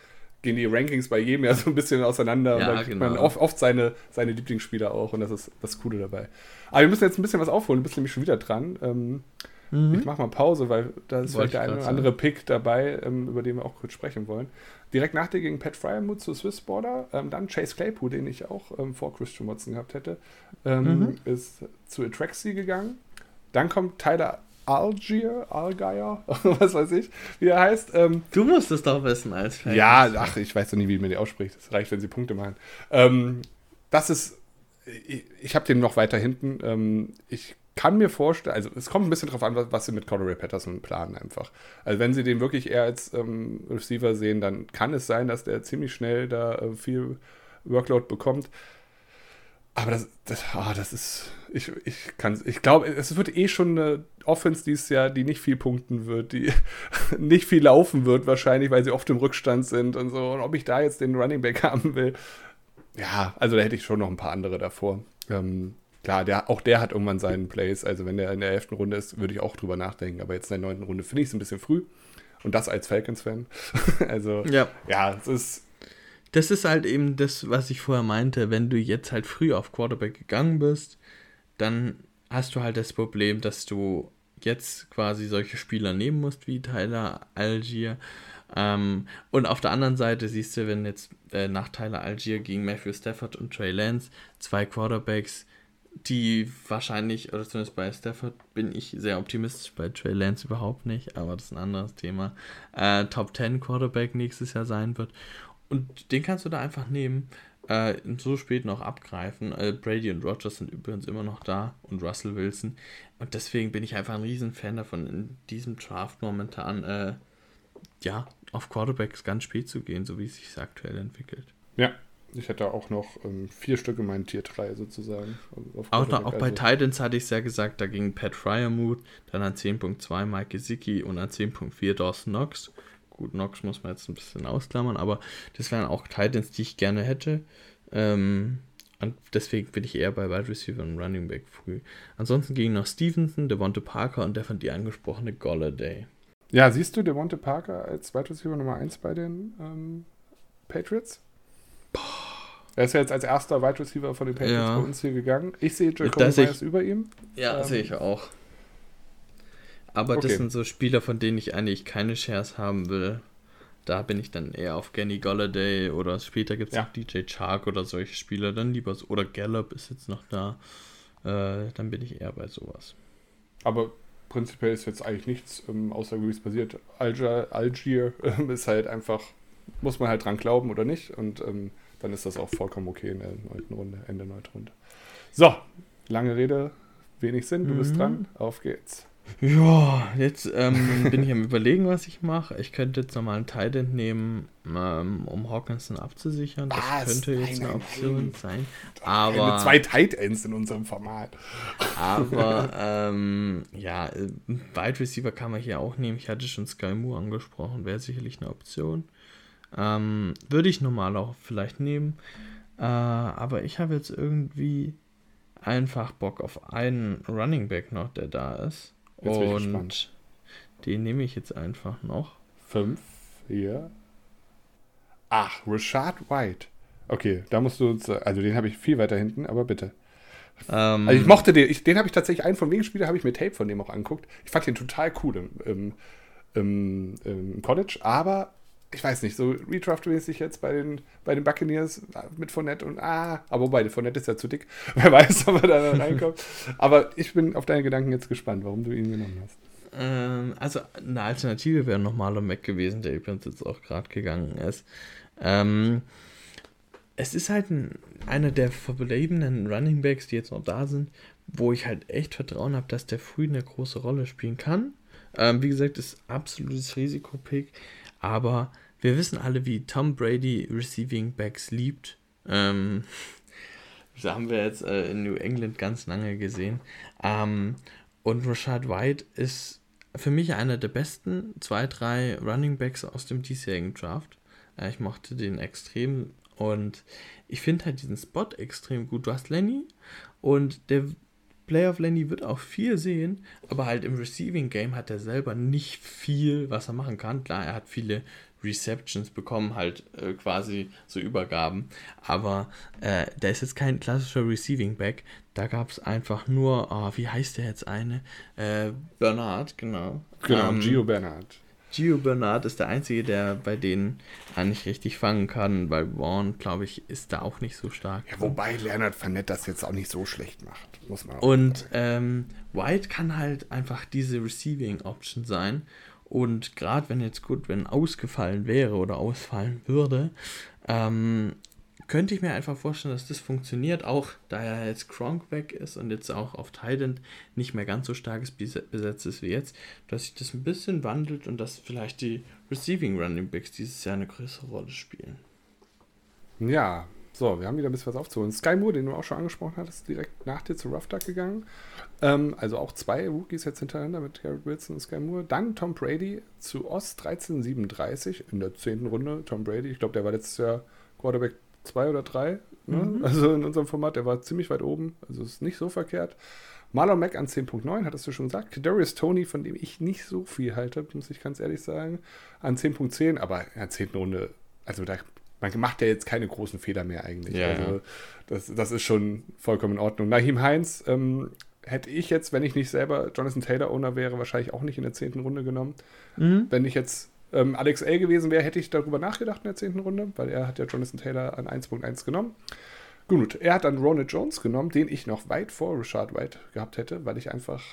gehen die Rankings bei jedem ja so ein bisschen auseinander und Ja, da kriegt genau. man oft, oft seine, seine Lieblingsspieler auch und das ist das Coole dabei. Aber wir müssen jetzt ein bisschen was aufholen, du bist nämlich schon wieder dran. Ähm, Mhm. Ich mache mal Pause, weil da ist vielleicht der eine oder andere Pick dabei, ähm, über den wir auch kurz sprechen wollen. Direkt nach dir gegen Pat Fryermuth zu Swiss Border, ähm, dann Chase Claypool, den ich auch ähm, vor Christian Watson gehabt hätte, ähm, Mhm. ist zu Atraxi gegangen. Dann kommt Tyler Algier, Algier, was weiß ich, wie er heißt. Ähm, Du musst es doch wissen als Fan. ja, ach, ich weiß doch nicht, wie man die ausspricht. Es reicht, wenn sie Punkte machen. Ähm, das ist, ich, ich habe den noch weiter hinten. Ähm, ich kann mir vorstellen, also es kommt ein bisschen drauf an, was, was sie mit Cordero Patterson planen einfach. Also wenn sie den wirklich eher als ähm, Receiver sehen, dann kann es sein, dass der ziemlich schnell da äh, viel Workload bekommt. Aber das, das, ah, das ist, ich, ich kann, ich glaube, es wird eh schon eine Offense dieses Jahr, die nicht viel punkten wird, die nicht viel laufen wird wahrscheinlich, weil sie oft im Rückstand sind und so. Und ob ich da jetzt den Running Back haben will, ja, also da hätte ich schon noch ein paar andere davor. Ähm, klar, der, auch der hat irgendwann seinen Place. Also wenn der in der elften Runde ist, würde ich auch drüber nachdenken. Aber jetzt in der neunten Runde finde ich es ein bisschen früh. Und das als Falcons-Fan. also Ja, ja, es ist das ist halt eben das, was ich vorher meinte. Wenn du jetzt halt früh auf Quarterback gegangen bist, dann hast du halt das Problem, dass du jetzt quasi solche Spieler nehmen musst wie Tyler Algier. Ähm, und auf der anderen Seite siehst du, wenn jetzt äh, nach Tyler Algier gegen Matthew Stafford und Trey Lance zwei Quarterbacks, die wahrscheinlich, oder zumindest bei Stafford bin ich sehr optimistisch, bei Trey Lance überhaupt nicht, aber das ist ein anderes Thema, äh, Top 10 Quarterback nächstes Jahr sein wird. Und den kannst du da einfach nehmen, äh, so spät noch abgreifen. Äh, Brady und Rogers sind übrigens immer noch da und Russell Wilson. Und deswegen bin ich einfach ein Riesenfan davon, in diesem Draft momentan, äh, ja, auf Quarterbacks ganz spät zu gehen, so wie es sich aktuell entwickelt. Ja, ich hätte auch noch ähm, vier Stück in meinen Tier 3 sozusagen. Auch, auch bei also. Titans hatte ich es ja gesagt, da ging Pat Fryermuth, dann an 10.2 Mike Gesicki und an 10.4 Dawson Knox. Gut, Knox muss man jetzt ein bisschen ausklammern, aber das wären auch Titans, die ich gerne hätte. Ähm, und deswegen bin ich eher bei Wide Receiver und Running Back früh. Ansonsten gingen noch Stevenson, Devonte Parker und der von dir angesprochene Golladay. Ja, siehst du Devonte Parker als Wide Receiver Nummer 1 bei den ähm, Patriots? Boah. Er ist ja jetzt als erster Wide Receiver von den Patriots ja. bei uns hier gegangen. Ich sehe Jacoby Myers über ihm. Ja, ähm, sehe ich auch. Aber okay. das sind so Spieler, von denen ich eigentlich keine Shares haben will. Da bin ich dann eher auf Kenny Golladay oder später gibt es ja. DJ Chark oder solche Spieler. Dann lieber so, oder Gallup ist jetzt noch da. Äh, dann bin ich eher bei sowas. Aber prinzipiell ist jetzt eigentlich nichts ähm, außergewöhnliches passiert. Algier, Algier äh, ist halt einfach, muss man halt dran glauben oder nicht. Und ähm, dann ist das auch vollkommen okay in der neunten Runde, Ende neunte Runde. So, lange Rede, wenig Sinn, du mhm. bist dran, auf geht's. Ja, jetzt ähm, bin ich am überlegen, was ich mache. Ich könnte jetzt nochmal einen Titan nehmen, ähm, um Hawkinson abzusichern. Das was? könnte jetzt nein, eine Option nein. sein. Aber Keine zwei Tight Ends in unserem Format. Aber ähm, ja, Wide Receiver kann man hier auch nehmen. Ich hatte schon Sky Moore angesprochen, wäre sicherlich eine Option. Ähm, würde ich normal auch vielleicht nehmen. Äh, aber ich habe jetzt irgendwie einfach Bock auf einen Running Back noch, der da ist. Jetzt Und den nehme ich jetzt einfach noch. Fünf, hier. Ach, Rashad White. Okay, da musst du uns, also den habe ich viel weiter hinten, aber bitte. Ähm, also ich mochte den, ich, den habe ich tatsächlich, einen von wegen Spieler habe ich mir Tape von dem auch angeguckt. Ich fand den total cool im, im, im, im College, aber ich weiß nicht, so Redraft-mäßig jetzt bei den, bei den Buccaneers mit Fournette und ah, aber wobei, Fournette ist ja zu dick. Wer weiß, ob er da reinkommt. aber ich bin auf deine Gedanken jetzt gespannt, warum du ihn genommen hast. Ähm, also eine Alternative wäre nochmal Mac gewesen, der übrigens jetzt auch gerade gegangen ist. Ähm, es ist halt ein, einer der verbleibenden Running Backs, die jetzt noch da sind, wo ich halt echt Vertrauen habe, dass der früh eine große Rolle spielen kann. Ähm, wie gesagt, ist absolutes Risikopick. Aber wir wissen alle, wie Tom Brady Receiving Backs liebt. Ähm, das haben wir jetzt äh, in New England ganz lange gesehen. Ähm, und Rashad White ist für mich einer der besten zwei, drei Running Backs aus dem diesjährigen Draft. Äh, ich mochte den extrem und ich finde halt diesen Spot extrem gut. Du hast Lenny und der Playoff Lenny wird auch viel sehen, aber halt im Receiving Game hat er selber nicht viel, was er machen kann. Klar, er hat viele Receptions bekommen, halt äh, quasi so Übergaben, aber äh, der ist jetzt kein klassischer Receiving Back. Da gab es einfach nur, oh, wie heißt der jetzt eine? Äh, Bernard, genau. Genau, ähm, Gio Bernard. Gio Bernard ist der Einzige, der bei denen eigentlich richtig fangen kann, weil Vaughn, glaube ich, ist da auch nicht so stark. Ja, wobei Leonard Fournette das jetzt auch nicht so schlecht macht, muss man Und ähm, White kann halt einfach diese Receiving Option sein. Und gerade wenn jetzt gut, wenn ausgefallen wäre oder ausfallen würde, ähm, könnte ich mir einfach vorstellen, dass das funktioniert, auch da er jetzt Kronk weg ist und jetzt auch auf Thailand nicht mehr ganz so starkes besetzt ist wie jetzt, dass sich das ein bisschen wandelt und dass vielleicht die Receiving Running Backs dieses Jahr eine größere Rolle spielen. Ja, so, wir haben wieder ein bisschen was aufzuholen. Sky Moore, den du auch schon angesprochen hattest, direkt nach dir zu Rough Duck gegangen. Ähm, also auch zwei Rookies jetzt hintereinander mit Garrett Wilson und Sky Moore. Dann Tom Brady zu Ost 1337 in der zehnten Runde. Tom Brady, ich glaube, der war letztes Jahr Quarterback zwei oder drei. Ne? Mhm. Also in unserem Format, der war ziemlich weit oben. Also ist nicht so verkehrt. Marlon Mack an 10.9, hattest du schon gesagt. Darius Tony, von dem ich nicht so viel halte, muss ich ganz ehrlich sagen, an 10.10, aber in der 10. Runde, also da, man macht ja jetzt keine großen Fehler mehr eigentlich. Ja, also das, das ist schon vollkommen in Ordnung. Nahim Heinz ähm, hätte ich jetzt, wenn ich nicht selber Jonathan Taylor Owner wäre, wahrscheinlich auch nicht in der 10. Runde genommen. Mhm. Wenn ich jetzt ähm, Alex L gewesen wäre, hätte ich darüber nachgedacht in der 10. Runde, weil er hat ja Jonathan Taylor an 1.1 genommen. Gut, er hat dann Ronald Jones genommen, den ich noch weit vor Richard White gehabt hätte, weil ich einfach.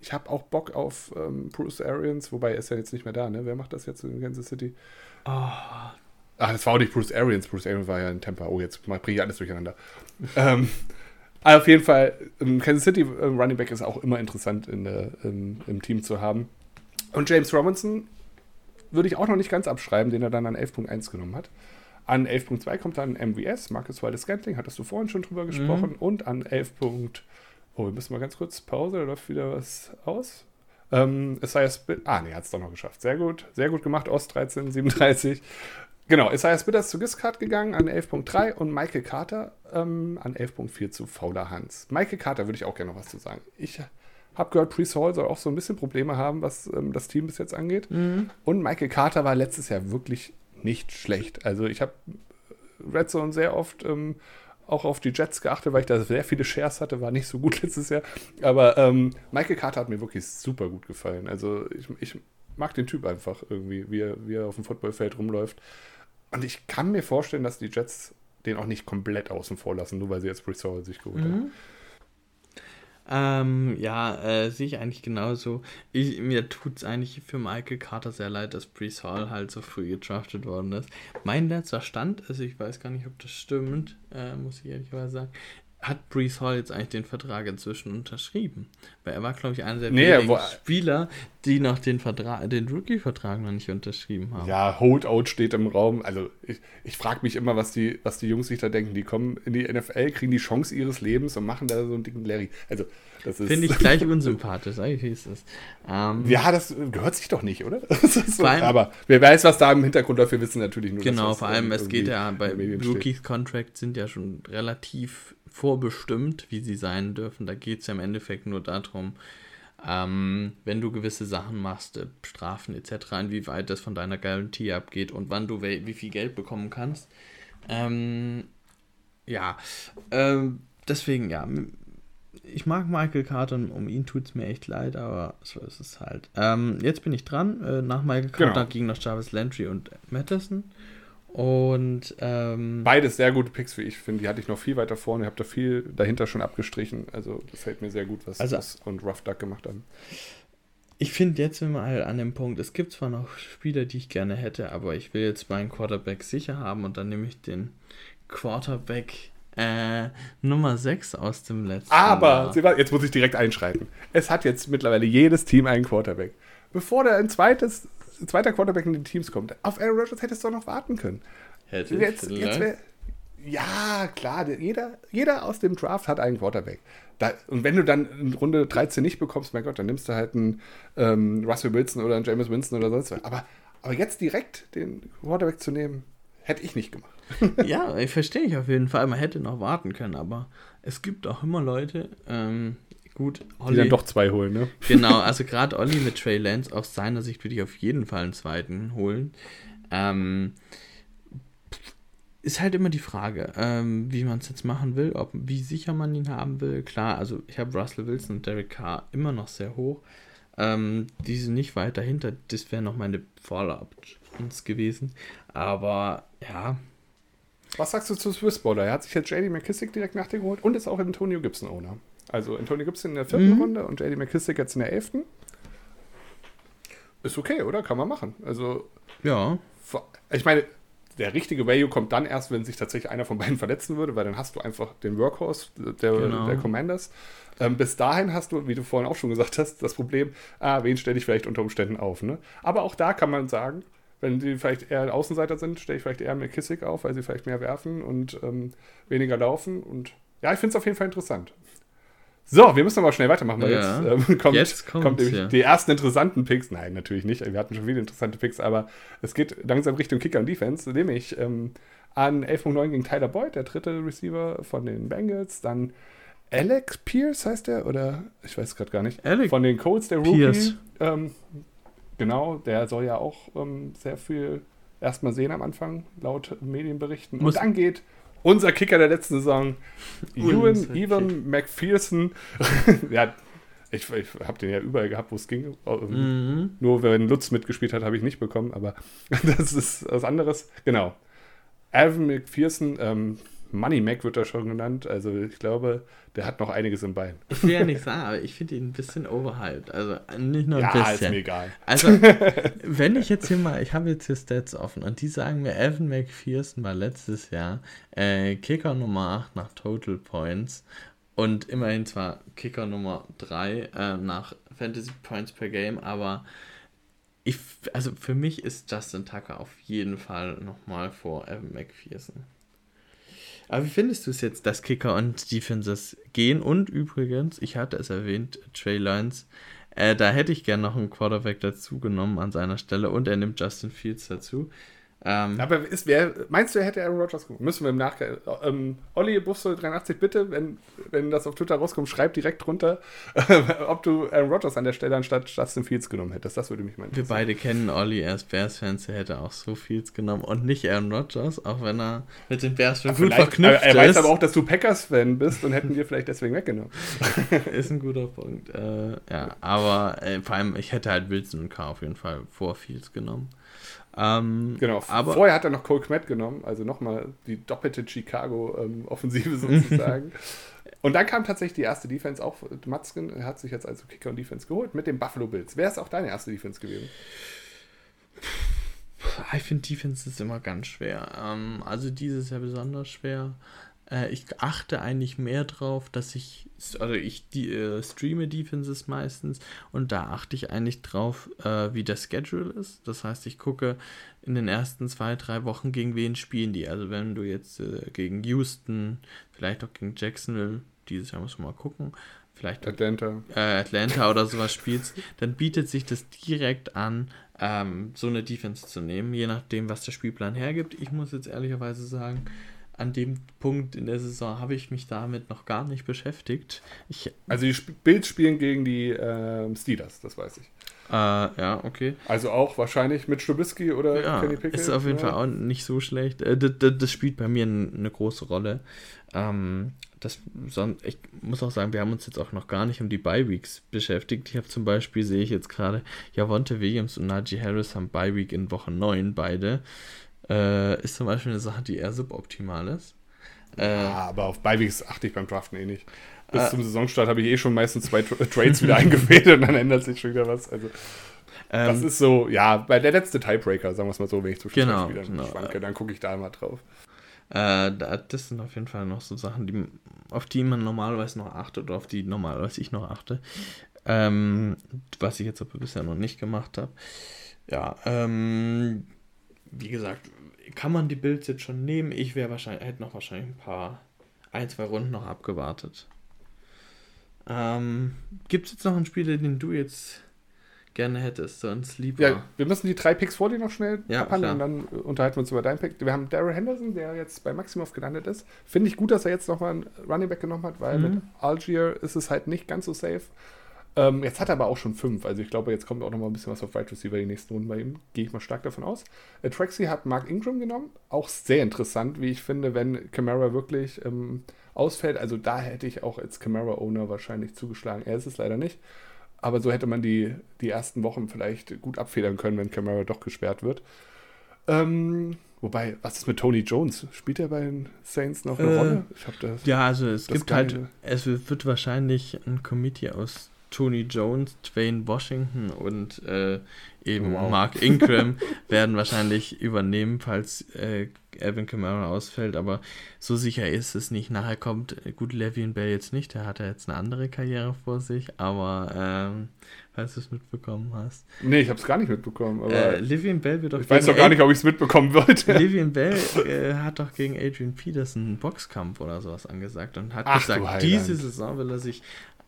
Ich habe auch Bock auf ähm, Bruce Arians, wobei er ist ja jetzt nicht mehr da, ne? Wer macht das jetzt in Kansas City? Oh, Ach, das war auch nicht Bruce Arians. Bruce Arians war ja in Tampa. Oh, jetzt bringe ich alles durcheinander. ähm, aber auf jeden Fall, Kansas City ähm, Running Back ist auch immer interessant in der, im, im Team zu haben. Und James Robinson würde ich auch noch nicht ganz abschreiben, den er dann an 11.1 genommen hat. An 11.2 kommt dann MVS, Marcus Wilde Scantling, hattest du vorhin schon drüber gesprochen. Mhm. Und an 11. Oh, wir müssen mal ganz kurz Pause, da läuft wieder was aus. Ähm, Isaiah Spit. Ah, nee, hat es doch noch geschafft. Sehr gut, sehr gut gemacht. Ost 13, 37. Genau, Isaiah Spitters zu Giscard gegangen an 11.3 und Michael Carter ähm, an 11.4 zu Fauler Hans. Michael Carter würde ich auch gerne noch was zu sagen. Ich habe gehört, Priest Hall soll auch so ein bisschen Probleme haben, was ähm, das Team bis jetzt angeht. Mhm. Und Michael Carter war letztes Jahr wirklich nicht schlecht. Also ich habe Red Zone sehr oft ähm, auch auf die Jets geachtet, weil ich da sehr viele Shares hatte, war nicht so gut letztes Jahr. Aber ähm, Michael Carter hat mir wirklich super gut gefallen. Also ich, ich mag den Typ einfach irgendwie, wie er, wie er auf dem Footballfeld rumläuft. Und ich kann mir vorstellen, dass die Jets den auch nicht komplett außen vor lassen, nur weil sie jetzt Brees sich geholt mhm. haben. Ähm, ja, äh, sehe ich eigentlich genauso. Ich, mir tut es eigentlich für Michael Carter sehr leid, dass Brees Hall halt so früh gedraftet worden ist. Mein letzter Stand, also ich weiß gar nicht, ob das stimmt, äh, muss ich ehrlicherweise sagen, hat Brees Hall jetzt eigentlich den Vertrag inzwischen unterschrieben? Weil er war, glaube ich, einer der nee, wenigen Spieler, die noch den, Vertrag, den Rookie-Vertrag noch nicht unterschrieben haben. Ja, Holdout steht im Raum. Also ich, ich frage mich immer, was die, was die Jungs sich da denken. Die kommen in die NFL, kriegen die Chance ihres Lebens und machen da so einen dicken Larry. Also das ist... Finde ich gleich unsympathisch, wie ist das? Ähm, ja, das gehört sich doch nicht, oder? so, allem, aber wer weiß, was da im Hintergrund dafür wissen, natürlich nur. Genau, vor allem, es geht ja bei Rookies Contracts sind ja schon relativ vorbestimmt, wie sie sein dürfen. Da geht es ja im Endeffekt nur darum, ähm, wenn du gewisse Sachen machst, äh, Strafen etc., inwieweit das von deiner Garantie abgeht und wann du wie viel Geld bekommen kannst. Ähm, ja, ähm, deswegen, ja, ich mag Michael Carter, um ihn tut es mir echt leid, aber so ist es halt. Ähm, jetzt bin ich dran. Äh, nach Michael Carter genau. ging noch Jarvis Landry und Madison. Und ähm, beides sehr gute Picks, wie ich finde. Die hatte ich noch viel weiter vorne. Ich habe da viel dahinter schon abgestrichen. Also das fällt mir sehr gut, was also, das und Rough Duck gemacht haben. Ich finde jetzt sind wir halt an dem Punkt, es gibt zwar noch Spieler, die ich gerne hätte, aber ich will jetzt meinen Quarterback sicher haben und dann nehme ich den Quarterback äh, Nummer 6 aus dem letzten Aber, Jahr. jetzt muss ich direkt einschreiten. Es hat jetzt mittlerweile jedes Team einen Quarterback. Bevor der ein zweites zweiter Quarterback in den Teams kommt. Auf Aaron Rodgers hättest du doch noch warten können. Hätte jetzt, jetzt wär, Ja, klar, jeder, jeder aus dem Draft hat einen Quarterback. Da, und wenn du dann in Runde 13 nicht bekommst, mein Gott, dann nimmst du halt einen ähm, Russell Wilson oder einen James Winston oder sonst was. Aber, aber jetzt direkt den Quarterback zu nehmen, hätte ich nicht gemacht. ja, ich verstehe ich auf jeden Fall. Man hätte noch warten können, aber es gibt auch immer Leute, ähm, Gut, Olli. Die dann doch zwei holen, ne? Genau, also gerade Olli mit Trey Lance, aus seiner Sicht würde ich auf jeden Fall einen zweiten holen. Ähm, ist halt immer die Frage, ähm, wie man es jetzt machen will, ob, wie sicher man ihn haben will. Klar, also ich habe Russell Wilson und Derek Carr immer noch sehr hoch. Ähm, die sind nicht weit dahinter. Das wäre noch meine Follow-ups gewesen. Aber ja. Was sagst du zu Swissballer? Er hat sich jetzt JD McKissick direkt nach dir geholt und ist auch Antonio Gibson Owner. Also Antonio Gibson in der vierten mhm. Runde und JD McKissick jetzt in der elften. Ist okay, oder? Kann man machen. Also. Ja. Ich meine, der richtige Value kommt dann erst, wenn sich tatsächlich einer von beiden verletzen würde, weil dann hast du einfach den Workhorse der, genau. der Commanders. Ähm, bis dahin hast du, wie du vorhin auch schon gesagt hast, das Problem, ah, wen stelle ich vielleicht unter Umständen auf. Ne? Aber auch da kann man sagen, wenn sie vielleicht eher Außenseiter sind, stelle ich vielleicht eher McKissick auf, weil sie vielleicht mehr werfen und ähm, weniger laufen. Und ja, ich finde es auf jeden Fall interessant. So, wir müssen aber schnell weitermachen, weil ja. jetzt, ähm, kommt, jetzt kommt nämlich ja. die ersten interessanten Picks. Nein, natürlich nicht. Wir hatten schon viele interessante Picks, aber es geht langsam Richtung Kicker und Defense, nämlich ähm, an 11.9 gegen Tyler Boyd, der dritte Receiver von den Bengals. Dann Alex Pierce heißt der, oder ich weiß gerade gar nicht. Alex von den Colts, der Rookie. Ähm, genau, der soll ja auch ähm, sehr viel erstmal sehen am Anfang, laut Medienberichten. Muss und dann geht unser Kicker der letzten Saison, Ewan, Evan McPherson. ja, ich, ich habe den ja überall gehabt, wo es ging. Mhm. Nur wenn Lutz mitgespielt hat, habe ich nicht bekommen, aber das ist was anderes. Genau. Alvin McPherson, ähm, Money Mac wird er schon genannt. Also ich glaube, der hat noch einiges im Bein. Ich will ja nicht sagen, aber ich finde ihn ein bisschen overhyped. Also nicht nur ein ja, bisschen. ist mir egal. Also, wenn ich jetzt hier mal, ich habe jetzt hier Stats offen und die sagen mir, Evan McPherson war letztes Jahr äh, Kicker Nummer 8 nach Total Points und immerhin zwar Kicker Nummer 3 äh, nach Fantasy Points per Game, aber ich, also für mich ist Justin Tucker auf jeden Fall nochmal vor Evan McPherson. Aber wie findest du es jetzt, dass Kicker und Defenses gehen? Und übrigens, ich hatte es erwähnt, Trey Lance, äh, da hätte ich gerne noch einen Quarterback dazu genommen an seiner Stelle und er nimmt Justin Fields dazu. Ähm, Aber ist, wer, meinst du, er hätte Aaron Rodgers gemacht? Müssen wir im Nachgang. Ähm, Olli Buffalo 83, bitte, wenn, wenn das auf Twitter rauskommt, schreib direkt drunter, ob du Aaron Rodgers an der Stelle anstatt Justin Fields genommen hättest. Das würde mich meinen. Wir beide kennen Olli, er ist Bears-Fans, er hätte auch so Fields genommen und nicht Aaron Rodgers, auch wenn er mit den Bears schon gut verknüpft er, er weiß aber auch, dass du Packers-Fan bist und hätten wir vielleicht deswegen weggenommen. ist ein guter Punkt. Äh, ja, aber äh, vor allem, ich hätte halt Wilson und K auf jeden Fall vor Fields genommen. Ähm, genau, aber vorher hat er noch Cole Kmet genommen, also nochmal die doppelte Chicago-Offensive ähm, sozusagen. und dann kam tatsächlich die erste Defense auch. Matzken hat sich jetzt also Kicker und Defense geholt mit den Buffalo Bills. Wer ist auch deine erste Defense gewesen? Ich finde Defense ist immer ganz schwer. Ähm, also dieses Jahr besonders schwer. Äh, ich achte eigentlich mehr drauf, dass ich, also ich die, äh, streame Defenses meistens und da achte ich eigentlich drauf, äh, wie der Schedule ist. Das heißt, ich gucke in den ersten zwei, drei Wochen, gegen wen spielen die. Also wenn du jetzt äh, gegen Houston, vielleicht auch gegen Jacksonville, dieses Jahr muss man mal gucken, vielleicht Atlanta. Äh, Atlanta oder sowas spielst, dann bietet sich das direkt an, ähm, so eine Defense zu nehmen, je nachdem, was der Spielplan hergibt. Ich muss jetzt ehrlicherweise sagen, an dem Punkt in der Saison habe ich mich damit noch gar nicht beschäftigt. Ich, also die Bills spielen gegen die äh, Steelers, das weiß ich. Äh, ja, okay. Also auch wahrscheinlich mit Strubisky oder ja, Kenny Pickett. Ist auf jeden ja. Fall auch nicht so schlecht. Äh, das, das, das, spielt bei mir eine große Rolle. Ähm, das, ich muss auch sagen, wir haben uns jetzt auch noch gar nicht um die Bye-Weeks beschäftigt. Ich habe zum Beispiel, sehe ich jetzt gerade, Javonte Williams und Najee Harris haben Bye-Week in Woche 9 beide äh, ist zum Beispiel eine Sache, die eher suboptimal ist. Äh, ja, aber auf Beiwegs achte ich beim Draften eh nicht. Bis äh, zum Saisonstart habe ich eh schon meistens zwei Tra Trades wieder eingefädelt und dann ändert sich schon wieder was. Also, ähm, das ist so, ja, bei der letzte Tiebreaker, sagen wir es mal so, wenn ich zu genau, genau, schwanke, dann gucke ich da mal drauf. Äh, das sind auf jeden Fall noch so Sachen, die, auf die man normalerweise noch achtet oder auf die normalerweise ich noch achte. Ähm, was ich jetzt aber bisher noch nicht gemacht habe. Ja, ähm, wie gesagt, kann man die Bills jetzt schon nehmen? Ich wäre wahrscheinlich, hätte noch wahrscheinlich ein paar, ein, zwei Runden noch abgewartet. Ähm, Gibt es jetzt noch einen Spieler, den du jetzt gerne hättest, sonst lieber. Ja, wir müssen die drei Picks vor dir noch schnell ja, abhandeln klar. und dann unterhalten wir uns über deinen Pick. Wir haben Daryl Henderson, der jetzt bei Maximov gelandet ist. Finde ich gut, dass er jetzt nochmal einen Running Back genommen hat, weil mhm. mit Algier ist es halt nicht ganz so safe. Ähm, jetzt hat er aber auch schon fünf. Also ich glaube, jetzt kommt auch noch mal ein bisschen was auf Right Receiver die nächsten Runden bei ihm. Gehe ich mal stark davon aus. Äh, Traxi hat Mark Ingram genommen. Auch sehr interessant, wie ich finde, wenn Camara wirklich ähm, ausfällt. Also da hätte ich auch als Camara-Owner wahrscheinlich zugeschlagen. Er ist es leider nicht. Aber so hätte man die, die ersten Wochen vielleicht gut abfedern können, wenn Camara doch gesperrt wird. Ähm, wobei, was ist mit Tony Jones? Spielt er bei den Saints noch eine äh, Rolle? Das, ja, also es gibt halt, es wird wahrscheinlich ein Committee aus Tony Jones, Dwayne Washington und äh, eben wow. Mark Ingram werden wahrscheinlich übernehmen, falls äh, Alvin Kamara ausfällt, aber so sicher ist es nicht. Nachher kommt, äh, gut, Le'Veon Bell jetzt nicht, der hat ja jetzt eine andere Karriere vor sich, aber ähm, falls du es mitbekommen hast. Nee, ich habe es gar nicht mitbekommen. Aber äh, Livian Bell wird doch Ich weiß doch gar nicht, ob ich es mitbekommen wollte. Livian Bell äh, hat doch gegen Adrian Peterson einen Boxkampf oder sowas angesagt und hat Ach, gesagt, diese Saison will er sich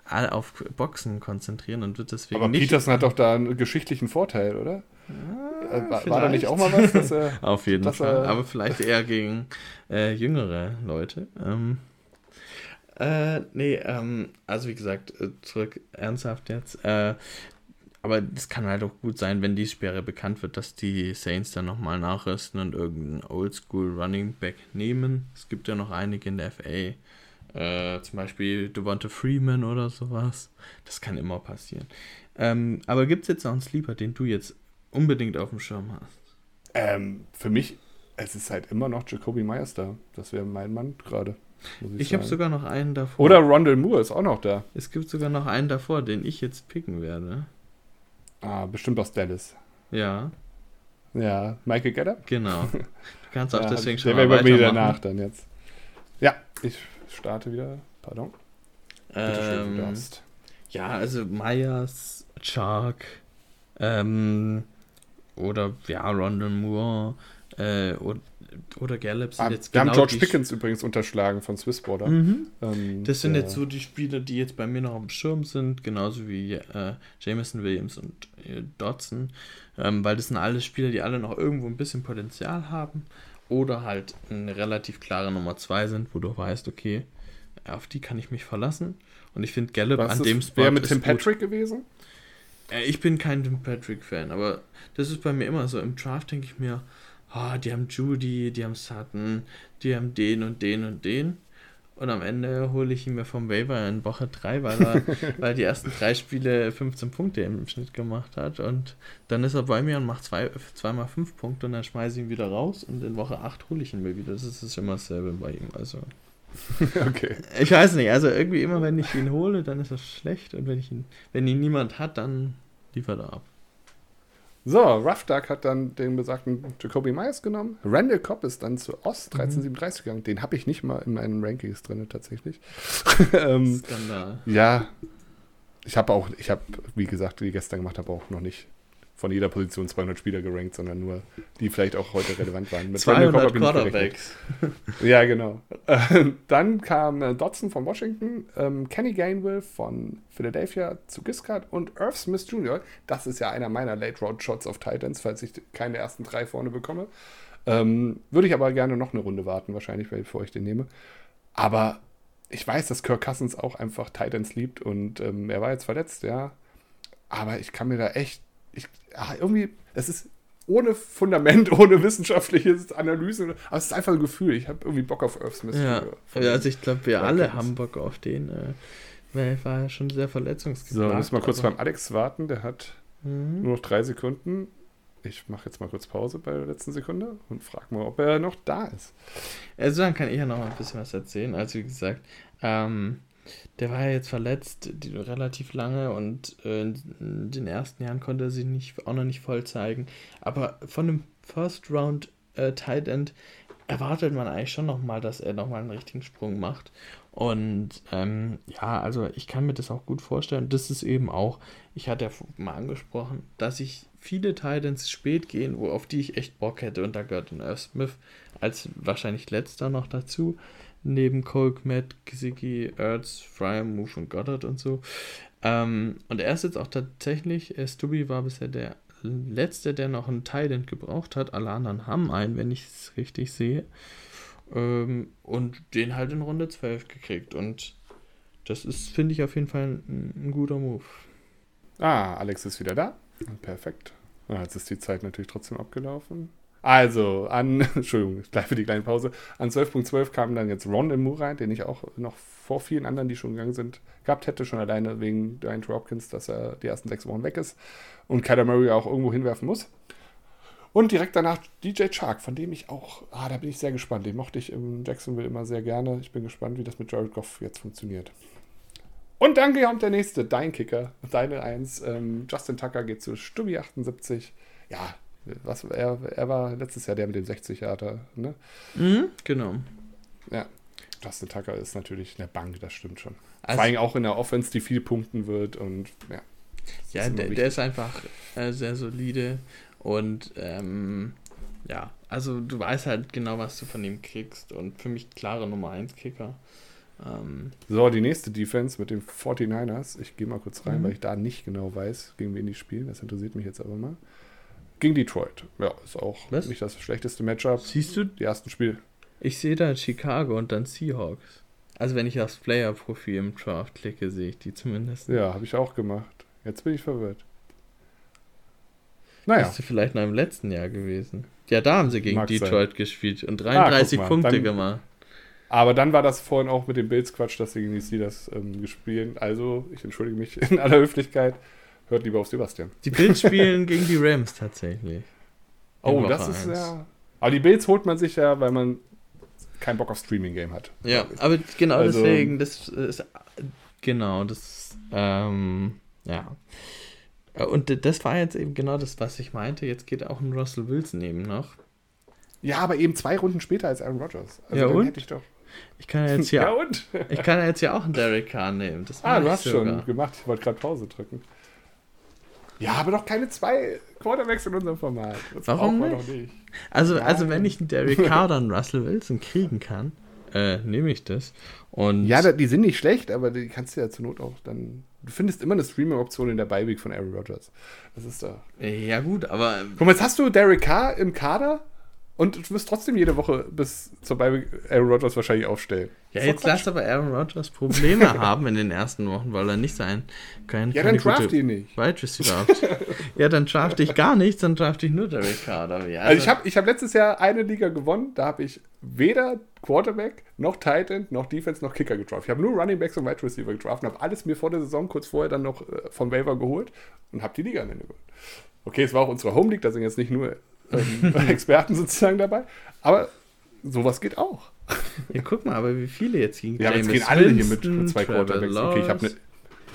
auf Boxen konzentrieren und wird deswegen. Aber Peterson hat doch da einen geschichtlichen Vorteil, oder? Ja, äh, war, war da nicht auch mal was? Dass er, auf jeden Fall. Er, aber vielleicht eher gegen äh, jüngere Leute. Ähm, äh, nee, ähm, also wie gesagt, äh, zurück ernsthaft jetzt. Äh, aber es kann halt auch gut sein, wenn die Sperre bekannt wird, dass die Saints dann nochmal nachrüsten und irgendeinen Oldschool Running Back nehmen. Es gibt ja noch einige in der FA äh, zum Beispiel Devonta Freeman oder sowas. Das kann immer passieren. Ähm, aber gibt es jetzt noch einen Sleeper, den du jetzt unbedingt auf dem Schirm hast? Ähm, für mich es ist halt immer noch Jacoby Myers da. Das wäre mein Mann gerade. Ich, ich habe sogar noch einen davor. Oder Rondell Moore ist auch noch da. Es gibt sogar noch einen davor, den ich jetzt picken werde. Ah, bestimmt aus Dallas. Ja. Ja, Michael Gallup? Genau. Du kannst auch ja, deswegen schon der mal weitermachen. wieder nach dann jetzt. Ja, ich starte wieder. Pardon. Ähm, schön, ja, also Myers, Chark, ähm, oder ja, Rondon Moore, äh, oder, oder Gallup sind ah, jetzt Wir genau haben George Pickens übrigens unterschlagen von Swissborder. Mhm. Ähm, das sind jetzt so die Spieler, die jetzt bei mir noch am Schirm sind, genauso wie äh, Jameson Williams und äh, Dodson, ähm, weil das sind alles Spieler, die alle noch irgendwo ein bisschen Potenzial haben oder halt eine relativ klare Nummer 2 sind, wo du weißt, okay, auf die kann ich mich verlassen. Und ich finde Gallup Was an dem Spot. Wäre mit Tim Patrick gut. gewesen? Äh, ich bin kein Tim Patrick-Fan, aber das ist bei mir immer so. Im Draft denke ich mir, oh, die haben Judy, die haben Sutton, die haben den und den und den. Und am Ende hole ich ihn mir vom Waiver in Woche 3, weil er weil die ersten drei Spiele 15 Punkte im Schnitt gemacht hat. Und dann ist er bei mir und macht zwei, zweimal 5 Punkte und dann schmeiße ich ihn wieder raus und in Woche 8 hole ich ihn mir wieder. Das ist immer dasselbe bei ihm. Also. okay. Ich weiß nicht, also irgendwie immer wenn ich ihn hole, dann ist das schlecht. Und wenn ich ihn, wenn ihn niemand hat, dann liefert er ab. So, Rough Duck hat dann den besagten Jacoby Myers genommen. Randall Cobb ist dann zu Ost 1337 mhm. gegangen. Den habe ich nicht mal in meinen Rankings drin, tatsächlich. ähm, Skandal. Ja. Ich habe auch, ich habe, wie gesagt, wie gestern gemacht habe, auch noch nicht von jeder Position 200 Spieler gerankt, sondern nur die vielleicht auch heute relevant waren. Mit 200 Quarterbacks. ja, genau. dann kam äh, Dodson von Washington, ähm, Kenny Gainwell von Philadelphia zu Giscard und Irv Smith Jr. Das ist ja einer meiner Late-Road-Shots auf Titans, falls ich keine ersten drei vorne bekomme. Ähm, würde ich aber gerne noch eine Runde warten, wahrscheinlich, bevor ich den nehme. Aber ich weiß, dass Kirk Cousins auch einfach Titans liebt und ähm, er war jetzt verletzt, ja. Aber ich kann mir da echt ich, ja, irgendwie, es ist ohne Fundament, ohne wissenschaftliche Analyse, aber es ist einfach ein Gefühl. Ich habe irgendwie Bock auf Earth Smith. Ja, also ich glaube, wir alle haben Bock auf den. Äh, er war ja schon sehr verletzungsgeplagt. So, müssen wir kurz beim Alex warten. Der hat mhm. nur noch drei Sekunden. Ich mache jetzt mal kurz Pause bei der letzten Sekunde und frage mal, ob er noch da ist. Also dann kann ich ja noch mal ein bisschen was erzählen. Also wie gesagt, ähm, der war ja jetzt verletzt, die, relativ lange und äh, in den ersten Jahren konnte er sich nicht, auch noch nicht voll zeigen. Aber von dem First Round äh, Tight End erwartet man eigentlich schon nochmal, dass er nochmal einen richtigen Sprung macht. Und ähm, ja, also ich kann mir das auch gut vorstellen. Das ist eben auch, ich hatte ja mal angesprochen, dass ich viele Titans spät gehen, wo, auf die ich echt Bock hätte. Und da gehört ein Earth Smith als wahrscheinlich letzter noch dazu neben Cole Matt, Gesicki, Ertz, Fryer, Move und Goddard und so. Ähm, und er ist jetzt auch tatsächlich, äh, Stubby war bisher der letzte, der noch einen Thailand gebraucht hat. Alle anderen haben einen, wenn ich es richtig sehe. Ähm, und den halt in Runde 12 gekriegt. Und das ist, finde ich, auf jeden Fall ein, ein, guter Move. Ah, Alex ist wieder da. Perfekt. Jetzt ist die Zeit natürlich trotzdem abgelaufen. Also, an, Entschuldigung, gleich für die kleine Pause. An 12.12 .12 kam dann jetzt Ron in Moore rein, den ich auch noch vor vielen anderen, die schon gegangen sind, gehabt hätte, schon alleine wegen Dwayne Hopkins, dass er die ersten sechs Wochen weg ist und Kyler Murray auch irgendwo hinwerfen muss. Und direkt danach DJ Chark, von dem ich auch, ah, da bin ich sehr gespannt. Den mochte ich im Jacksonville immer sehr gerne. Ich bin gespannt, wie das mit Jared Goff jetzt funktioniert. Und dann kommt der nächste, dein Kicker, deine Eins. Ähm, Justin Tucker geht zu Stubby 78. Ja, was, er, er war letztes Jahr der mit dem 60 Jahre, ne? Mhm, genau. Ja. Justin Tucker ist natürlich eine Bank, das stimmt schon. Also, Vor allem auch in der Offense, die viel punkten wird und ja. Ja, der, der, ist einfach äh, sehr solide und ähm, ja, also du weißt halt genau, was du von ihm kriegst und für mich klare Nummer 1 Kicker. Ähm, so, die nächste Defense mit den 49ers. Ich gehe mal kurz rein, mhm. weil ich da nicht genau weiß, gegen wen die spielen. Das interessiert mich jetzt aber mal. Gegen Detroit. Ja, ist auch Was? nicht das schlechteste Matchup. Siehst du? Die ersten Spiele. Ich sehe da Chicago und dann Seahawks. Also wenn ich aufs Player-Profil im Draft klicke, sehe ich die zumindest. Ja, habe ich auch gemacht. Jetzt bin ich verwirrt. Naja. Ist vielleicht noch im letzten Jahr gewesen. Ja, da haben sie gegen Mag Detroit sein. gespielt und 33 ah, Punkte dann, gemacht. Aber dann war das vorhin auch mit dem Bills Quatsch, dass sie gegen die Steelers ähm, gespielt. Also, ich entschuldige mich in aller Höflichkeit. Hört lieber auf Sebastian. Die Bills spielen gegen die Rams tatsächlich. Oh, das ist ja. Aber die Bills holt man sich ja, weil man keinen Bock auf Streaming-Game hat. Ja, aber genau also, deswegen, das ist, genau, das, ähm, ja. Und das war jetzt eben genau das, was ich meinte. Jetzt geht auch ein Russell Wilson eben noch. Ja, aber eben zwei Runden später als Aaron Rodgers. Also ja, und? ich doch. Ich kann jetzt ja, und? ich kann jetzt ja auch einen Derek Carr nehmen. Das ah, du hast sogar. schon gemacht. Ich wollte gerade Pause drücken. Ja, aber doch keine zwei Quarterbacks in unserem Format. Das Warum nicht? nicht? Also, also wenn ich einen Derek Carr einen Russell Wilson kriegen kann, äh, nehme ich das. Und ja, die sind nicht schlecht, aber die kannst du ja zur Not auch dann. Du findest immer eine Streaming-Option in der Beiweek von Aaron Rodgers. Das ist da. Ja, gut, aber. Guck mal, jetzt hast du Derek Carr im Kader und du wirst trotzdem jede Woche bis zur Beiweek Aaron Rodgers wahrscheinlich aufstellen. Ja, jetzt lass aber Aaron Rodgers Probleme haben in den ersten Wochen, weil er nicht sein kann. Ja, dann draft ihn nicht. Wide Receiver ja, dann draft ich gar nichts, dann draft ich nur Derek Carr. Also, also ich habe ich hab letztes Jahr eine Liga gewonnen, da habe ich weder Quarterback, noch Tight End, noch Defense, noch Kicker gedraft. Ich habe nur Running Backs und Wide Receiver gedraft und habe alles mir vor der Saison kurz vorher dann noch äh, vom Waiver geholt und habe die Liga am Ende geholt. Okay, es war auch unsere Home League, da sind jetzt nicht nur ähm, Experten sozusagen dabei, aber sowas geht auch. Ja, guck mal, aber wie viele jetzt gegen Ja, aber jetzt gehen alle hier mit, mit zwei Quarterbacks. Okay, ich habe eine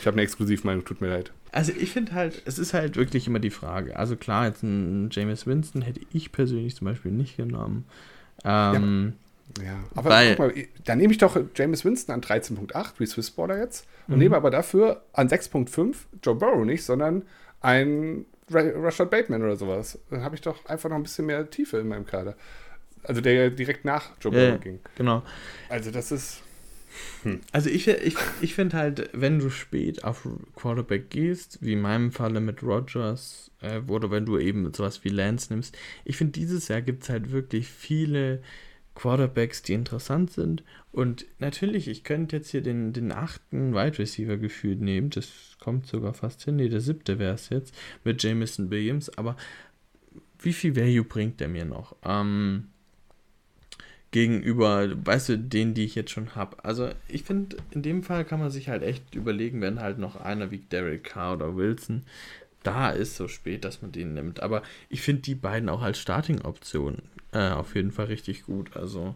hab ne Exklusivmeinung, tut mir leid. Also ich finde halt, es ist halt wirklich immer die Frage. Also klar, jetzt ein James Winston hätte ich persönlich zum Beispiel nicht genommen. Ähm, ja, ja, aber weil, guck mal, dann nehme ich doch James Winston an 13.8, wie Swiss Border jetzt, und mhm. nehme aber dafür an 6.5 Joe Burrow nicht, sondern ein Rashad Bateman oder sowas. Dann habe ich doch einfach noch ein bisschen mehr Tiefe in meinem Kader. Also der direkt nach Joe Burrow ja, ging. Genau. Also das ist. Hm. Also ich, ich, ich finde halt, wenn du spät auf Quarterback gehst, wie in meinem Falle mit Rogers, äh, oder wenn du eben sowas wie Lance nimmst, ich finde dieses Jahr gibt es halt wirklich viele Quarterbacks, die interessant sind. Und natürlich, ich könnte jetzt hier den, den achten Wide Receiver gefühlt nehmen. Das kommt sogar fast hin. Ne, der siebte wäre es jetzt mit Jameson Williams. Aber wie viel Value bringt der mir noch? Ähm, gegenüber, weißt du, denen, die ich jetzt schon habe. Also ich finde, in dem Fall kann man sich halt echt überlegen, wenn halt noch einer wie Derek Carr oder Wilson da ist, so spät, dass man den nimmt. Aber ich finde die beiden auch als Starting-Option äh, auf jeden Fall richtig gut. Also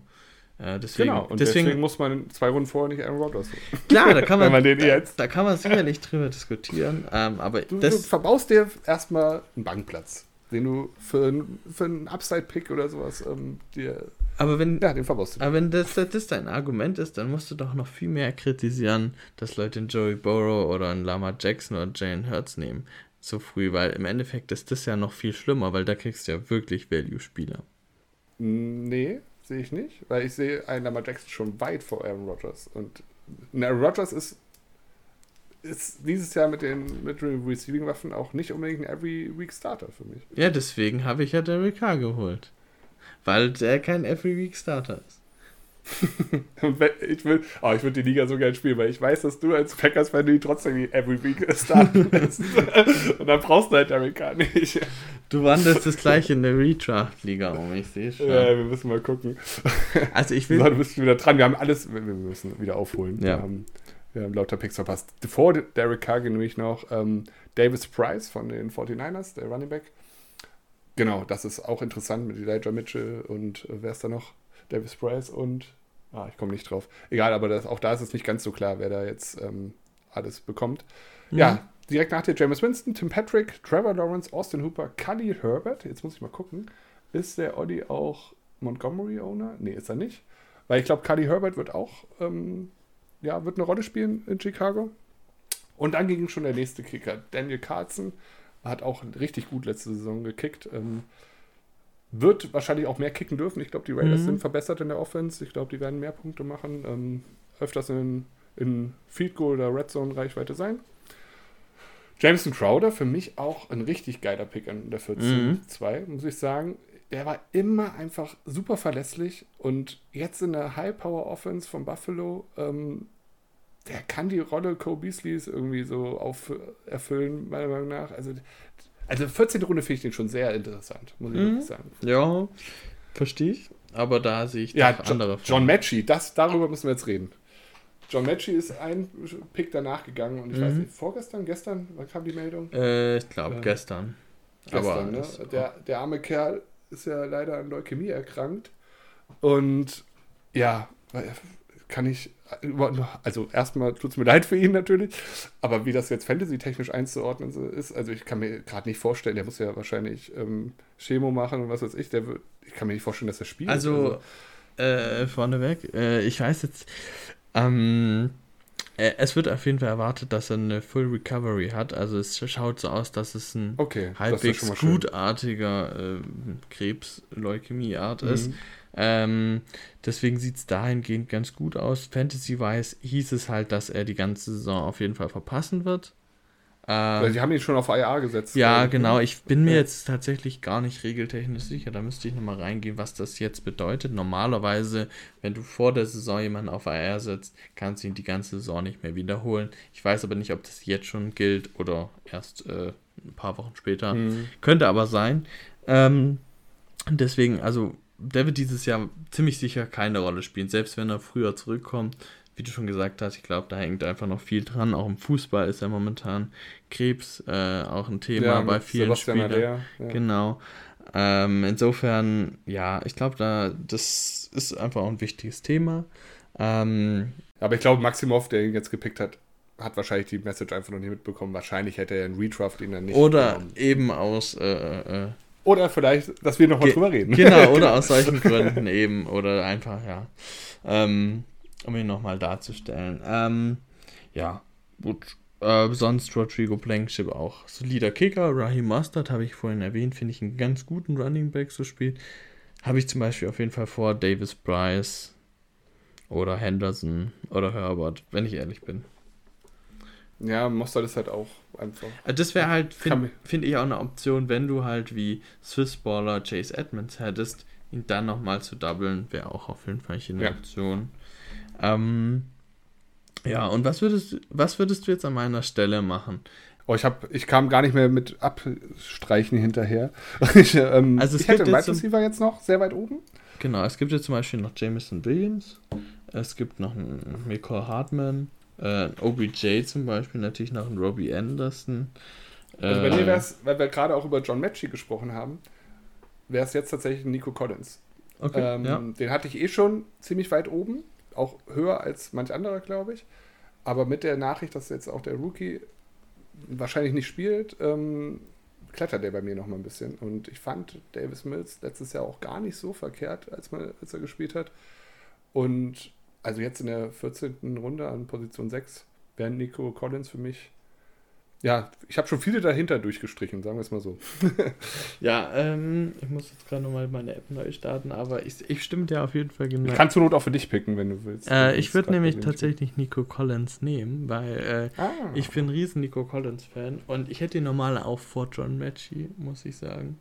äh, deswegen, genau, und deswegen, deswegen, muss man zwei Runden vorher nicht Aaron Rodgers Klar, da kann man, man den da, jetzt. da kann man sicherlich drüber diskutieren. Ähm, aber du, das, du verbaust dir erstmal einen Bankplatz, den du für, ein, für einen Upside-Pick oder sowas ähm, dir. Aber wenn, ja, den verbaust du. Aber wenn das, das dein Argument ist, dann musst du doch noch viel mehr kritisieren, dass Leute einen Joey Burrow oder einen Lama Jackson oder Jane Hurts nehmen so früh, weil im Endeffekt ist das ja noch viel schlimmer, weil da kriegst du ja wirklich Value-Spieler. Nee, sehe ich nicht, weil ich sehe einen Lamar Jackson schon weit vor Aaron Rodgers. Und Aaron Rodgers ist, ist dieses Jahr mit den, mit den Receiving-Waffen auch nicht unbedingt ein Every-Week-Starter für mich. Ja, deswegen habe ich ja Derek Carr geholt. Weil der kein Every-Week-Starter ist. ich will, oh, ich würde die Liga so gerne spielen, weil ich weiß, dass du als Packers fan die trotzdem every week starten willst. Und dann brauchst du halt Derek Carr nicht. Du wandelst das gleich in der Redraft-Liga um, ich sehe schon. Ja, wir müssen mal gucken. Also ich will. So, du bist wieder dran, wir haben alles, wir müssen wieder aufholen. Ja. Wir, haben, wir haben lauter Picks verpasst. Vor Derek Carr nämlich noch ähm, Davis Price von den 49ers, der Running Back. Genau, das ist auch interessant mit Elijah Mitchell und äh, wer ist da noch? Davis Price und, ah, ich komme nicht drauf. Egal, aber das, auch da ist es nicht ganz so klar, wer da jetzt ähm, alles bekommt. Mhm. Ja, direkt nach dir James Winston, Tim Patrick, Trevor Lawrence, Austin Hooper, Cully Herbert. Jetzt muss ich mal gucken. Ist der Oddi auch Montgomery-Owner? Nee, ist er nicht. Weil ich glaube, Cully Herbert wird auch, ähm, ja, wird eine Rolle spielen in Chicago. Und dann ging schon der nächste Kicker. Daniel Carlson hat auch richtig gut letzte Saison gekickt. Ähm, wird wahrscheinlich auch mehr kicken dürfen. Ich glaube, die Raiders mhm. sind verbessert in der Offense. Ich glaube, die werden mehr Punkte machen. Ähm, öfters in, in Field Goal oder Red Zone Reichweite sein. Jameson Crowder für mich auch ein richtig geiler Pick an der 14-2, mhm. muss ich sagen. Der war immer einfach super verlässlich und jetzt in der High-Power-Offense von Buffalo, ähm, der kann die Rolle Cole Beasleys irgendwie so auf, erfüllen, meiner Meinung nach. Also also 14. Runde finde ich den schon sehr interessant, muss ich mhm. sagen. Ja, verstehe ich. Aber da sehe ich ja, John, andere Fragen. John Matchy, das, darüber müssen wir jetzt reden. John Matchy ist ein Pick danach gegangen und ich mhm. weiß nicht, vorgestern, gestern, wann kam die Meldung? Äh, ich glaube äh, gestern. Gestern, Aber ne? der, der arme Kerl ist ja leider an Leukämie erkrankt. Und ja, kann ich, also erstmal tut es mir leid für ihn natürlich, aber wie das jetzt fantasy-technisch einzuordnen ist, also ich kann mir gerade nicht vorstellen, der muss ja wahrscheinlich ähm, Chemo machen und was weiß ich, der wird, ich kann mir nicht vorstellen, dass er spielt. Also, also. Äh, vorneweg, äh, ich weiß jetzt, ähm, äh, es wird auf jeden Fall erwartet, dass er eine Full Recovery hat. Also es schaut so aus, dass es ein okay, halbwegs gutartiger äh, Krebs-Leukämie-Art mhm. ist. Ähm, deswegen sieht es dahingehend ganz gut aus. Fantasy-wise hieß es halt, dass er die ganze Saison auf jeden Fall verpassen wird. Ähm, die haben ihn schon auf IA gesetzt. Ja, genau. Ich bin mir jetzt tatsächlich gar nicht regeltechnisch sicher. Da müsste ich nochmal reingehen, was das jetzt bedeutet. Normalerweise, wenn du vor der Saison jemanden auf IR setzt, kannst du ihn die ganze Saison nicht mehr wiederholen. Ich weiß aber nicht, ob das jetzt schon gilt oder erst äh, ein paar Wochen später. Mhm. Könnte aber sein. Ähm, deswegen, also der wird dieses Jahr ziemlich sicher keine Rolle spielen, selbst wenn er früher zurückkommt. Wie du schon gesagt hast, ich glaube, da hängt einfach noch viel dran. Auch im Fußball ist ja momentan Krebs äh, auch ein Thema ja, bei vielen Sebastian Spielern. Ja. Genau. Ähm, insofern, ja, ich glaube, da das ist einfach auch ein wichtiges Thema. Ähm, Aber ich glaube, Maximov, der ihn jetzt gepickt hat, hat wahrscheinlich die Message einfach noch nicht mitbekommen. Wahrscheinlich hätte er einen Redraft ihn dann nicht. Oder genommen. eben aus äh, äh, oder vielleicht, dass wir nochmal drüber reden. Genau, oder aus solchen Gründen eben. Oder einfach, ja. Ähm, um ihn nochmal darzustellen. Ähm, ja, gut. Äh, sonst Rodrigo Blankenship auch solider Kicker. Raheem Mustard habe ich vorhin erwähnt, finde ich einen ganz guten Running Back so spielt. Habe ich zum Beispiel auf jeden Fall vor Davis Bryce oder Henderson oder Herbert, wenn ich ehrlich bin. Ja, Mostert ist halt auch einfach. Äh, das wäre halt, finde find ich, auch eine Option, wenn du halt wie Swissballer Chase Edmonds hättest, ihn dann nochmal zu doublen, wäre auch auf jeden Fall eine ja. Option. Ähm, ja, und was würdest, was würdest du jetzt an meiner Stelle machen? Oh, ich, hab, ich kam gar nicht mehr mit Abstreichen hinterher. ich, ähm, also ich hätte Wide Receiver jetzt noch sehr weit oben. Genau, es gibt jetzt zum Beispiel noch Jameson Williams. Es gibt noch einen Michael Hartman. Äh, OBJ zum Beispiel, natürlich noch ein Robbie Anderson. Also bei mir äh, wäre es, weil wir gerade auch über John Matchy gesprochen haben, wäre es jetzt tatsächlich Nico Collins. Okay, ähm, ja. Den hatte ich eh schon ziemlich weit oben, auch höher als manch anderer, glaube ich. Aber mit der Nachricht, dass jetzt auch der Rookie wahrscheinlich nicht spielt, ähm, klettert der bei mir noch mal ein bisschen. Und ich fand Davis Mills letztes Jahr auch gar nicht so verkehrt, als, man, als er gespielt hat. Und also jetzt in der 14. Runde an Position 6 wäre Nico Collins für mich. Ja, ich habe schon viele dahinter durchgestrichen, sagen wir es mal so. ja, ähm, ich muss jetzt gerade nochmal meine App neu starten, aber ich, ich stimme dir auf jeden Fall genau. Ich kann zur Not auch für dich picken, wenn du willst. Äh, ich würde nämlich tatsächlich Nico Collins nehmen, weil äh, ah. ich bin ein riesen Nico Collins-Fan und ich hätte ihn normal auch vor John Matchy, muss ich sagen.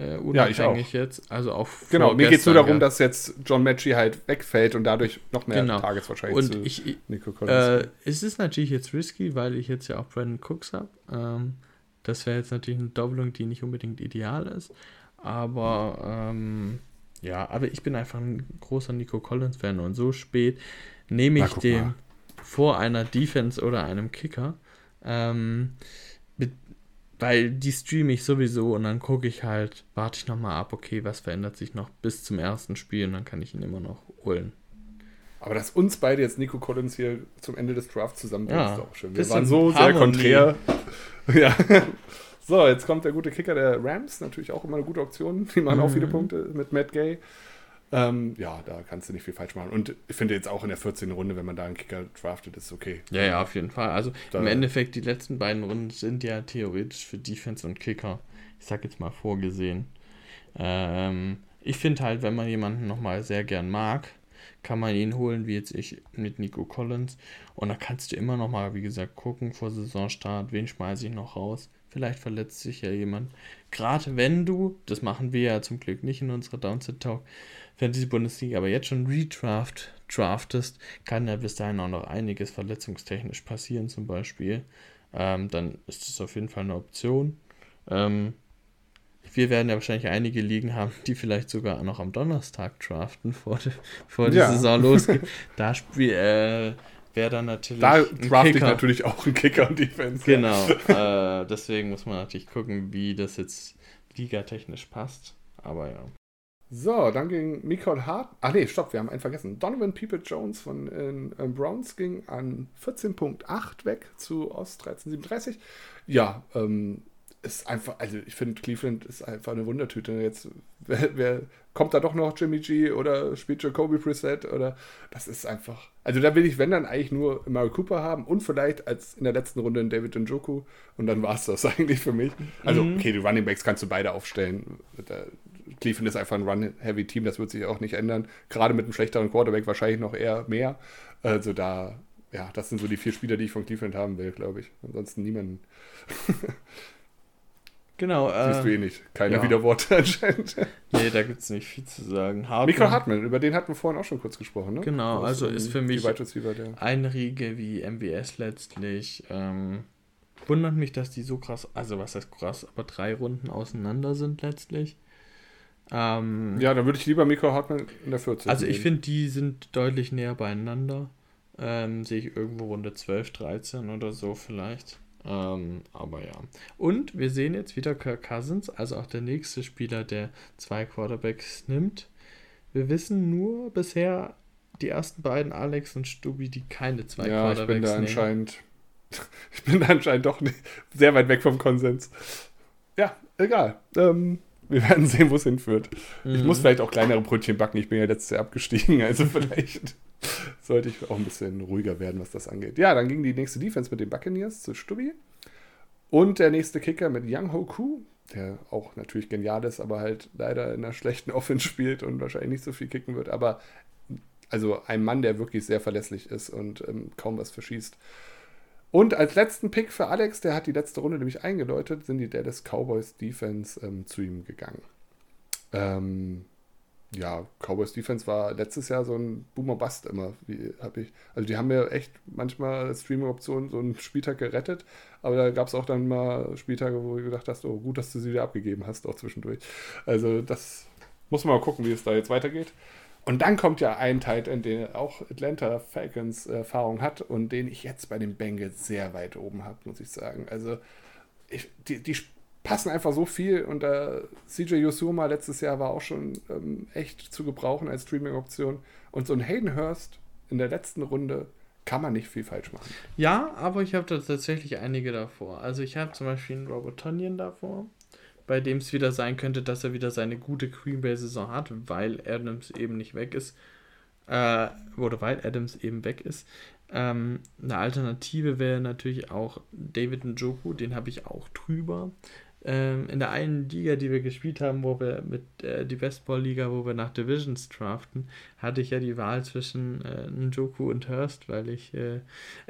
Äh, unabhängig ja, ich auch. jetzt. Also auch Genau, mir geht es nur darum, ja. dass jetzt John Matchy halt wegfällt und dadurch noch mehr genau. Targets wahrscheinlich und zu ich, Nico Collins. Äh, es ist natürlich jetzt risky, weil ich jetzt ja auch Brandon Cooks habe. Ähm, das wäre jetzt natürlich eine Doppelung, die nicht unbedingt ideal ist. Aber ähm, ja, aber ich bin einfach ein großer Nico Collins-Fan und so spät nehme ich den vor einer Defense oder einem Kicker. Ähm, weil die streame ich sowieso und dann gucke ich halt, warte ich nochmal ab, okay, was verändert sich noch bis zum ersten Spiel und dann kann ich ihn immer noch holen. Aber dass uns beide jetzt Nico Collins hier zum Ende des Drafts zusammenbringen, ja, ist auch schön. Wir waren so sehr konträr. ja. So, jetzt kommt der gute Kicker der Rams, natürlich auch immer eine gute Option. Die machen mhm. auch viele Punkte mit Matt Gay. Ähm, ja, da kannst du nicht viel falsch machen. Und ich finde jetzt auch in der 14. Runde, wenn man da einen Kicker draftet, ist okay. Ja, ja, auf jeden Fall. Also da, im Endeffekt, die letzten beiden Runden sind ja theoretisch für Defense und Kicker, ich sag jetzt mal, vorgesehen. Ähm, ich finde halt, wenn man jemanden nochmal sehr gern mag, kann man ihn holen, wie jetzt ich mit Nico Collins. Und da kannst du immer nochmal, wie gesagt, gucken vor Saisonstart, wen schmeiße ich noch raus. Vielleicht verletzt sich ja jemand. Gerade wenn du, das machen wir ja zum Glück nicht in unserer Downset Talk, Fantasy-Bundesliga aber jetzt schon redraft draftest, kann ja bis dahin auch noch einiges verletzungstechnisch passieren, zum Beispiel. Ähm, dann ist das auf jeden Fall eine Option. Ähm, wir werden ja wahrscheinlich einige Ligen haben, die vielleicht sogar noch am Donnerstag draften, vor, de, vor ja. die Saison losgeht. da spiel, äh, wäre dann natürlich. Da draft ich natürlich auch einen Kicker und Defense. Genau. äh, deswegen muss man natürlich gucken, wie das jetzt ligatechnisch passt. Aber ja. So, dann ging Nicole Hart. Ach nee, stopp, wir haben einen vergessen. Donovan People Jones von den äh, Browns ging an 14.8 weg zu Ost 1337. Ja, ähm, ist einfach, also ich finde, Cleveland ist einfach eine Wundertüte. Jetzt, wer, wer, kommt da doch noch Jimmy G oder spielt Jacoby Preset oder das ist einfach. Also da will ich, wenn dann eigentlich nur Mary Cooper haben und vielleicht als in der letzten Runde einen David Njoku und dann war es das eigentlich für mich. Also, mhm. okay, die Running Backs kannst du beide aufstellen. Da, Cleveland ist einfach ein Run-Heavy-Team, das wird sich auch nicht ändern. Gerade mit einem schlechteren Quarterback wahrscheinlich noch eher mehr. Also da, ja, das sind so die vier Spieler, die ich von Cleveland haben will, glaube ich. Ansonsten niemanden. Genau. Siehst äh, du eh nicht. Keine ja. Widerworte anscheinend. nee, da gibt es nicht viel zu sagen. Hartmann, Michael Hartmann, über den hatten wir vorhin auch schon kurz gesprochen, ne? Genau, also ist für mich eine Riege wie MBS letztlich. Ähm, wundert mich, dass die so krass, also was heißt krass, aber drei Runden auseinander sind letztlich. Ähm, ja, dann würde ich lieber Miko Hartmann in der 14. Also ich finde, die sind deutlich näher beieinander. Ähm, sehe ich irgendwo Runde 12, 13 oder so vielleicht. Ähm, aber ja. Und wir sehen jetzt wieder Kirk Cousins, also auch der nächste Spieler, der zwei Quarterbacks nimmt. Wir wissen nur bisher die ersten beiden, Alex und Stubi, die keine zwei ja, Quarterbacks ich bin da nehmen. anscheinend Ich bin da anscheinend doch nicht sehr weit weg vom Konsens. Ja, egal. Ähm, wir werden sehen, wo es hinführt. Mhm. Ich muss mhm. vielleicht auch kleinere Brötchen backen. Ich bin ja letztes Jahr abgestiegen, also vielleicht sollte ich auch ein bisschen ruhiger werden, was das angeht. Ja, dann ging die nächste Defense mit den Buccaneers zu Stubby. Und der nächste Kicker mit Young Ho Koo, der auch natürlich genial ist, aber halt leider in einer schlechten Offense spielt und wahrscheinlich nicht so viel kicken wird. Aber also ein Mann, der wirklich sehr verlässlich ist und ähm, kaum was verschießt. Und als letzten Pick für Alex, der hat die letzte Runde nämlich eingeläutet, sind die Dallas Cowboys Defense ähm, zu ihm gegangen. Ähm, ja, Cowboys Defense war letztes Jahr so ein Boomer Bust immer. Wie habe ich, also die haben mir echt manchmal als Streaming-Option so einen Spieltag gerettet, aber da gab es auch dann mal Spieltage, wo du gedacht hast, oh gut, dass du sie wieder abgegeben hast, auch zwischendurch. Also das muss man mal gucken, wie es da jetzt weitergeht. Und dann kommt ja ein Tight End, der auch Atlanta Falcons Erfahrung hat und den ich jetzt bei den Bengals sehr weit oben habe, muss ich sagen. Also ich, die, die passen einfach so viel und äh, CJ Yosuma letztes Jahr war auch schon ähm, echt zu gebrauchen als Streaming-Option. Und so ein Hayden Hurst in der letzten Runde kann man nicht viel falsch machen. Ja, aber ich habe da tatsächlich einige davor. Also ich habe zum Beispiel einen Robert Tonyan davor bei dem es wieder sein könnte, dass er wieder seine gute Green Bay-Saison hat, weil Adams eben nicht weg ist. Äh, oder weil Adams eben weg ist. Ähm, eine Alternative wäre natürlich auch David Njoku, den habe ich auch drüber. Ähm, in der einen Liga, die wir gespielt haben, wo wir mit äh, die Westball-Liga, wo wir nach Divisions draften, hatte ich ja die Wahl zwischen äh, Njoku und Hurst, weil ich äh,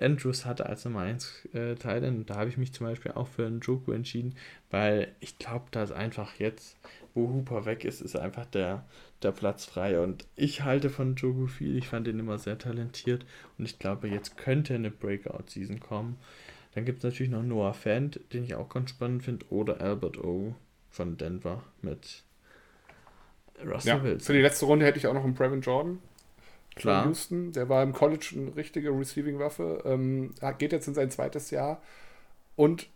Andrews hatte als Nummer 1 äh, Teil. Und da habe ich mich zum Beispiel auch für Njoku entschieden, weil ich glaube, dass einfach jetzt, wo Hooper weg ist, ist einfach der, der Platz frei. Und ich halte von Njoku viel. Ich fand ihn immer sehr talentiert. Und ich glaube, jetzt könnte eine Breakout-Season kommen. Dann gibt es natürlich noch Noah Fant, den ich auch ganz spannend finde, oder Albert O von Denver mit Russell ja, Wilson. Für die letzte Runde hätte ich auch noch einen Brevin Jordan. Klar. Houston. Der war im College eine richtige Receiving-Waffe. Ähm, geht jetzt in sein zweites Jahr. Und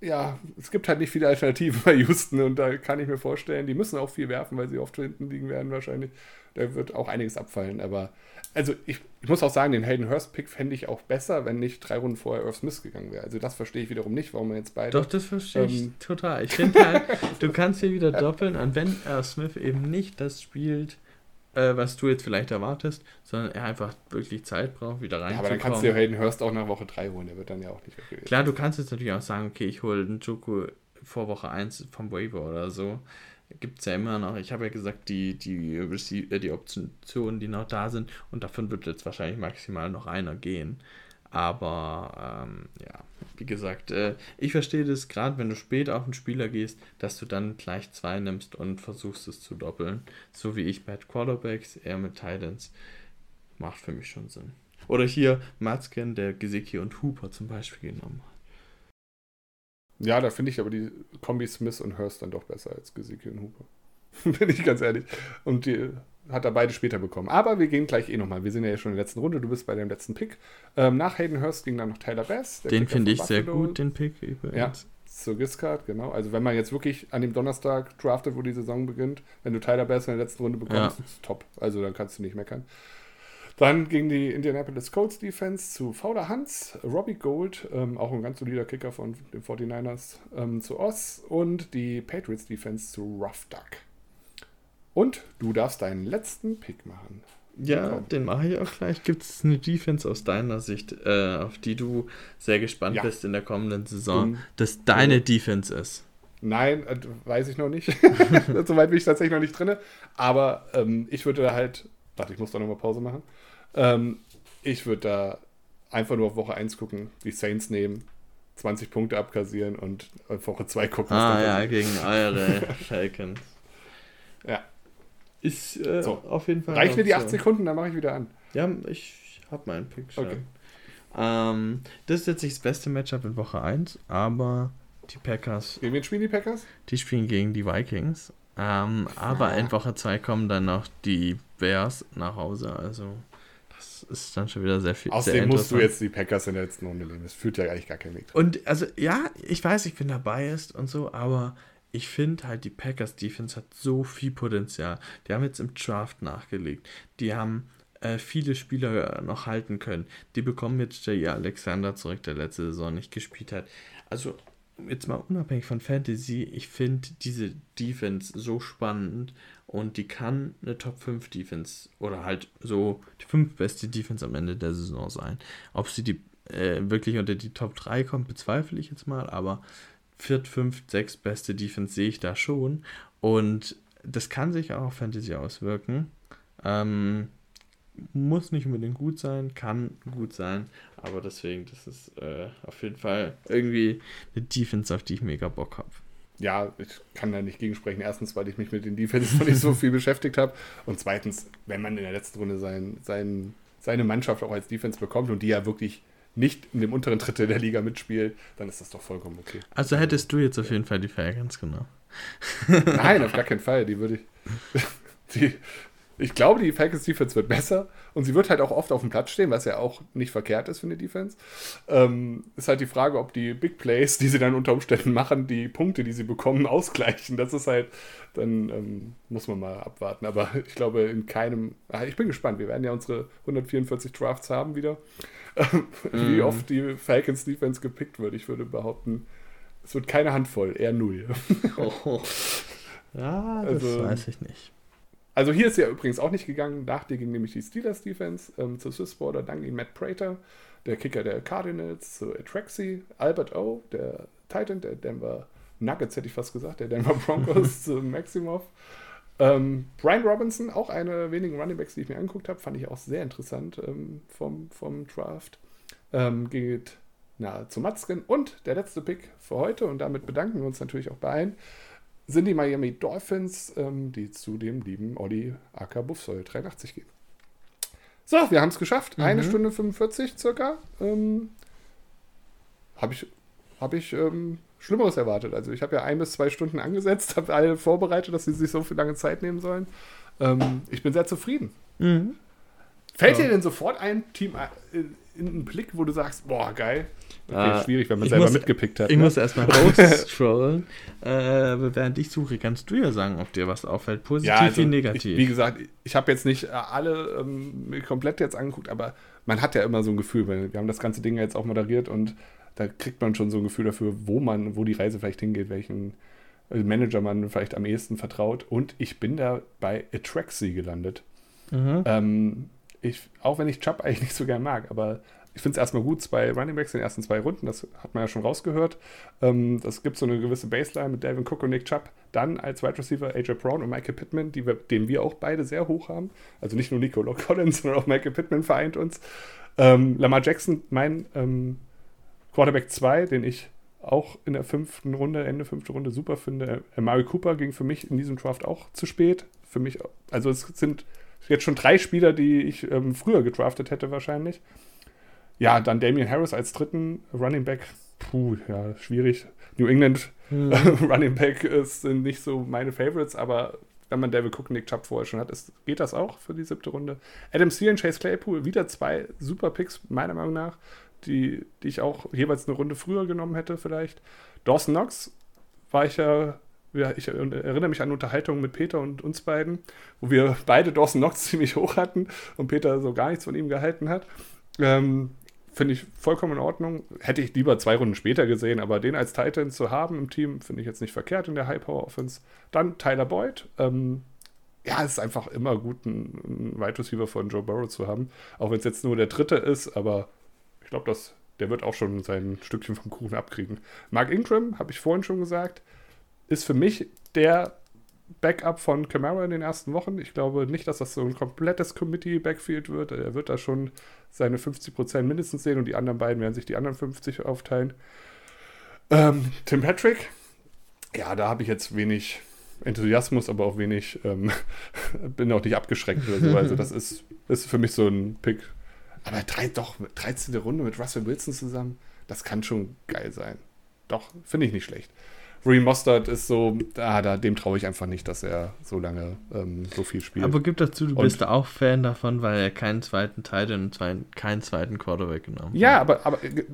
ja, es gibt halt nicht viele Alternativen bei Houston und da kann ich mir vorstellen, die müssen auch viel werfen, weil sie oft hinten liegen werden wahrscheinlich. Da wird auch einiges abfallen, aber also ich, ich muss auch sagen, den Hayden Hurst-Pick fände ich auch besser, wenn nicht drei Runden vorher Irv Smith gegangen wäre. Also das verstehe ich wiederum nicht, warum man jetzt beide. Doch, das verstehe ähm, ich total. Ich finde halt, du kannst hier wieder doppeln und wenn Irv Smith eben nicht das spielt, äh, was du jetzt vielleicht erwartest, sondern er einfach wirklich Zeit braucht, wieder reinzukommen. Ja, aber dann kannst du ja Hayden Hurst auch nach Woche 3 holen, der wird dann ja auch nicht weg Klar, du kannst jetzt natürlich auch sagen, okay, ich hole einen Joku vor Woche 1 vom Waiver oder so gibt es ja immer noch, ich habe ja gesagt, die, die, äh, die Optionen, die noch da sind, und davon wird jetzt wahrscheinlich maximal noch einer gehen. Aber ähm, ja, wie gesagt, äh, ich verstehe das gerade, wenn du spät auf einen Spieler gehst, dass du dann gleich zwei nimmst und versuchst es zu doppeln. So wie ich mit Quarterbacks, eher mit Titans. Macht für mich schon Sinn. Oder hier Matzken, der Gesicki und Hooper zum Beispiel genommen hat. Ja, da finde ich aber die Kombi Smith und Hurst dann doch besser als Gesicki und Hooper. Bin ich ganz ehrlich. Und die hat er beide später bekommen. Aber wir gehen gleich eh nochmal. Wir sind ja schon in der letzten Runde. Du bist bei dem letzten Pick. Ähm, nach Hayden Hurst ging dann noch Tyler Bass. Den finde ich Buffalo. sehr gut, den Pick übrigens. Ja, zur Giscard, genau. Also wenn man jetzt wirklich an dem Donnerstag draftet, wo die Saison beginnt, wenn du Tyler Bass in der letzten Runde bekommst, Ja. ist top. Also dann kannst du nicht meckern. Dann ging die Indianapolis Colts Defense zu Fauder Hans, Robbie Gold, ähm, auch ein ganz solider Kicker von den 49ers, ähm, zu Oz und die Patriots Defense zu Rough Duck. Und du darfst deinen letzten Pick machen. Ja, Komm. den mache ich auch gleich. Gibt es eine Defense aus deiner Sicht, äh, auf die du sehr gespannt Ja. bist in der kommenden Saison, Dumm. dass deine Defense ist? Nein, äh, weiß ich noch nicht. Soweit bin ich tatsächlich noch nicht drin. Aber ähm, ich würde da halt, warte, ich muss da nochmal Pause machen. Ähm, ich würde da einfach nur auf Woche 1 gucken, die Saints nehmen, 20 Punkte abkassieren und auf Woche 2 gucken. Ah ja, gegen eure Falcons. Ja. Ist äh, So. auf jeden Fall. Reichen mir die eine 8 Option. Sekunden, dann mache ich wieder an. Ja, ich habe meinen Pick schon. Okay. Ähm, das ist jetzt nicht das beste Matchup in Woche 1, aber die Packers, Gegen wen spielen die Packers? die spielen gegen die Vikings. Ähm, aber in Woche 2 kommen dann noch die Bears nach Hause. Also das ist dann schon wieder sehr viel. sehr Außerdem musst du jetzt die Packers in der letzten Runde nehmen. Das führt ja eigentlich gar keinen Weg. Und also, ja, ich weiß, ich bin dabei ist und so, aber ich finde halt, die Packers Defense hat so viel Potenzial. Die haben jetzt im Draft nachgelegt. Die haben äh, viele Spieler noch halten können. Die bekommen jetzt J.E. Alexander zurück, der letzte Saison nicht gespielt hat. Also, jetzt mal unabhängig von Fantasy, ich finde diese Defense so spannend und die kann eine Top 5 Defense oder halt so die 5 beste Defense am Ende der Saison sein. Ob sie die äh, wirklich unter die Top 3 kommt, bezweifle ich jetzt mal, aber viert, fünf, sechs beste Defense sehe ich da schon und das kann sich auch auf Fantasy auswirken. Ähm, muss nicht unbedingt gut sein, kann gut sein, aber deswegen, das ist äh, auf jeden Fall irgendwie eine Defense, auf die ich mega Bock habe. Ja, ich kann da nicht gegensprechen. Erstens, weil ich mich mit den Defenses noch nicht so viel beschäftigt habe. Und zweitens, wenn man in der letzten Runde sein, sein, seine Mannschaft auch als Defense bekommt und die ja wirklich nicht in dem unteren Drittel der Liga mitspielt, dann ist das doch vollkommen okay. Also hättest du jetzt auf jeden Fall die Falcons genommen. Nein, auf gar keinen Fall. Die würde ich. Die, ich glaube, die Falcons Defense wird besser und sie wird halt auch oft auf dem Platz stehen, was ja auch nicht verkehrt ist für eine Defense. Ähm, ist halt die Frage, ob die Big Plays, die sie dann unter Umständen machen, die Punkte, die sie bekommen, ausgleichen. Das ist halt, dann ähm, muss man mal abwarten. Aber ich glaube, in keinem. Ah, ich bin gespannt. Wir werden ja unsere 144 Drafts haben wieder. Wie Mhm. oft die Falcons Defense gepickt wird. Ich würde behaupten, es wird keine Handvoll, eher null. Ja, das Also- weiß ich nicht. Also hier ist ja übrigens auch nicht gegangen. Nach dir ging nämlich die Steelers Defense ähm, zur Swiss Border, dann ging Matt Prater, der Kicker der Cardinals, zu Atraxi, Albert O, der Titan der Denver Nuggets, hätte ich fast gesagt, der Denver Broncos zu Maximov. Ähm, Brian Robinson, auch eine der wenigen Runningbacks, die ich mir angeguckt habe, fand ich auch sehr interessant ähm, vom, vom Draft. Ähm, geht na, zu Matzken. Und der letzte Pick für heute, und damit bedanken wir uns natürlich auch bei allen, sind die Miami Dolphins, ähm, die zu dem lieben Olli Acker Buffsoll 83 gehen. So, wir haben es geschafft. Eine Mhm. Stunde 45 circa. Ähm, habe ich, hab ich ähm, Schlimmeres erwartet. Also ich habe ja ein bis zwei Stunden angesetzt, habe alle vorbereitet, dass sie sich so viel lange Zeit nehmen sollen. Ähm, ich bin sehr zufrieden. Mhm. Fällt Ja. dir denn sofort ein Team in den Blick, wo du sagst, boah, geil? Okay, Ah, schwierig, wenn man ich selber muss- mitgepickt hat. Ich ne? muss erstmal rausscrollen. äh, während ich suche, kannst du ja sagen, ob dir was auffällt. Positiv Ja, also wie Ich, negativ. wie gesagt, ich habe jetzt nicht äh, alle ähm, komplett jetzt angeguckt, aber man hat ja immer so ein Gefühl, weil wir haben das ganze Ding ja jetzt auch moderiert und da kriegt man schon so ein Gefühl dafür, wo man, wo die Reise vielleicht hingeht, welchen äh, Manager man vielleicht am ehesten vertraut. Und ich bin da bei Atraxi gelandet. mhm. Ähm, ich, auch wenn ich Chubb eigentlich nicht so gern mag, aber ich finde es erstmal gut, zwei Runningbacks in den ersten zwei Runden, das hat man ja schon rausgehört. Ähm, das gibt so eine gewisse Baseline mit Dalvin Cook und Nick Chubb. Dann als Wide Receiver AJ Brown und Michael Pittman, wir, den wir auch beide sehr hoch haben. Also nicht nur Nico Collins, sondern auch Michael Pittman vereint uns. Ähm, Lamar Jackson, mein ähm, Quarterback 2, den ich auch in der fünften Runde, Ende fünfte Runde super finde. Äh, Mari Cooper ging für mich in diesem Draft auch zu spät. Für mich, also es sind jetzt schon drei Spieler, die ich ähm, früher gedraftet hätte wahrscheinlich. Ja, dann Damian Harris als dritten Running Back. Puh, ja, schwierig. New England Mhm. Running Back ist, sind nicht so meine Favorites, aber wenn man David Cook und Nick Chubb vorher schon hat, ist, geht das auch für die siebte Runde. Adam Thielen, Chase Claypool, wieder zwei super Picks, meiner Meinung nach, die, die ich auch jeweils eine Runde früher genommen hätte vielleicht. Dawson Knox war ich ja, ich erinnere mich an Unterhaltungen mit Peter und uns beiden, wo wir beide Dawson Knox ziemlich hoch hatten und Peter so gar nichts von ihm gehalten hat. Ähm, finde ich vollkommen in Ordnung. Hätte ich lieber zwei Runden später gesehen, aber den als Titan zu haben im Team, finde ich jetzt nicht verkehrt in der High-Power-Offense. Dann Tyler Boyd. Ähm, ja, es ist einfach immer gut, einen Wide Receiver von Joe Burrow zu haben. Auch wenn es jetzt nur der dritte ist, aber ich glaube, der wird auch schon sein Stückchen vom Kuchen abkriegen. Mark Ingram, habe ich vorhin schon gesagt, ist für mich der Backup von Camara in den ersten Wochen. Ich glaube nicht, dass das so ein komplettes Committee-Backfield wird. Er wird da schon seine 50% mindestens sehen und die anderen beiden werden sich die anderen 50 aufteilen. Ähm, Tim Patrick, ja, da habe ich jetzt wenig Enthusiasmus, aber auch wenig, ähm, bin auch nicht abgeschreckt oder so. Also das ist, ist für mich so ein Pick. Aber drei, doch, 13. Runde mit Russell Wilson zusammen, das kann schon geil sein. Doch, finde ich nicht schlecht. Reem Mostert ist so, ah, da, dem traue ich einfach nicht, dass er so lange ähm, so viel spielt. Aber gib dazu, du und, bist auch Fan davon, weil er keinen zweiten Teil und keinen zweiten Quarterback genommen hat. Ja, aber, aber äh,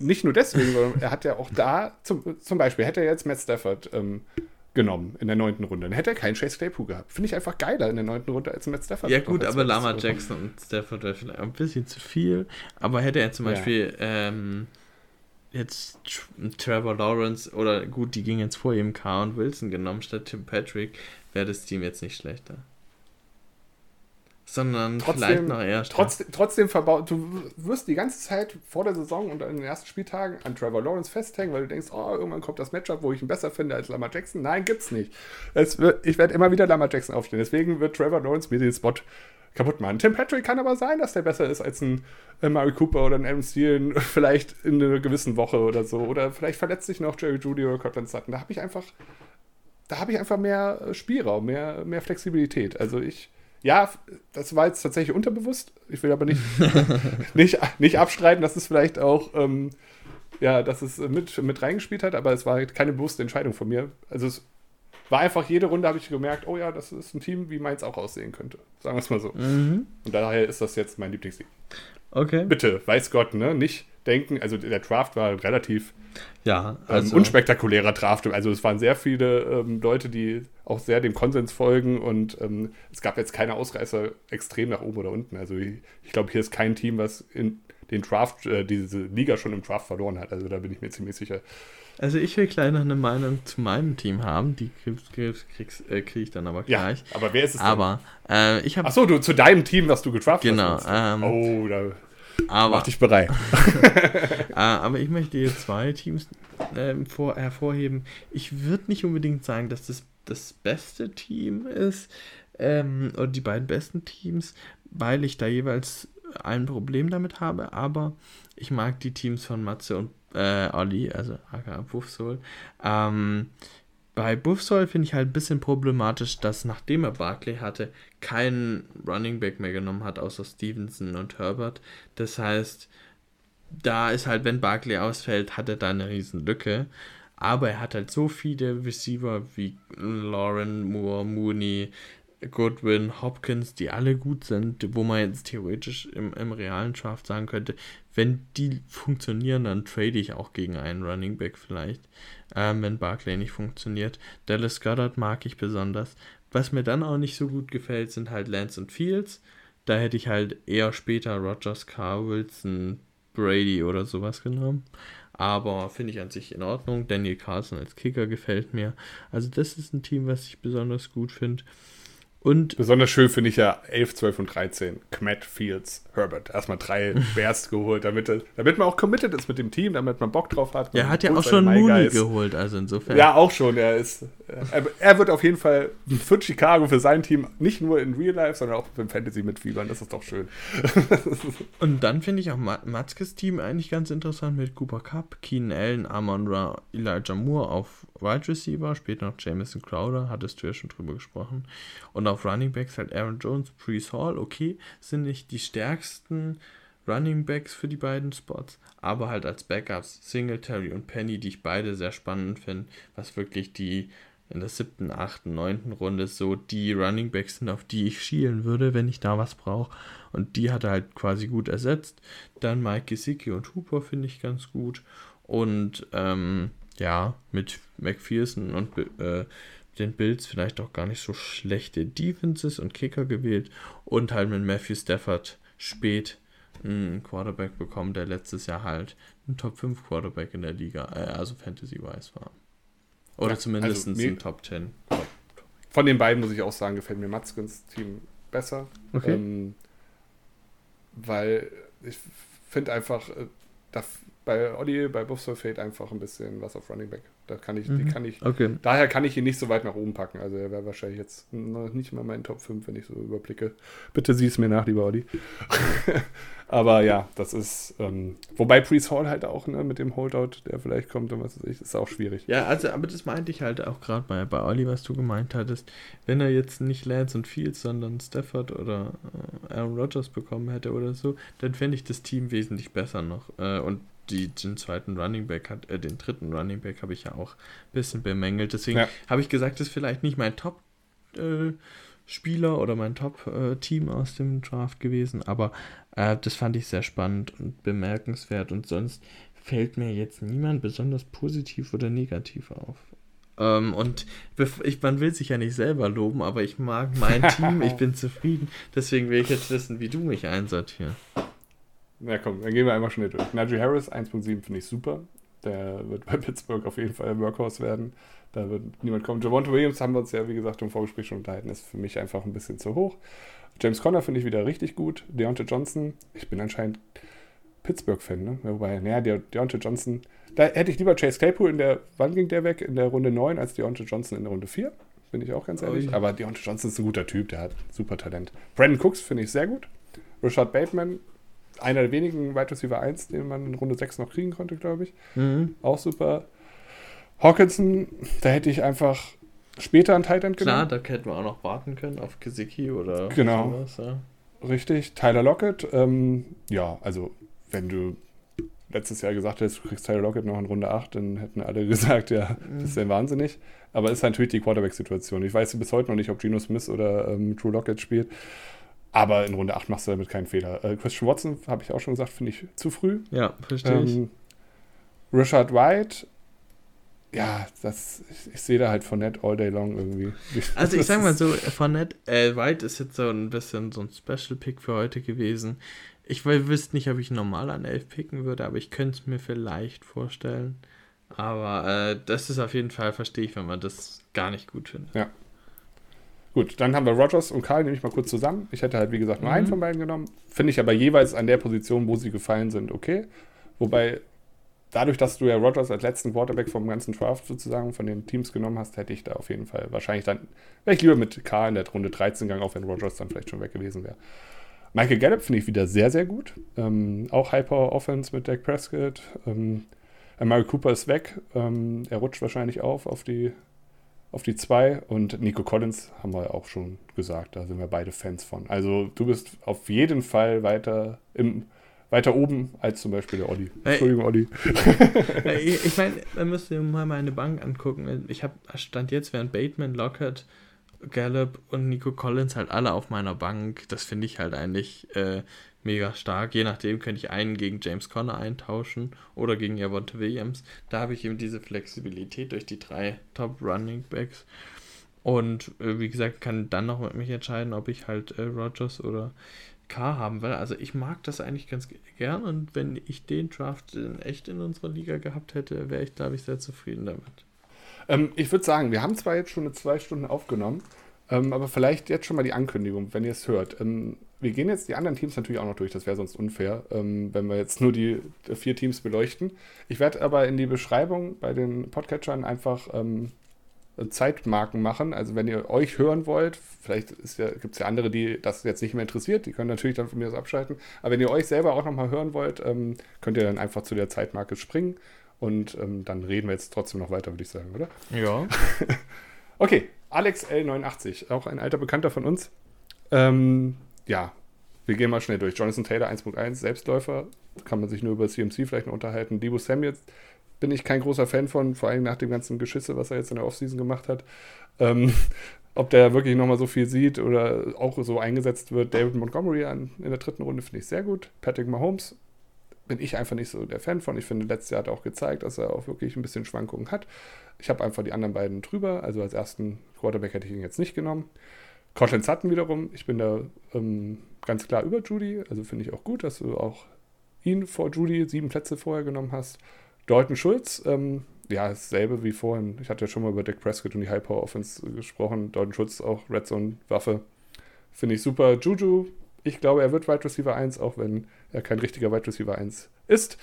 nicht nur deswegen, sondern er hat ja auch da, zum, zum Beispiel, hätte er jetzt Matt Stafford ähm, genommen in der neunten Runde, dann hätte er keinen Chase Claypool gehabt. Finde ich einfach geiler in der neunten Runde als Matt Stafford. Ja gut, aber Lama Jackson und Stafford wäre vielleicht ein bisschen zu viel, aber hätte er zum Beispiel ja. ähm, jetzt Trevor Lawrence oder gut, die ging jetzt vor ihm K und Wilson genommen statt Tim Patrick, wäre das Team jetzt nicht schlechter. Sondern trotzdem, vielleicht noch eher trotzdem, trotzdem verbaut, du wirst die ganze Zeit vor der Saison und in den ersten Spieltagen an Trevor Lawrence festhängen, weil du denkst, oh, irgendwann kommt das Matchup, wo ich ihn besser finde als Lamar Jackson. Nein, gibt's nicht. Wird, ich werde immer wieder Lamar Jackson aufstehen. Deswegen wird Trevor Lawrence mir den Spot kaputt machen. Tim Patrick kann aber sein, dass der besser ist als ein äh, Murray Cooper oder ein Adam Steele, vielleicht in einer gewissen Woche oder so. Oder vielleicht verletzt sich noch Jerry Judy oder Cortland Sutton. Da habe ich einfach, da habe ich einfach mehr äh, Spielraum, mehr, mehr Flexibilität. Also ich, ja, das war jetzt tatsächlich unterbewusst. Ich will aber nicht, nicht, nicht abstreiten, dass es vielleicht auch, ähm, ja, dass es mit, mit reingespielt hat, aber es war keine bewusste Entscheidung von mir. Also es war einfach jede Runde habe ich gemerkt, oh ja, das ist ein Team, wie meins auch aussehen könnte. Sagen wir es mal so. Mhm. Und daher ist das jetzt mein Lieblingsteam. Okay. Bitte, weiß Gott, ne? Nicht denken, also der Draft war relativ ja, ähm, also, ähm, unspektakulärer Draft. Also es waren sehr viele ähm, Leute, die auch sehr dem Konsens folgen und ähm, es gab jetzt keine Ausreißer extrem nach oben oder unten. Also ich, ich glaube, hier ist kein Team, was in den Draft, äh, diese Liga schon im Draft verloren hat. Also da bin ich mir ziemlich sicher. Also ich will gleich noch eine Meinung zu meinem Team haben, die kriege äh, krieg ich dann aber gleich. Ja, aber wer ist es denn? Aber äh, ich habe. Achso, du zu deinem Team, was du gedraftet genau, hast. Genau. Ähm, oh, da aber, mach dich bereit. äh, aber ich möchte hier zwei Teams äh, vor, hervorheben. Ich würde nicht unbedingt sagen, dass das das beste Team ist ähm, oder die beiden besten Teams, weil ich da jeweils ein Problem damit habe, aber ich mag die Teams von Matze und äh, Olli, also aka Buffsol. Ähm, bei Buffsol finde ich halt ein bisschen problematisch, dass nachdem er Barkley hatte, keinen Running Back mehr genommen hat, außer Stevenson und Herbert. Das heißt, da ist halt, wenn Barkley ausfällt, hat er da eine riesen Lücke. Aber er hat halt so viele Receiver wie Lauren, Moore, Mooney, Goodwin, Hopkins, die alle gut sind, wo man jetzt theoretisch im, im realen Draft sagen könnte, wenn die funktionieren, dann trade ich auch gegen einen Running Back vielleicht, ähm, wenn Barclay nicht funktioniert. Dallas Goddard mag ich besonders. Was mir dann auch nicht so gut gefällt, sind halt Lance und Fields. Da hätte ich halt eher später Rogers, Carr, Wilson, Brady oder sowas genommen. Aber finde ich an sich in Ordnung. Daniel Carlson als Kicker gefällt mir. Also das ist ein Team, was ich besonders gut finde. Und Besonders schön finde ich ja 11, 12 und 13. Kmet, Fields, Herbert. Erstmal drei Bears geholt, damit, damit man auch committed ist mit dem Team, damit man Bock drauf hat. Er hat ja auch schon Mooney geholt, also insofern. Ja, auch schon. Er, ist, er, er, wird auf jeden Fall für Chicago, für sein Team, nicht nur in Real Life, sondern auch im Fantasy mitfiebern. Das ist doch schön. und dann finde ich auch Matzkes Team eigentlich ganz interessant mit Cooper Cup, Keenan Allen, Amon Ra, Elijah Moore auf Wide Receiver, später noch Jamison Crowder, hattest du ja schon drüber gesprochen. Und auf Running Backs halt Aaron Jones, Brees Hall, okay, sind nicht die stärksten Running Backs für die beiden Spots, aber halt als Backups Singletary und Penny, die ich beide sehr spannend finde, was wirklich die in der siebten, achten, neunten Runde so die Running Backs sind, auf die ich schielen würde, wenn ich da was brauche. Und die hat er halt quasi gut ersetzt. Dann Mike Gesicki und Hooper finde ich ganz gut. Und ähm, ja, mit McPherson und äh, den Bills vielleicht auch gar nicht so schlechte Defenses und Kicker gewählt und halt mit Matthew Stafford spät einen Quarterback bekommen, der letztes Jahr halt ein Top 5 Quarterback in der Liga, äh, also Fantasy-wise war. Oder ja, zumindest also ein Top 10. Von den beiden muss ich auch sagen, gefällt mir Matzkens Team besser. Okay. Ähm, weil ich finde einfach, äh, da, bei Olli, bei Buffalo fehlt einfach ein bisschen was auf Running Back. Da kann ich, mhm. die kann ich, okay. daher kann ich ihn nicht so weit nach oben packen. Also er wäre wahrscheinlich jetzt noch nicht mal mein Top 5, wenn ich so überblicke. Bitte sieh es mir nach, lieber Olli. Aber ja, das ist, ähm, wobei Priest Hall halt auch, ne, mit dem Holdout, der vielleicht kommt und was weiß ich, ist auch schwierig. Ja, also, aber das meinte ich halt auch gerade bei, bei Olli, was du gemeint hattest. Wenn er jetzt nicht Lance und Fields, sondern Stafford oder äh, Aaron Rodgers bekommen hätte oder so, dann fände ich das Team wesentlich besser noch. Äh, und die, den zweiten Running Back hat, äh, den dritten Running Back habe ich ja auch ein bisschen bemängelt. Deswegen ja. habe ich gesagt, das ist vielleicht nicht mein Top äh, Spieler oder mein Top-Team äh, aus dem Draft gewesen, aber äh, das fand ich sehr spannend und bemerkenswert und sonst fällt mir jetzt niemand besonders positiv oder negativ auf. Ähm, und ich, man will sich ja nicht selber loben, aber ich mag mein Team, ich bin zufrieden. Deswegen will ich jetzt wissen, wie du mich einsortierst. Na komm, dann gehen wir einmal schnell durch. Najee Harris 1.7 finde ich super. Der wird bei Pittsburgh auf jeden Fall ein Workhorse werden. Da wird niemand kommen. Javonte Williams haben wir uns ja, wie gesagt, im Vorgespräch schon unterhalten, ist für mich einfach ein bisschen zu hoch. James Conner finde ich wieder richtig gut. Deontay Johnson, ich bin anscheinend Pittsburgh-Fan, ne? Wobei, naja, De Deontay Johnson, da hätte ich lieber Chase Claypool in der, wann ging der weg? In der Runde 9 als Deontay Johnson in der Runde 4. Bin ich auch ganz ehrlich. Oh, Aber Deontay Johnson ist ein guter Typ, der hat super Talent. Brandon Cooks finde ich sehr gut. Richard Bateman einer der wenigen Wide Receiver 1, den man in Runde 6 noch kriegen konnte, glaube ich. Mhm. Auch super. Hawkinson, da hätte ich einfach später einen Tight End genommen. Klar, da hätten wir auch noch warten können auf Gesicki oder genau. sowas. Ja. Richtig. Tyler Lockett, ähm, ja, also wenn du letztes Jahr gesagt hättest, du kriegst Tyler Lockett noch in Runde 8, dann hätten alle gesagt, ja, mhm. das ist ja wahnsinnig. Aber es ist natürlich die Quarterback-Situation. Ich weiß bis heute noch nicht, ob Geno Smith oder ähm, Drew Lockett spielt. Aber in Runde 8 machst du damit keinen Fehler. Äh, Christian Watson, habe ich auch schon gesagt, finde ich zu früh. Ja, verstehe ähm, ich. Richard White, ja, das, ich, ich sehe da halt Fournette all day long irgendwie. Also ich sag mal so, Fournette, äh, White ist jetzt so ein bisschen so ein Special Pick für heute gewesen. Ich wüsste nicht, ob ich normal an 11 picken würde, aber ich könnte es mir vielleicht vorstellen. Aber äh, das ist auf jeden Fall, verstehe ich, wenn man das gar nicht gut findet. Ja, Gut, dann haben wir Rogers und Karl, nehme ich mal kurz zusammen. Ich hätte halt, wie gesagt, nur mhm. einen von beiden genommen. Finde ich aber jeweils an der Position, wo sie gefallen sind, okay. Wobei, dadurch, dass du ja Rogers als letzten Quarterback vom ganzen Draft sozusagen von den Teams genommen hast, hätte ich da auf jeden Fall wahrscheinlich dann, wäre ich lieber mit Karl in der Runde 13 gegangen, auch wenn Rogers dann vielleicht schon weg gewesen wäre. Michael Gallup finde ich wieder sehr, sehr gut. Ähm, auch High-Power Offense mit Dak Prescott. Ähm, Amari Cooper ist weg. Ähm, er rutscht wahrscheinlich auf auf die auf die zwei. Und Nico Collins haben wir auch schon gesagt, da sind wir beide Fans von. Also du bist auf jeden Fall weiter im weiter oben als zum Beispiel der Olli. Entschuldigung, Olli. ich meine, man müsste mal meine Bank angucken. Ich habe stand jetzt während Bateman, Lockett, Gallup und Nico Collins halt alle auf meiner Bank. Das finde ich halt eigentlich äh, mega stark. Je nachdem könnte ich einen gegen James Conner eintauschen oder gegen Javonte Williams. Da habe ich eben diese Flexibilität durch die drei Top Running Backs. Und äh, wie gesagt, kann dann noch mit mich entscheiden, ob ich halt äh, Rogers oder K haben will. Also ich mag das eigentlich ganz gern und wenn ich den Draft in echt in unserer Liga gehabt hätte, wäre ich, glaube ich, sehr zufrieden damit. Ähm, ich würde sagen, wir haben zwar jetzt schon eine zwei Stunden aufgenommen, ähm, aber vielleicht jetzt schon mal die Ankündigung, wenn ihr es hört. Ähm, wir gehen jetzt die anderen Teams natürlich auch noch durch, das wäre sonst unfair, ähm, wenn wir jetzt nur die vier Teams beleuchten. Ich werde aber in die Beschreibung bei den Podcatchern einfach ähm, Zeitmarken machen. Also wenn ihr euch hören wollt, vielleicht ja, gibt es ja andere, die das jetzt nicht mehr interessiert, die können natürlich dann von mir das abschalten. Aber wenn ihr euch selber auch nochmal hören wollt, ähm, könnt ihr dann einfach zu der Zeitmarke springen. Und ähm, dann reden wir jetzt trotzdem noch weiter, würde ich sagen, oder? Ja. okay, Alex L89, auch ein alter Bekannter von uns. Ähm, ja, wir gehen mal schnell durch. Jonathan Taylor 1.1, Selbstläufer, kann man sich nur über CMC vielleicht noch unterhalten. Debo Samuel bin ich kein großer Fan von, vor allem nach dem ganzen Geschisse, was er jetzt in der Offseason gemacht hat. Ähm, ob der wirklich nochmal so viel sieht oder auch so eingesetzt wird. David Montgomery an, in der dritten Runde finde ich sehr gut. Patrick Mahomes bin ich einfach nicht so der Fan von. Ich finde, letztes Jahr hat er auch gezeigt, dass er auch wirklich ein bisschen Schwankungen hat. Ich habe einfach die anderen beiden drüber. Also als ersten Quarterback hätte ich ihn jetzt nicht genommen. Cortland Sutton wiederum, ich bin da ähm, ganz klar über Judy. Also finde ich auch gut, dass du auch ihn vor Judy sieben Plätze vorher genommen hast. Dalton Schulz, ähm, ja, dasselbe wie vorhin. Ich hatte ja schon mal über Dick Prescott und die High Power Offense gesprochen. Dalton Schulz auch Red Zone Waffe. Finde ich super. Juju, ich glaube, er wird Wide Receiver 1, auch wenn er kein richtiger Wide Receiver 1 ist.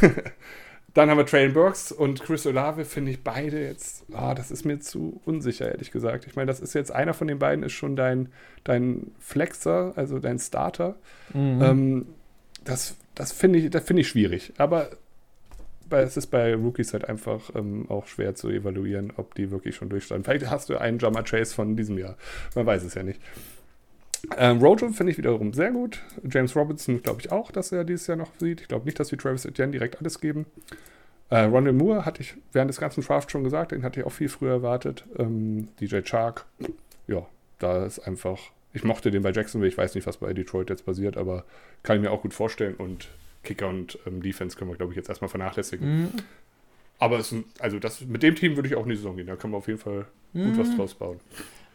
Dann haben wir Train Burks und Chris Olave, finde ich beide jetzt, ah, das ist mir zu unsicher, ehrlich gesagt. Ich meine, das ist jetzt einer von den beiden, ist schon dein, dein Flexer, also dein Starter. Mhm. Ähm, das das finde ich, das find ich schwierig. Aber es ist bei Rookies halt einfach ähm, auch schwer zu evaluieren, ob die wirklich schon durchstanden. Vielleicht hast du einen Jammer Chase von diesem Jahr. Man weiß es ja nicht. Ähm, Rojo finde ich wiederum sehr gut. James Robinson glaube ich auch, dass er dieses Jahr noch sieht. Ich glaube nicht, dass wir Travis Etienne direkt alles geben. Äh, Ronald Moore hatte ich während des ganzen Drafts schon gesagt, den hatte ich auch viel früher erwartet. Ähm, DJ Chark, ja, da ist einfach. Ich mochte den bei Jacksonville, ich weiß nicht, was bei Detroit jetzt passiert, aber kann ich mir auch gut vorstellen. Und Kicker und ähm, Defense können wir, glaube ich, jetzt erstmal vernachlässigen. Mhm. Aber es, also das, mit dem Team würde ich auch in die Saison gehen. Da können wir auf jeden Fall gut mhm. was draus bauen.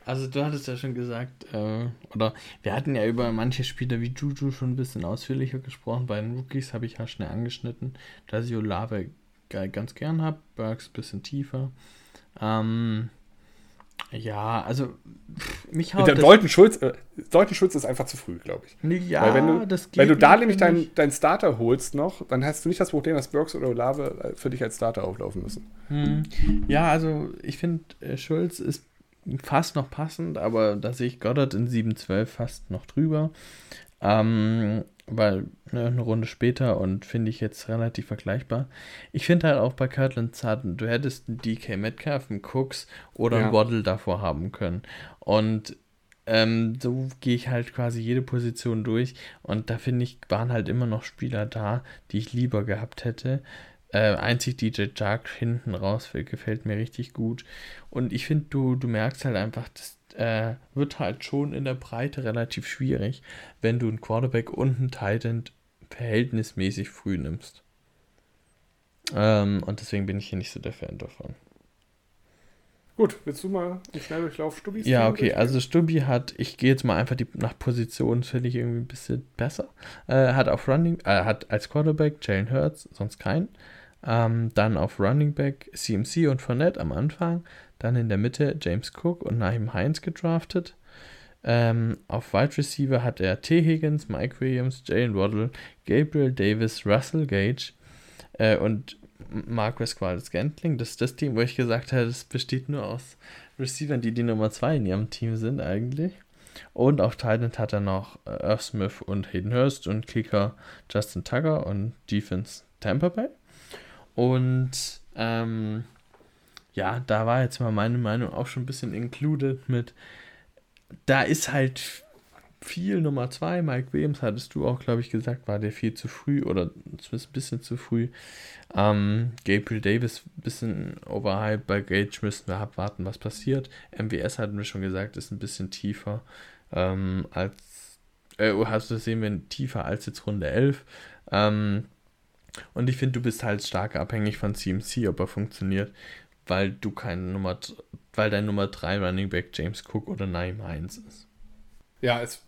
Also du hattest ja schon gesagt, äh, oder wir hatten ja über manche Spieler wie Juju schon ein bisschen ausführlicher gesprochen. Bei den Rookies habe ich ja schnell angeschnitten, dass ich Olave ganz gern habe, Burks ein bisschen tiefer. Ähm, ja, also mich haut. Der Deuten Schulz, äh, Deuten Schulz ist einfach zu früh, glaube ich. Ja, Weil wenn du, das geht Wenn du da nämlich deinen dein Starter holst noch, dann hast du nicht das Problem, dass Burks oder Olave für dich als Starter auflaufen müssen. Hm. Ja, also ich finde, äh, Schulz ist fast noch passend, aber da sehe ich Goddard in 7-12 fast noch drüber. Ähm, weil ne, eine Runde später und finde ich jetzt relativ vergleichbar. Ich finde halt auch bei Kirtland Sutton, du hättest einen DK Metcalf, einen Cooks oder ja. einen Waddle davor haben können. Und ähm, so gehe ich halt quasi jede Position durch und da finde ich, waren halt immer noch Spieler da, die ich lieber gehabt hätte. Äh, einzig DJ Jark hinten raus gefällt mir richtig gut. Und ich finde, du, du merkst halt einfach, das äh, wird halt schon in der Breite relativ schwierig, wenn du einen Quarterback und einen Titan verhältnismäßig früh nimmst. Ähm, und deswegen bin ich hier nicht so der Fan davon. Gut, willst du mal einen Schnelldurchlauf Stubis? Ja, okay, also Stubi hat, ich gehe jetzt mal einfach die, nach Position, finde ich irgendwie ein bisschen besser. Äh, hat auf Running, äh, hat als Quarterback Jalen Hurts, sonst keinen. Ähm, dann auf Running Back CMC und Fournette am Anfang. Dann in der Mitte James Cook und Naheem Heinz gedraftet. Ähm, auf Wide Receiver hat er T. Higgins, Mike Williams, Jalen Waddle, Gabriel Davis, Russell Gage äh, und Marcus Qualis Gantling. Das ist das Team, wo ich gesagt habe, das besteht nur aus Receivern, die die Nummer 2 in ihrem Team sind eigentlich. Und auf Titan hat er noch äh, Irv Smith und Hayden Hurst und Kicker Justin Tucker und Defense Tampa Bay. Und ähm, ja, da war jetzt mal meine Meinung auch schon ein bisschen included mit, da ist halt viel Nummer zwei. Mike Williams hattest du auch, glaube ich, gesagt, war der viel zu früh oder zumindest ein bisschen zu früh. Ähm, Gabriel Davis ein bisschen overhyped. Bei Gage müssen wir abwarten, was passiert. MWS hatten wir schon gesagt, ist ein bisschen tiefer ähm, als, äh, hast du sehen wir tiefer als jetzt Runde 11. Ähm, und ich finde, du bist halt stark abhängig von CMC, ob er funktioniert, weil du kein Nummer, weil dein Nummer 3 Running Back James Cook oder Naim Heinz ist. Ja, ist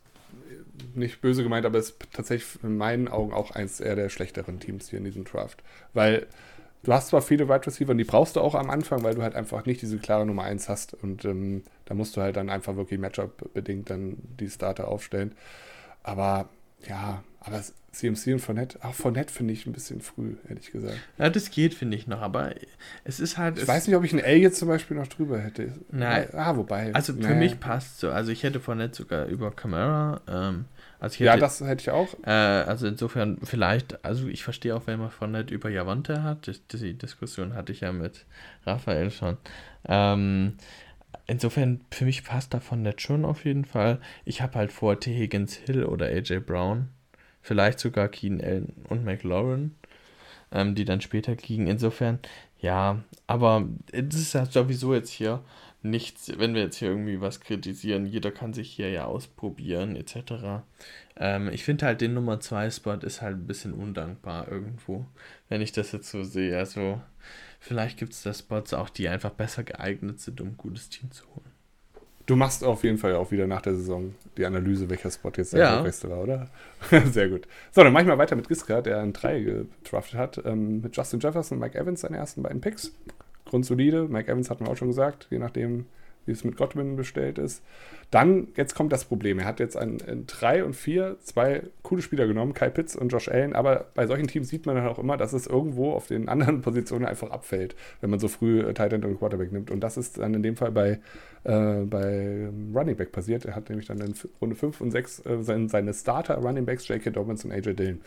nicht böse gemeint, aber ist tatsächlich in meinen Augen auch eins eher der schlechteren Teams hier in diesem Draft. Weil du hast zwar viele Wide Receiver, die brauchst du auch am Anfang, weil du halt einfach nicht diese klare Nummer 1 hast und ähm, da musst du halt dann einfach wirklich Matchup-bedingt dann die Starter aufstellen. Aber ja, aber CMC und Fournette, auch Fournette finde ich ein bisschen früh, ehrlich gesagt. Ja, das geht, finde ich noch, aber es ist halt. Ich weiß nicht, ob ich ein L jetzt zum Beispiel noch drüber hätte. Nein. Ah, wobei. Also für nee. mich passt so. Also ich hätte Fournette sogar über Camera. Ähm, also hätte, ja, das hätte ich auch. Äh, also insofern vielleicht, also ich verstehe auch, wenn man Fournette über Javante hat. Die, die Diskussion hatte ich ja mit Raphael schon. Ähm, insofern, für mich passt davon nicht schon auf jeden Fall. Ich habe halt vor T. Higgins Hill oder AJ Brown. Vielleicht sogar Keen Allen und McLaurin, ähm, die dann später kriegen. Insofern, ja, aber das ist ja sowieso jetzt hier nichts, wenn wir jetzt hier irgendwie was kritisieren, jeder kann sich hier ja ausprobieren, etc. Ähm, ich finde halt den Nummer 2 Spot ist halt ein bisschen undankbar irgendwo, wenn ich das jetzt so sehe. Also vielleicht gibt es da Spots auch, die einfach besser geeignet sind, um ein gutes Team zu holen. Du machst auf jeden Fall auch wieder nach der Saison die Analyse, welcher Spot jetzt der Ja. erfolgreichste war, oder? Sehr gut. So, dann mach ich mal weiter mit Giska, der einen 3 gedraftet hat. Ähm, mit Justin Jefferson und Mike Evans seine ersten beiden Picks. Grundsolide. Mike Evans hatten wir auch schon gesagt, je nachdem, wie es mit Godwin bestellt ist. Dann, jetzt kommt das Problem. Er hat jetzt an 3 und 4 zwei coole Spieler genommen, Kai Pitts und Josh Allen. Aber bei solchen Teams sieht man dann auch immer, dass es irgendwo auf den anderen Positionen einfach abfällt, wenn man so früh äh, Tight End und Quarterback nimmt. Und das ist dann in dem Fall bei, äh, bei Running Back passiert. Er hat nämlich dann in Runde 5 und 6 äh, seine, seine Starter Running Backs, J.K. Dobbins und AJ Dillon.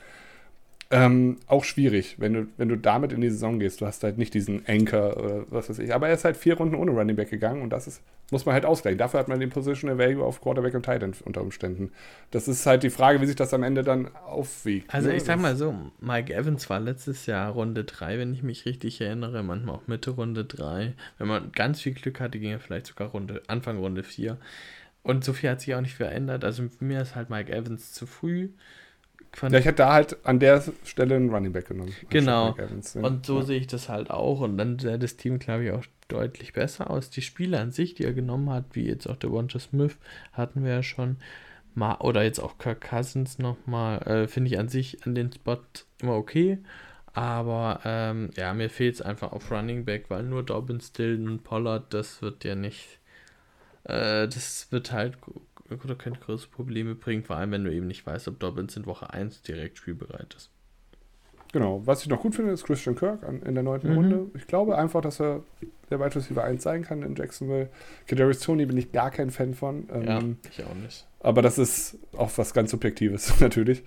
Ähm, auch schwierig, wenn du, wenn du damit in die Saison gehst. Du hast halt nicht diesen Anchor oder was weiß ich. Aber er ist halt vier Runden ohne Running Back gegangen und das ist, muss man halt ausgleichen. Dafür hat man den Positional Value auf Quarterback und Tight End unter Umständen. Das ist halt die Frage, wie sich das am Ende dann aufwiegt. Also ne? ich sag mal so, Mike Evans war letztes Jahr Runde 3, wenn ich mich richtig erinnere, manchmal auch Mitte Runde 3. Wenn man ganz viel Glück hatte, ging er vielleicht sogar Runde, Anfang Runde 4. Und so viel hat sich auch nicht verändert. Also für mir ist halt Mike Evans zu früh. Von Ja, ich hätte da halt an der Stelle einen Running Back genommen. Genau. Evans, ne? Und so ja. sehe ich das halt auch. Und dann sähe das Team, glaube ich, auch deutlich besser aus. Die Spieler an sich, die er genommen hat, wie jetzt auch der Wonder Smith, hatten wir ja schon. Ma oder jetzt auch Kirk Cousins nochmal, äh, finde ich an sich an den Spot immer okay. Aber ähm, ja, mir fehlt es einfach auf Running Back, weil nur Dobbins, Dillon und Pollard, das wird ja nicht. Äh, das wird halt oder könnte große Probleme bringen, vor allem wenn du eben nicht weißt, ob Dobbins in Woche 1 direkt spielbereit ist. Genau. Was ich noch gut finde, ist Christian Kirk an, in der neunten Mhm. Runde. Ich glaube einfach, dass er der Wide Receiver 1 sein kann in Jacksonville. Kadarius Tony bin ich gar kein Fan von. Ähm, Ja, ich auch nicht. Aber das ist auch was ganz Subjektives, natürlich.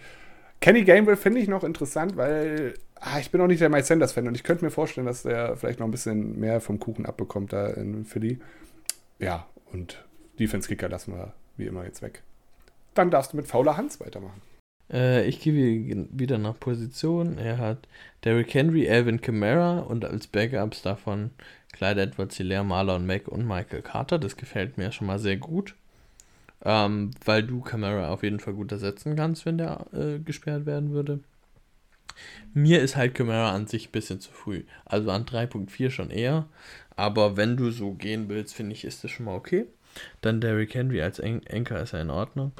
Kenny Gainwell finde ich noch interessant, weil ah, ich bin auch nicht der Mike Sanders-Fan und ich könnte mir vorstellen, dass der vielleicht noch ein bisschen mehr vom Kuchen abbekommt da in Philly. Ja, und Defense-Kicker lassen wir wie immer jetzt weg. Dann darfst du mit fauler Hans weitermachen. Äh, ich gehe wie- wieder nach Position. Er hat Derrick Henry, Alvin Kamara und als Backups davon Clyde Edwards, Hilaire Marlon Mack und Michael Carter. Das gefällt mir schon mal sehr gut. Ähm, weil du Kamara auf jeden Fall gut ersetzen kannst, wenn der äh, gesperrt werden würde. Mir ist halt Kamara an sich ein bisschen zu früh. Also an 3.4 schon eher. Aber wenn du so gehen willst, finde ich, ist das schon mal okay. Dann Derrick Henry als An Anchor ist ja in Ordnung.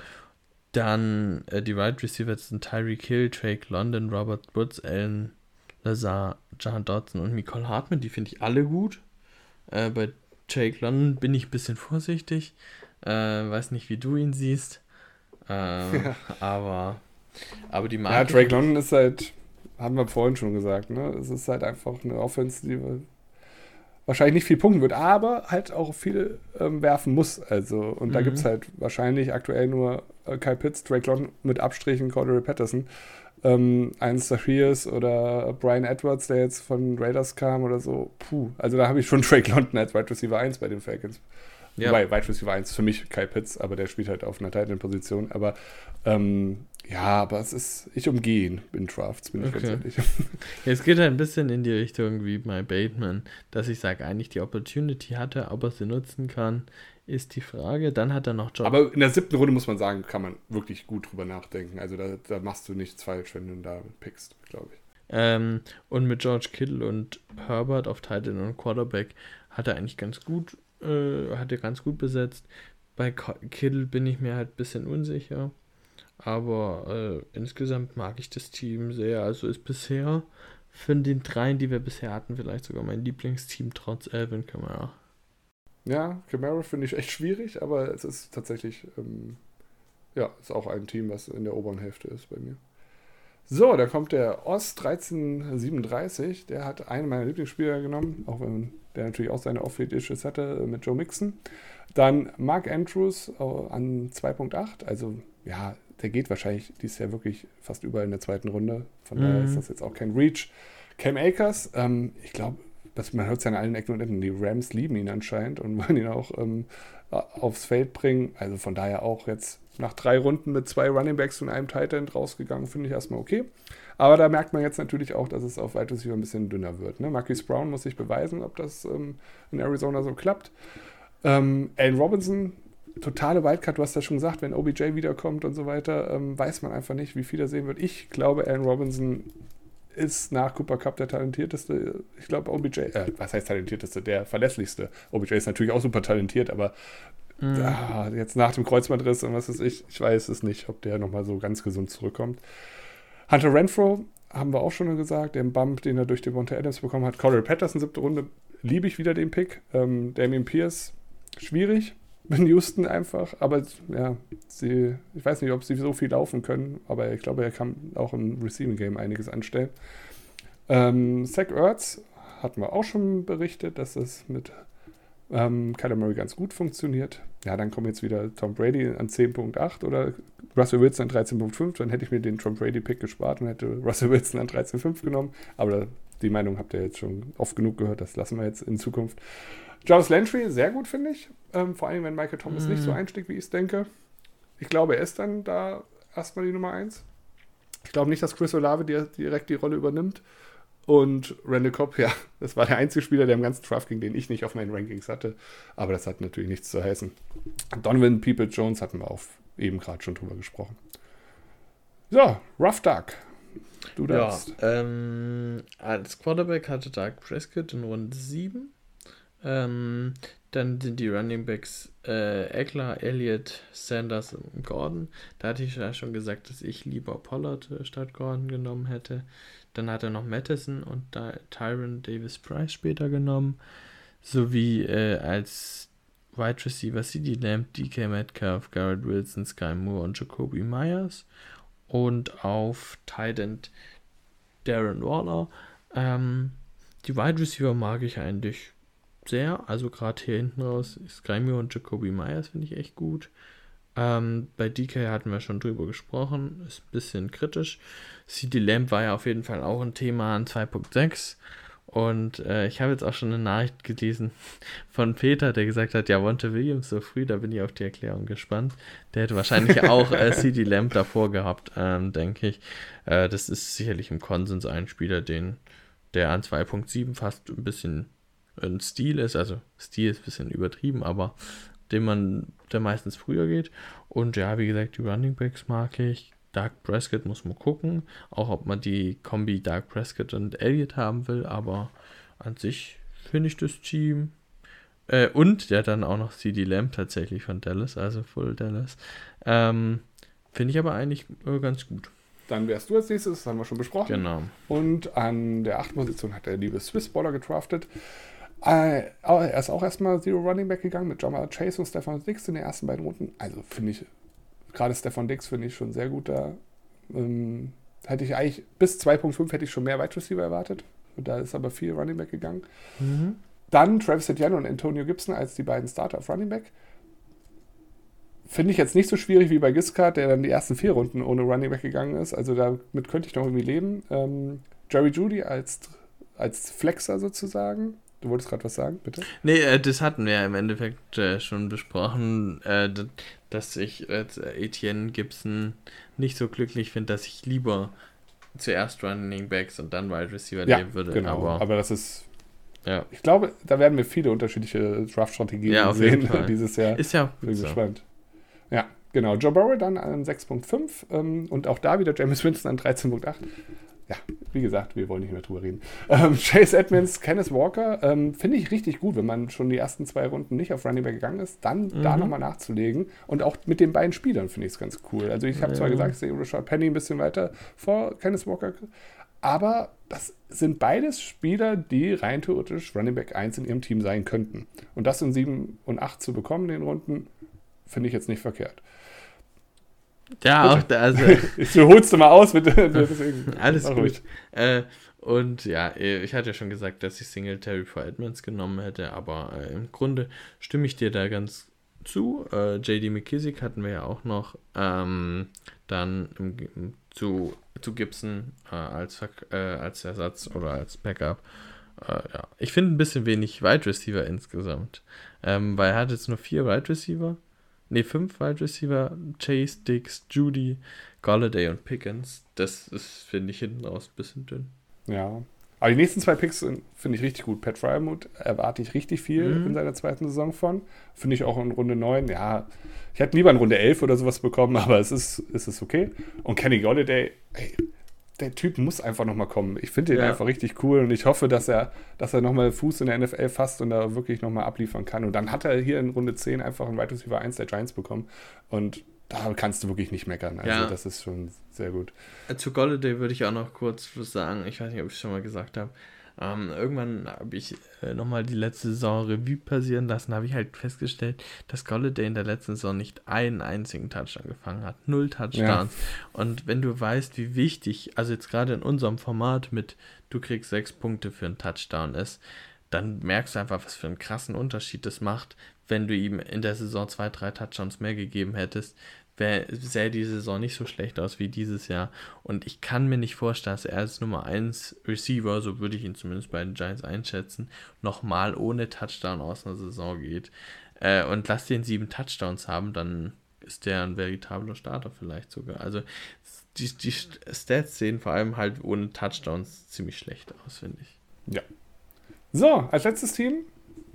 Dann äh, die Wide Receiver sind Tyreek Hill, Drake London, Robert Woods, Alan Lazar, John Dodson und Nicole Hartman. Die finde ich alle gut. Äh, bei Jake London bin ich ein bisschen vorsichtig. Äh, weiß nicht, wie du ihn siehst. Äh, aber, aber die Ja, Marke. Drake London ist halt, haben wir vorhin schon gesagt, ne? Es ist halt einfach eine Offense, die wahrscheinlich nicht viel punkten wird, aber halt auch viel ähm, werfen muss. Also, und da Mhm. gibt es halt wahrscheinlich aktuell nur äh, Kyle Pitts, Drake London mit Abstrichen Cordero Patterson. Ähm, ein Zacchaeus oder Brian Edwards, der jetzt von Raiders kam oder so. Puh, also da habe ich schon Drake London als Wide Receiver 1 bei den Falcons. Ja. Wobei, Wide Receiver 1 für mich Kyle Pitts, aber der spielt halt auf einer Titan-Position. Aber ähm, ja, aber es ist, ich umgehe ihn in Drafts, bin ich Okay. ganz ehrlich. Es geht halt ein bisschen in die Richtung wie bei Bateman, dass ich sage, eigentlich die Opportunity hatte, ob er sie nutzen kann, ist die Frage. Dann hat er noch Job. Aber in der siebten Runde muss man sagen, kann man wirklich gut drüber nachdenken. Also da, da machst du nichts falsch, wenn du ihn da pickst, glaube ich. Ähm, und mit George Kittle und Herbert auf Titan und Quarterback hat er eigentlich ganz gut, äh, hat er ganz gut besetzt. Bei Kittle bin ich mir halt ein bisschen unsicher. Aber äh, insgesamt mag ich das Team sehr. Also ist bisher von den dreien, die wir bisher hatten, vielleicht sogar mein Lieblingsteam trotz Alvin Kamara. Ja, Camaro finde ich echt schwierig, aber es ist tatsächlich, ähm, ja, ist auch ein Team, was in der oberen Hälfte ist bei mir. So, da kommt der Ost 1337. Der hat einen meiner Lieblingsspieler genommen, auch wenn der natürlich auch seine Off-Field-Issues hatte äh, mit Joe Mixon. Dann Mark Andrews äh, an 2.8. Also, ja, der geht wahrscheinlich dieses Jahr wirklich fast überall in der zweiten Runde. Von daher Mhm. ist das jetzt auch kein Reach. Cam Akers, ähm, ich glaube, man hört es ja an allen Ecken und Enden. Die Rams lieben ihn anscheinend und wollen ihn auch ähm, aufs Feld bringen. Also von daher auch jetzt nach drei Runden mit zwei Running Backs und einem Tight End rausgegangen, finde ich erstmal okay. Aber da merkt man jetzt natürlich auch, dass es auf Wide Receiver ein bisschen dünner wird. Ne? Marquise Brown muss sich beweisen, ob das ähm, in Arizona so klappt. Ähm, Allen Robinson, totale Wildcard, du hast ja schon gesagt, wenn OBJ wiederkommt und so weiter, ähm, weiß man einfach nicht, wie viel er sehen wird. Ich glaube, Allen Robinson ist nach Cooper Cup der talentierteste. Ich glaube, OBJ, äh, was heißt talentierteste? Der verlässlichste. OBJ ist natürlich auch super talentiert, aber mhm. ah, jetzt nach dem Kreuzbandriss und was ist ich, ich weiß es nicht, ob der nochmal so ganz gesund zurückkommt. Hunter Renfro haben wir auch schon gesagt, den Bump, den er durch den Monte Adams bekommen hat. Corey Patterson, siebte Runde, liebe ich wieder den Pick. Ähm, Damien Pierce, schwierig in Houston einfach, aber ja, sie, ich weiß nicht, ob sie so viel laufen können, aber ich glaube, er kann auch im Receiving Game einiges anstellen. Ähm, Zach Ertz hatten wir auch schon berichtet, dass es mit ähm, Kyler Murray ganz gut funktioniert. Ja, dann kommt jetzt wieder Tom Brady an 10.8 oder Russell Wilson an 13.5. Dann hätte ich mir den Tom Brady-Pick gespart und hätte Russell Wilson an 13.5 genommen. Aber die Meinung habt ihr jetzt schon oft genug gehört, das lassen wir jetzt in Zukunft. Jarvis Landry, sehr gut, finde ich. Ähm, vor allem, wenn Michael Thomas mm. nicht so mhm. einstieg, wie ich es denke. Ich glaube, er ist dann da erstmal die Nummer 1. Ich glaube nicht, dass Chris Olave direkt die Rolle übernimmt. Und Randall Cobb, ja, das war der einzige Spieler, der im ganzen Draft ging, den ich nicht auf meinen Rankings hatte. Aber das hat natürlich nichts zu heißen. Donovan People Jones hatten wir auch eben gerade schon drüber gesprochen. So, Rough Duck. Du darfst. Ja, ähm, als Quarterback hatte Doug Prescott in Runde 7. Ähm, dann sind die Running Backs äh, Eckler, Elliott, Sanders und Gordon. Da hatte ich ja schon gesagt, dass ich lieber Pollard äh, statt Gordon genommen hätte. Dann hat er noch Madison und Tyron Davis Price später genommen. Sowie äh, als Wide Receiver CD Lamb, DK Metcalf, Garrett Wilson, Sky Moore und Jacoby Myers. Und auf Tight End Darren Waller. Ähm, die Wide Receiver mag ich eigentlich sehr. Also gerade hier hinten raus, Skymo und Jacoby Myers finde ich echt gut. Ähm, bei DK hatten wir schon drüber gesprochen, ist ein bisschen kritisch. CD Lamp war ja auf jeden Fall auch ein Thema an 2.6. Und äh, ich habe jetzt auch schon eine Nachricht gelesen von Peter, der gesagt hat, ja, Wonte Williams so früh, da bin ich auf die Erklärung gespannt. Der hätte wahrscheinlich auch äh, CD Lamp davor gehabt, ähm, denke ich. Äh, das ist sicherlich im Konsens ein Spieler, den der an 2.7 fast ein bisschen ein Stil ist, also Stil ist ein bisschen übertrieben, aber den man, der meistens früher geht. Und ja, wie gesagt, die Running Backs mag ich. Dark Prescott muss man gucken, auch ob man die Kombi Dark Prescott und Elliott haben will, aber an sich finde ich das Team. Äh, und ja, dann auch noch CD Lamb tatsächlich von Dallas, also Full Dallas. Ähm, finde ich aber eigentlich äh, ganz gut. Dann wärst du als nächstes, das haben wir schon besprochen. Genau. Und an der achten Position hat der liebe Swiss Baller getraftet. Äh, er ist auch erstmal Zero Running Back gegangen mit Jamal Chase und Stefan Dix in den ersten beiden Runden. Also finde ich, gerade Stefan Dix finde ich schon sehr gut da. Ähm, hätte ich eigentlich, bis 2.5 hätte ich schon mehr Wide Receiver erwartet. Da ist aber viel Running Back gegangen. Mhm. Dann Travis Etienne und Antonio Gibson als die beiden Starter auf Running Back. Finde ich jetzt nicht so schwierig wie bei Giscard, der dann die ersten vier Runden ohne Running Back gegangen ist. Also damit könnte ich noch irgendwie leben. Ähm, Jerry Judy als, als Flexer sozusagen. Du wolltest gerade was sagen, bitte? Nee, äh, das hatten wir im Endeffekt äh, schon besprochen, äh, dass ich als Etienne Gibson nicht so glücklich finde, dass ich lieber zuerst Running Backs und dann Wide Receiver ja, nehmen würde. Genau, aber, aber das ist. Ja. Ich glaube, da werden wir viele unterschiedliche Draft-Strategien ja, sehen dieses Jahr. Ist ja bin so. gespannt. Ja, genau. Joe Burrow dann an 6.5 ähm, und auch da wieder James Winston an 13.8 ja, wie gesagt, wir wollen nicht mehr drüber reden. Ähm, Chase Edmonds, Kenneth Walker, ähm, finde ich richtig gut, wenn man schon die ersten zwei Runden nicht auf Running Back gegangen ist, dann mhm. da nochmal nachzulegen. Und auch mit den beiden Spielern finde ich es ganz cool. Also ich habe ja. zwar gesagt, ich sehe Richard Penny ein bisschen weiter vor Kenneth Walker, aber das sind beides Spieler, die rein theoretisch Running Back 1 in ihrem Team sein könnten. Und das in 7 und 8 zu bekommen, in den Runden, finde ich jetzt nicht verkehrt. Ja, auch da, also. du holst du mal aus, bitte. Alles gut. Äh, und ja, ich hatte ja schon gesagt, dass ich Singletary for Edmonds genommen hätte, aber äh, im Grunde stimme ich dir da ganz zu. Äh, JD McKissick hatten wir ja auch noch. Ähm, dann im, zu, zu Gibson äh, als, äh, als Ersatz oder als Backup. Äh, ja. Ich finde ein bisschen wenig Wide Receiver insgesamt. Ähm, weil er hat jetzt nur vier Wide Receiver ne, fünf Wide Receiver, Chase, Dix, Judy, Galladay und Pickens. Das ist, finde ich, hinten raus ein bisschen dünn. Ja. Aber die nächsten zwei Picks finde ich richtig gut. Pat Fryermuth erwarte ich richtig viel mhm. in seiner zweiten Saison von. Finde ich auch in Runde 9. Ja, ich hätte lieber in Runde 11 oder sowas bekommen, aber es ist, es ist okay. Und Kenny Golladay, ey, der Typ muss einfach nochmal kommen. Ich finde ihn ja. einfach richtig cool und ich hoffe, dass er, dass er nochmal Fuß in der NFL fasst und da wirklich nochmal abliefern kann. Und dann hat er hier in Runde 10 einfach einen Wide Receiver 1 der Giants bekommen. Und da kannst du wirklich nicht meckern. Also ja. das ist schon sehr gut. Äh, zu Golladay würde ich auch noch kurz was sagen. Ich weiß nicht, ob ich es schon mal gesagt habe. Ähm, irgendwann habe ich äh, nochmal die letzte Saison Revue passieren lassen, habe ich halt festgestellt, dass Golladay in der letzten Saison nicht einen einzigen Touchdown gefangen hat. Null Touchdowns. Ja. Und wenn du weißt, wie wichtig, also jetzt gerade in unserem Format mit du kriegst sechs Punkte für einen Touchdown ist, dann merkst du einfach, was für einen krassen Unterschied das macht, wenn du ihm in der Saison zwei, drei Touchdowns mehr gegeben hättest, sähe die Saison nicht so schlecht aus wie dieses Jahr. Und ich kann mir nicht vorstellen, dass er als Nummer 1 Receiver, so würde ich ihn zumindest bei den Giants einschätzen, nochmal ohne Touchdown aus einer Saison geht. Äh, und lass den sieben Touchdowns haben, dann ist der ein veritabler Starter vielleicht sogar. Also die, die Stats sehen vor allem halt ohne Touchdowns ziemlich schlecht aus, finde ich. Ja. So, als letztes Team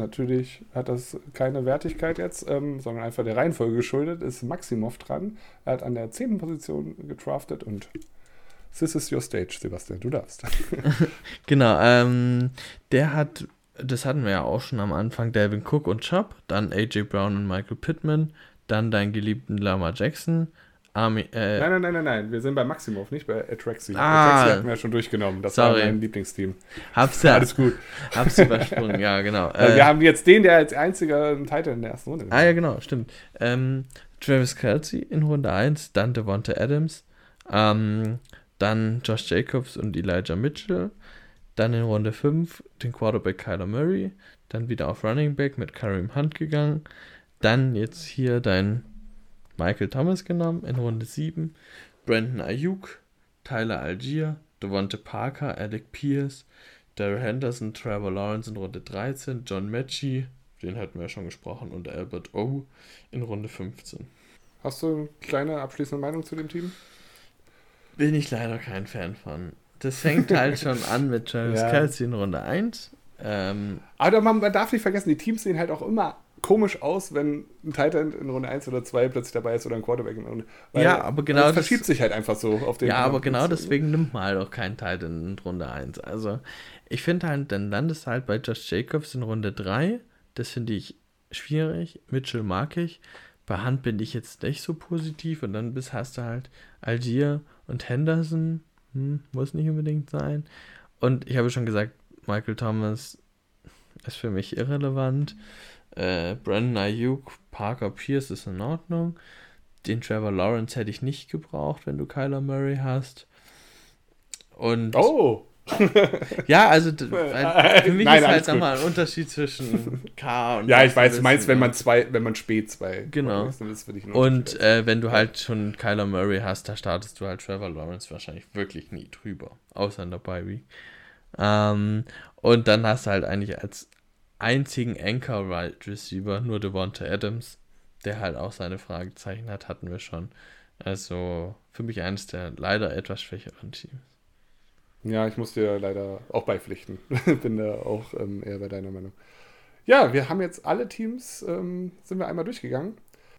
natürlich hat das keine Wertigkeit jetzt, ähm, sondern einfach der Reihenfolge geschuldet, ist Maximov dran. Er hat an der 10. Position getraftet und this is your stage, Sebastian, du darfst. genau, ähm, der hat, das hatten wir ja auch schon am Anfang, Delvin Cook und Chubb, dann AJ Brown und Michael Pittman, dann deinen geliebten Lama Jackson, Army, äh, nein, nein, nein, nein, nein. Wir sind bei Maximov, nicht bei Atraxi. Ah, Atraxi hatten wir ja schon durchgenommen. Das sorry. war mein Lieblingsteam. Hab's ja. Alles gut. Hab's übersprungen, ja, genau. Äh, wir haben jetzt den, der als einziger einen Titel in der ersten Runde Ah, ja, genau, stimmt. Ähm, Travis Kelsey in Runde 1, dann Devonta Adams, ähm, dann Josh Jacobs und Elijah Mitchell, dann in Runde 5 den Quarterback Kyler Murray, dann wieder auf Running Back mit Kareem Hunt gegangen, dann jetzt hier dein Michael Thomas genommen in Runde 7, Brandon Ayuk, Tyler Algier, Devonte Parker, Alec Pierce, Daryl Henderson, Trevor Lawrence in Runde 13, John Mechie, den hatten wir ja schon gesprochen, und Albert O in Runde 15. Hast du eine kleine abschließende Meinung zu dem Team? Bin ich leider kein Fan von. Das fängt halt schon an mit Travis ja. Kelsey in Runde 1. Ähm, Aber man, man darf nicht vergessen, die Teams sehen halt auch immer komisch aus, wenn ein Titan in Runde 1 oder 2 plötzlich dabei ist oder ein Quarterback in Runde. Weil ja, aber genau. Das verschiebt sich halt einfach so auf den. Ja, aber genau deswegen nimmt man halt auch keinen Titan in Runde 1. Also, ich finde halt, dann landest du halt bei Josh Jacobs in Runde 3. Das finde ich schwierig. Mitchell mag ich. Bei Hand bin ich jetzt nicht so positiv. Und dann bis hast du halt Algier und Henderson. Hm, muss nicht unbedingt sein. Und ich habe schon gesagt, Michael Thomas ist für mich irrelevant. Äh, Brandon Ayuk, Parker Pierce ist in Ordnung. Den Trevor Lawrence hätte ich nicht gebraucht, wenn du Kyler Murray hast. Und. Oh! ja, also für mich Nein, ist halt nochmal ein Unterschied zwischen K und. Ja, ich weiß, du meinst, wenn man zwei, wenn man spät zwei. Genau. Ist, und äh, wenn du halt schon Kyler Murray hast, da startest du halt Trevor Lawrence wahrscheinlich wirklich nie drüber. Außer in der Bye Week. Ähm, und dann hast du halt eigentlich als einzigen Anchor Wide Receiver, nur Devonta Adams, der halt auch seine Fragezeichen hat, hatten wir schon. Also für mich eines der leider etwas schwächeren Teams. Ja, ich muss dir leider auch beipflichten. Bin da auch ähm, eher bei deiner Meinung. Ja, wir haben jetzt alle Teams, ähm, sind wir einmal durchgegangen.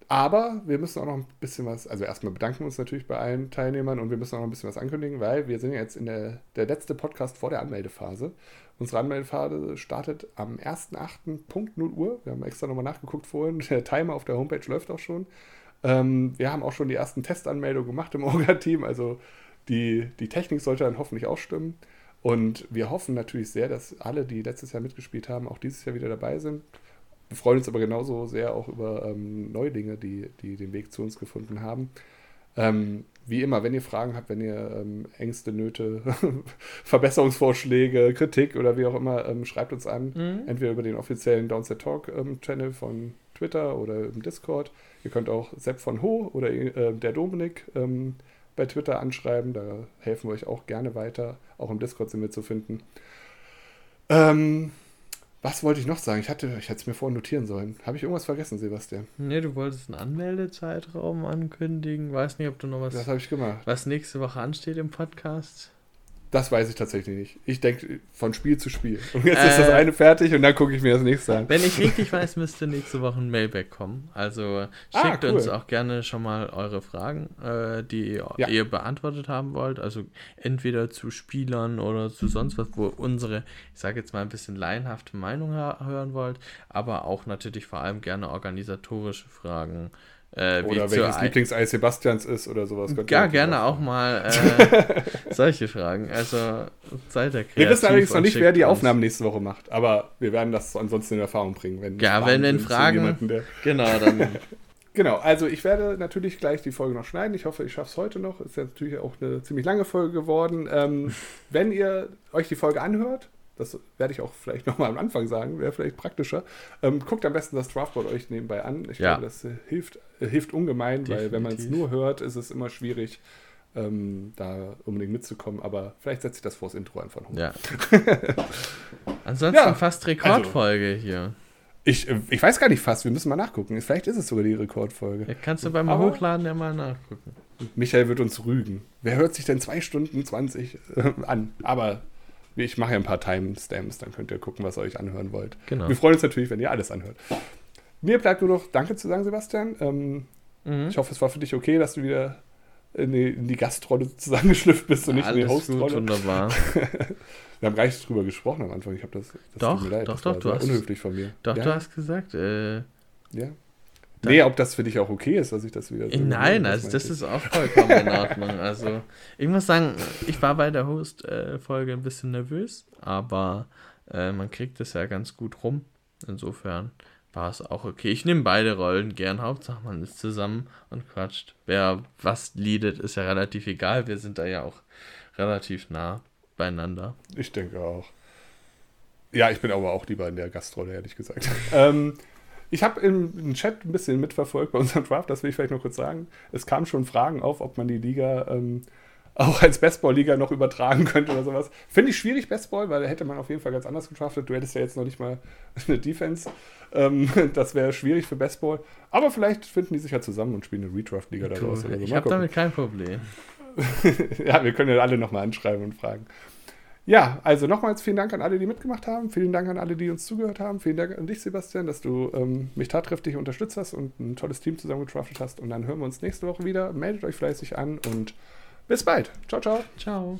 Aber wir müssen auch noch ein bisschen was, also erstmal bedanken wir uns natürlich bei allen Teilnehmern und wir müssen auch noch ein bisschen was ankündigen, weil wir sind jetzt in der, der letzte Podcast vor der Anmeldephase. Unsere Anmeldephase startet am 1.8. Punkt 0 Uhr. Wir haben extra nochmal nachgeguckt vorhin. Der Timer auf der Homepage läuft auch schon. Ähm, wir haben auch schon die ersten Testanmeldungen gemacht im Orga-Team, also die, die Technik sollte dann hoffentlich auch stimmen. Und wir hoffen natürlich sehr, dass alle, die letztes Jahr mitgespielt haben, auch dieses Jahr wieder dabei sind. Wir freuen uns aber genauso sehr auch über ähm, Neulinge, die, die den Weg zu uns gefunden haben. Ähm, wie immer, wenn ihr Fragen habt, wenn ihr ähm, Ängste, Nöte, Verbesserungsvorschläge, Kritik oder wie auch immer, ähm, schreibt uns an. Mhm. Entweder über den offiziellen Downset Talk ähm, Channel von Twitter oder im Discord. Ihr könnt auch Sepp von Ho oder äh, der Dominik ähm, bei Twitter anschreiben. Da helfen wir euch auch gerne weiter. Auch im Discord sind wir zu finden. Ähm, was wollte ich noch sagen? Ich hatte, ich hätte es mir vorhin notieren sollen. Habe ich irgendwas vergessen, Sebastian? Nee, du wolltest einen Anmeldezeitraum ankündigen. Weiß nicht, ob du noch was. Das habe ich gemacht. Was nächste Woche ansteht im Podcast. Das weiß ich tatsächlich nicht. Ich denke von Spiel zu Spiel. Und jetzt äh, ist das äh, eine fertig und dann gucke ich mir das nächste an. Wenn ich richtig weiß, müsste nächste Woche ein Mailback kommen. Also ah, schickt ah, cool. uns auch gerne schon mal eure Fragen, äh, die ja. ihr beantwortet haben wollt. Also entweder zu Spielern oder zu sonst was, wo unsere, ich sage jetzt mal ein bisschen laienhafte Meinung hören wollt. Aber auch natürlich vor allem gerne organisatorische Fragen äh, oder welches Lieblingseis Sebastians ist oder sowas. Ja, gerne auch mal äh, solche Fragen. Also seid der kreativ Wir wissen allerdings noch nicht, wer die Aufnahmen nächste Woche macht, aber wir werden das ansonsten in Erfahrung bringen. Wenn ja, wenn, wenn Fragen. Jemanden, der genau, dann. genau, also ich werde natürlich gleich die Folge noch schneiden. Ich hoffe, ich schaffe es heute noch. Ist ja natürlich auch eine ziemlich lange Folge geworden. Ähm, wenn ihr euch die Folge anhört, das werde ich auch vielleicht nochmal am Anfang sagen, wäre vielleicht praktischer. Ähm, guckt am besten das Draftboard euch nebenbei an. Ich ja. glaube, das äh, hilft, äh, hilft ungemein, Definitiv. weil wenn man es nur hört, ist es immer schwierig, ähm, da unbedingt mitzukommen. Aber vielleicht setze ich das vors Intro einfach noch. Ja. Ansonsten ja, fast Rekordfolge also, hier. Ich, äh, ich weiß gar nicht fast, wir müssen mal nachgucken. Vielleicht ist es sogar die Rekordfolge. Ja, kannst du beim Aber Hochladen ja mal nachgucken. Michael wird uns rügen. Wer hört sich denn 2 Stunden 20 äh, an? Aber ich mache ja ein paar Timestamps, dann könnt ihr gucken, was ihr euch anhören wollt. Genau. Wir freuen uns natürlich, wenn ihr alles anhört. Mir bleibt nur noch Danke zu sagen, Sebastian. Ähm, mhm. Ich hoffe, es war für dich okay, dass du wieder in die, in die Gastrolle zusammengeschlüpft bist und nicht alles in die Hostrolle. wunderbar. Wir haben gar nicht drüber gesprochen am Anfang. Ich habe das, das doch, doch, doch, du hast unhöflich von mir. Doch, ja? du hast gesagt. Äh, ja. Dann nee, ob das für dich auch okay ist, dass ich das wieder so. Nein, also das ist auch vollkommen in Ordnung. Also, ich muss sagen, ich war bei der Host-Folge ein bisschen nervös, aber äh, man kriegt es ja ganz gut rum. Insofern war es auch okay. Ich nehme beide Rollen gern. Hauptsache, man ist zusammen und quatscht. Wer was leadet, ist ja relativ egal. Wir sind da ja auch relativ nah beieinander. Ich denke auch. Ja, ich bin aber auch lieber in der Gastrolle, ehrlich gesagt. ähm, ich habe im Chat ein bisschen mitverfolgt bei unserem Draft, das will ich vielleicht noch kurz sagen. Es kamen schon Fragen auf, ob man die Liga ähm, auch als Bestball-Liga noch übertragen könnte oder sowas. Finde ich schwierig, Bestball, weil da hätte man auf jeden Fall ganz anders gedraftet. Du hättest ja jetzt noch nicht mal eine Defense. Ähm, das wäre schwierig für Bestball. Aber vielleicht finden die sich ja zusammen und spielen eine Redraft-Liga daraus. So. Ich habe damit kein Problem. ja, wir können ja alle nochmal anschreiben und fragen. Ja, also nochmals vielen Dank an alle, die mitgemacht haben. Vielen Dank an alle, die uns zugehört haben. Vielen Dank an dich, Sebastian, dass du ähm, mich tatkräftig unterstützt hast und ein tolles Team zusammengetraftet hast. Und dann hören wir uns nächste Woche wieder. Meldet euch fleißig an und bis bald. Ciao, ciao. Ciao.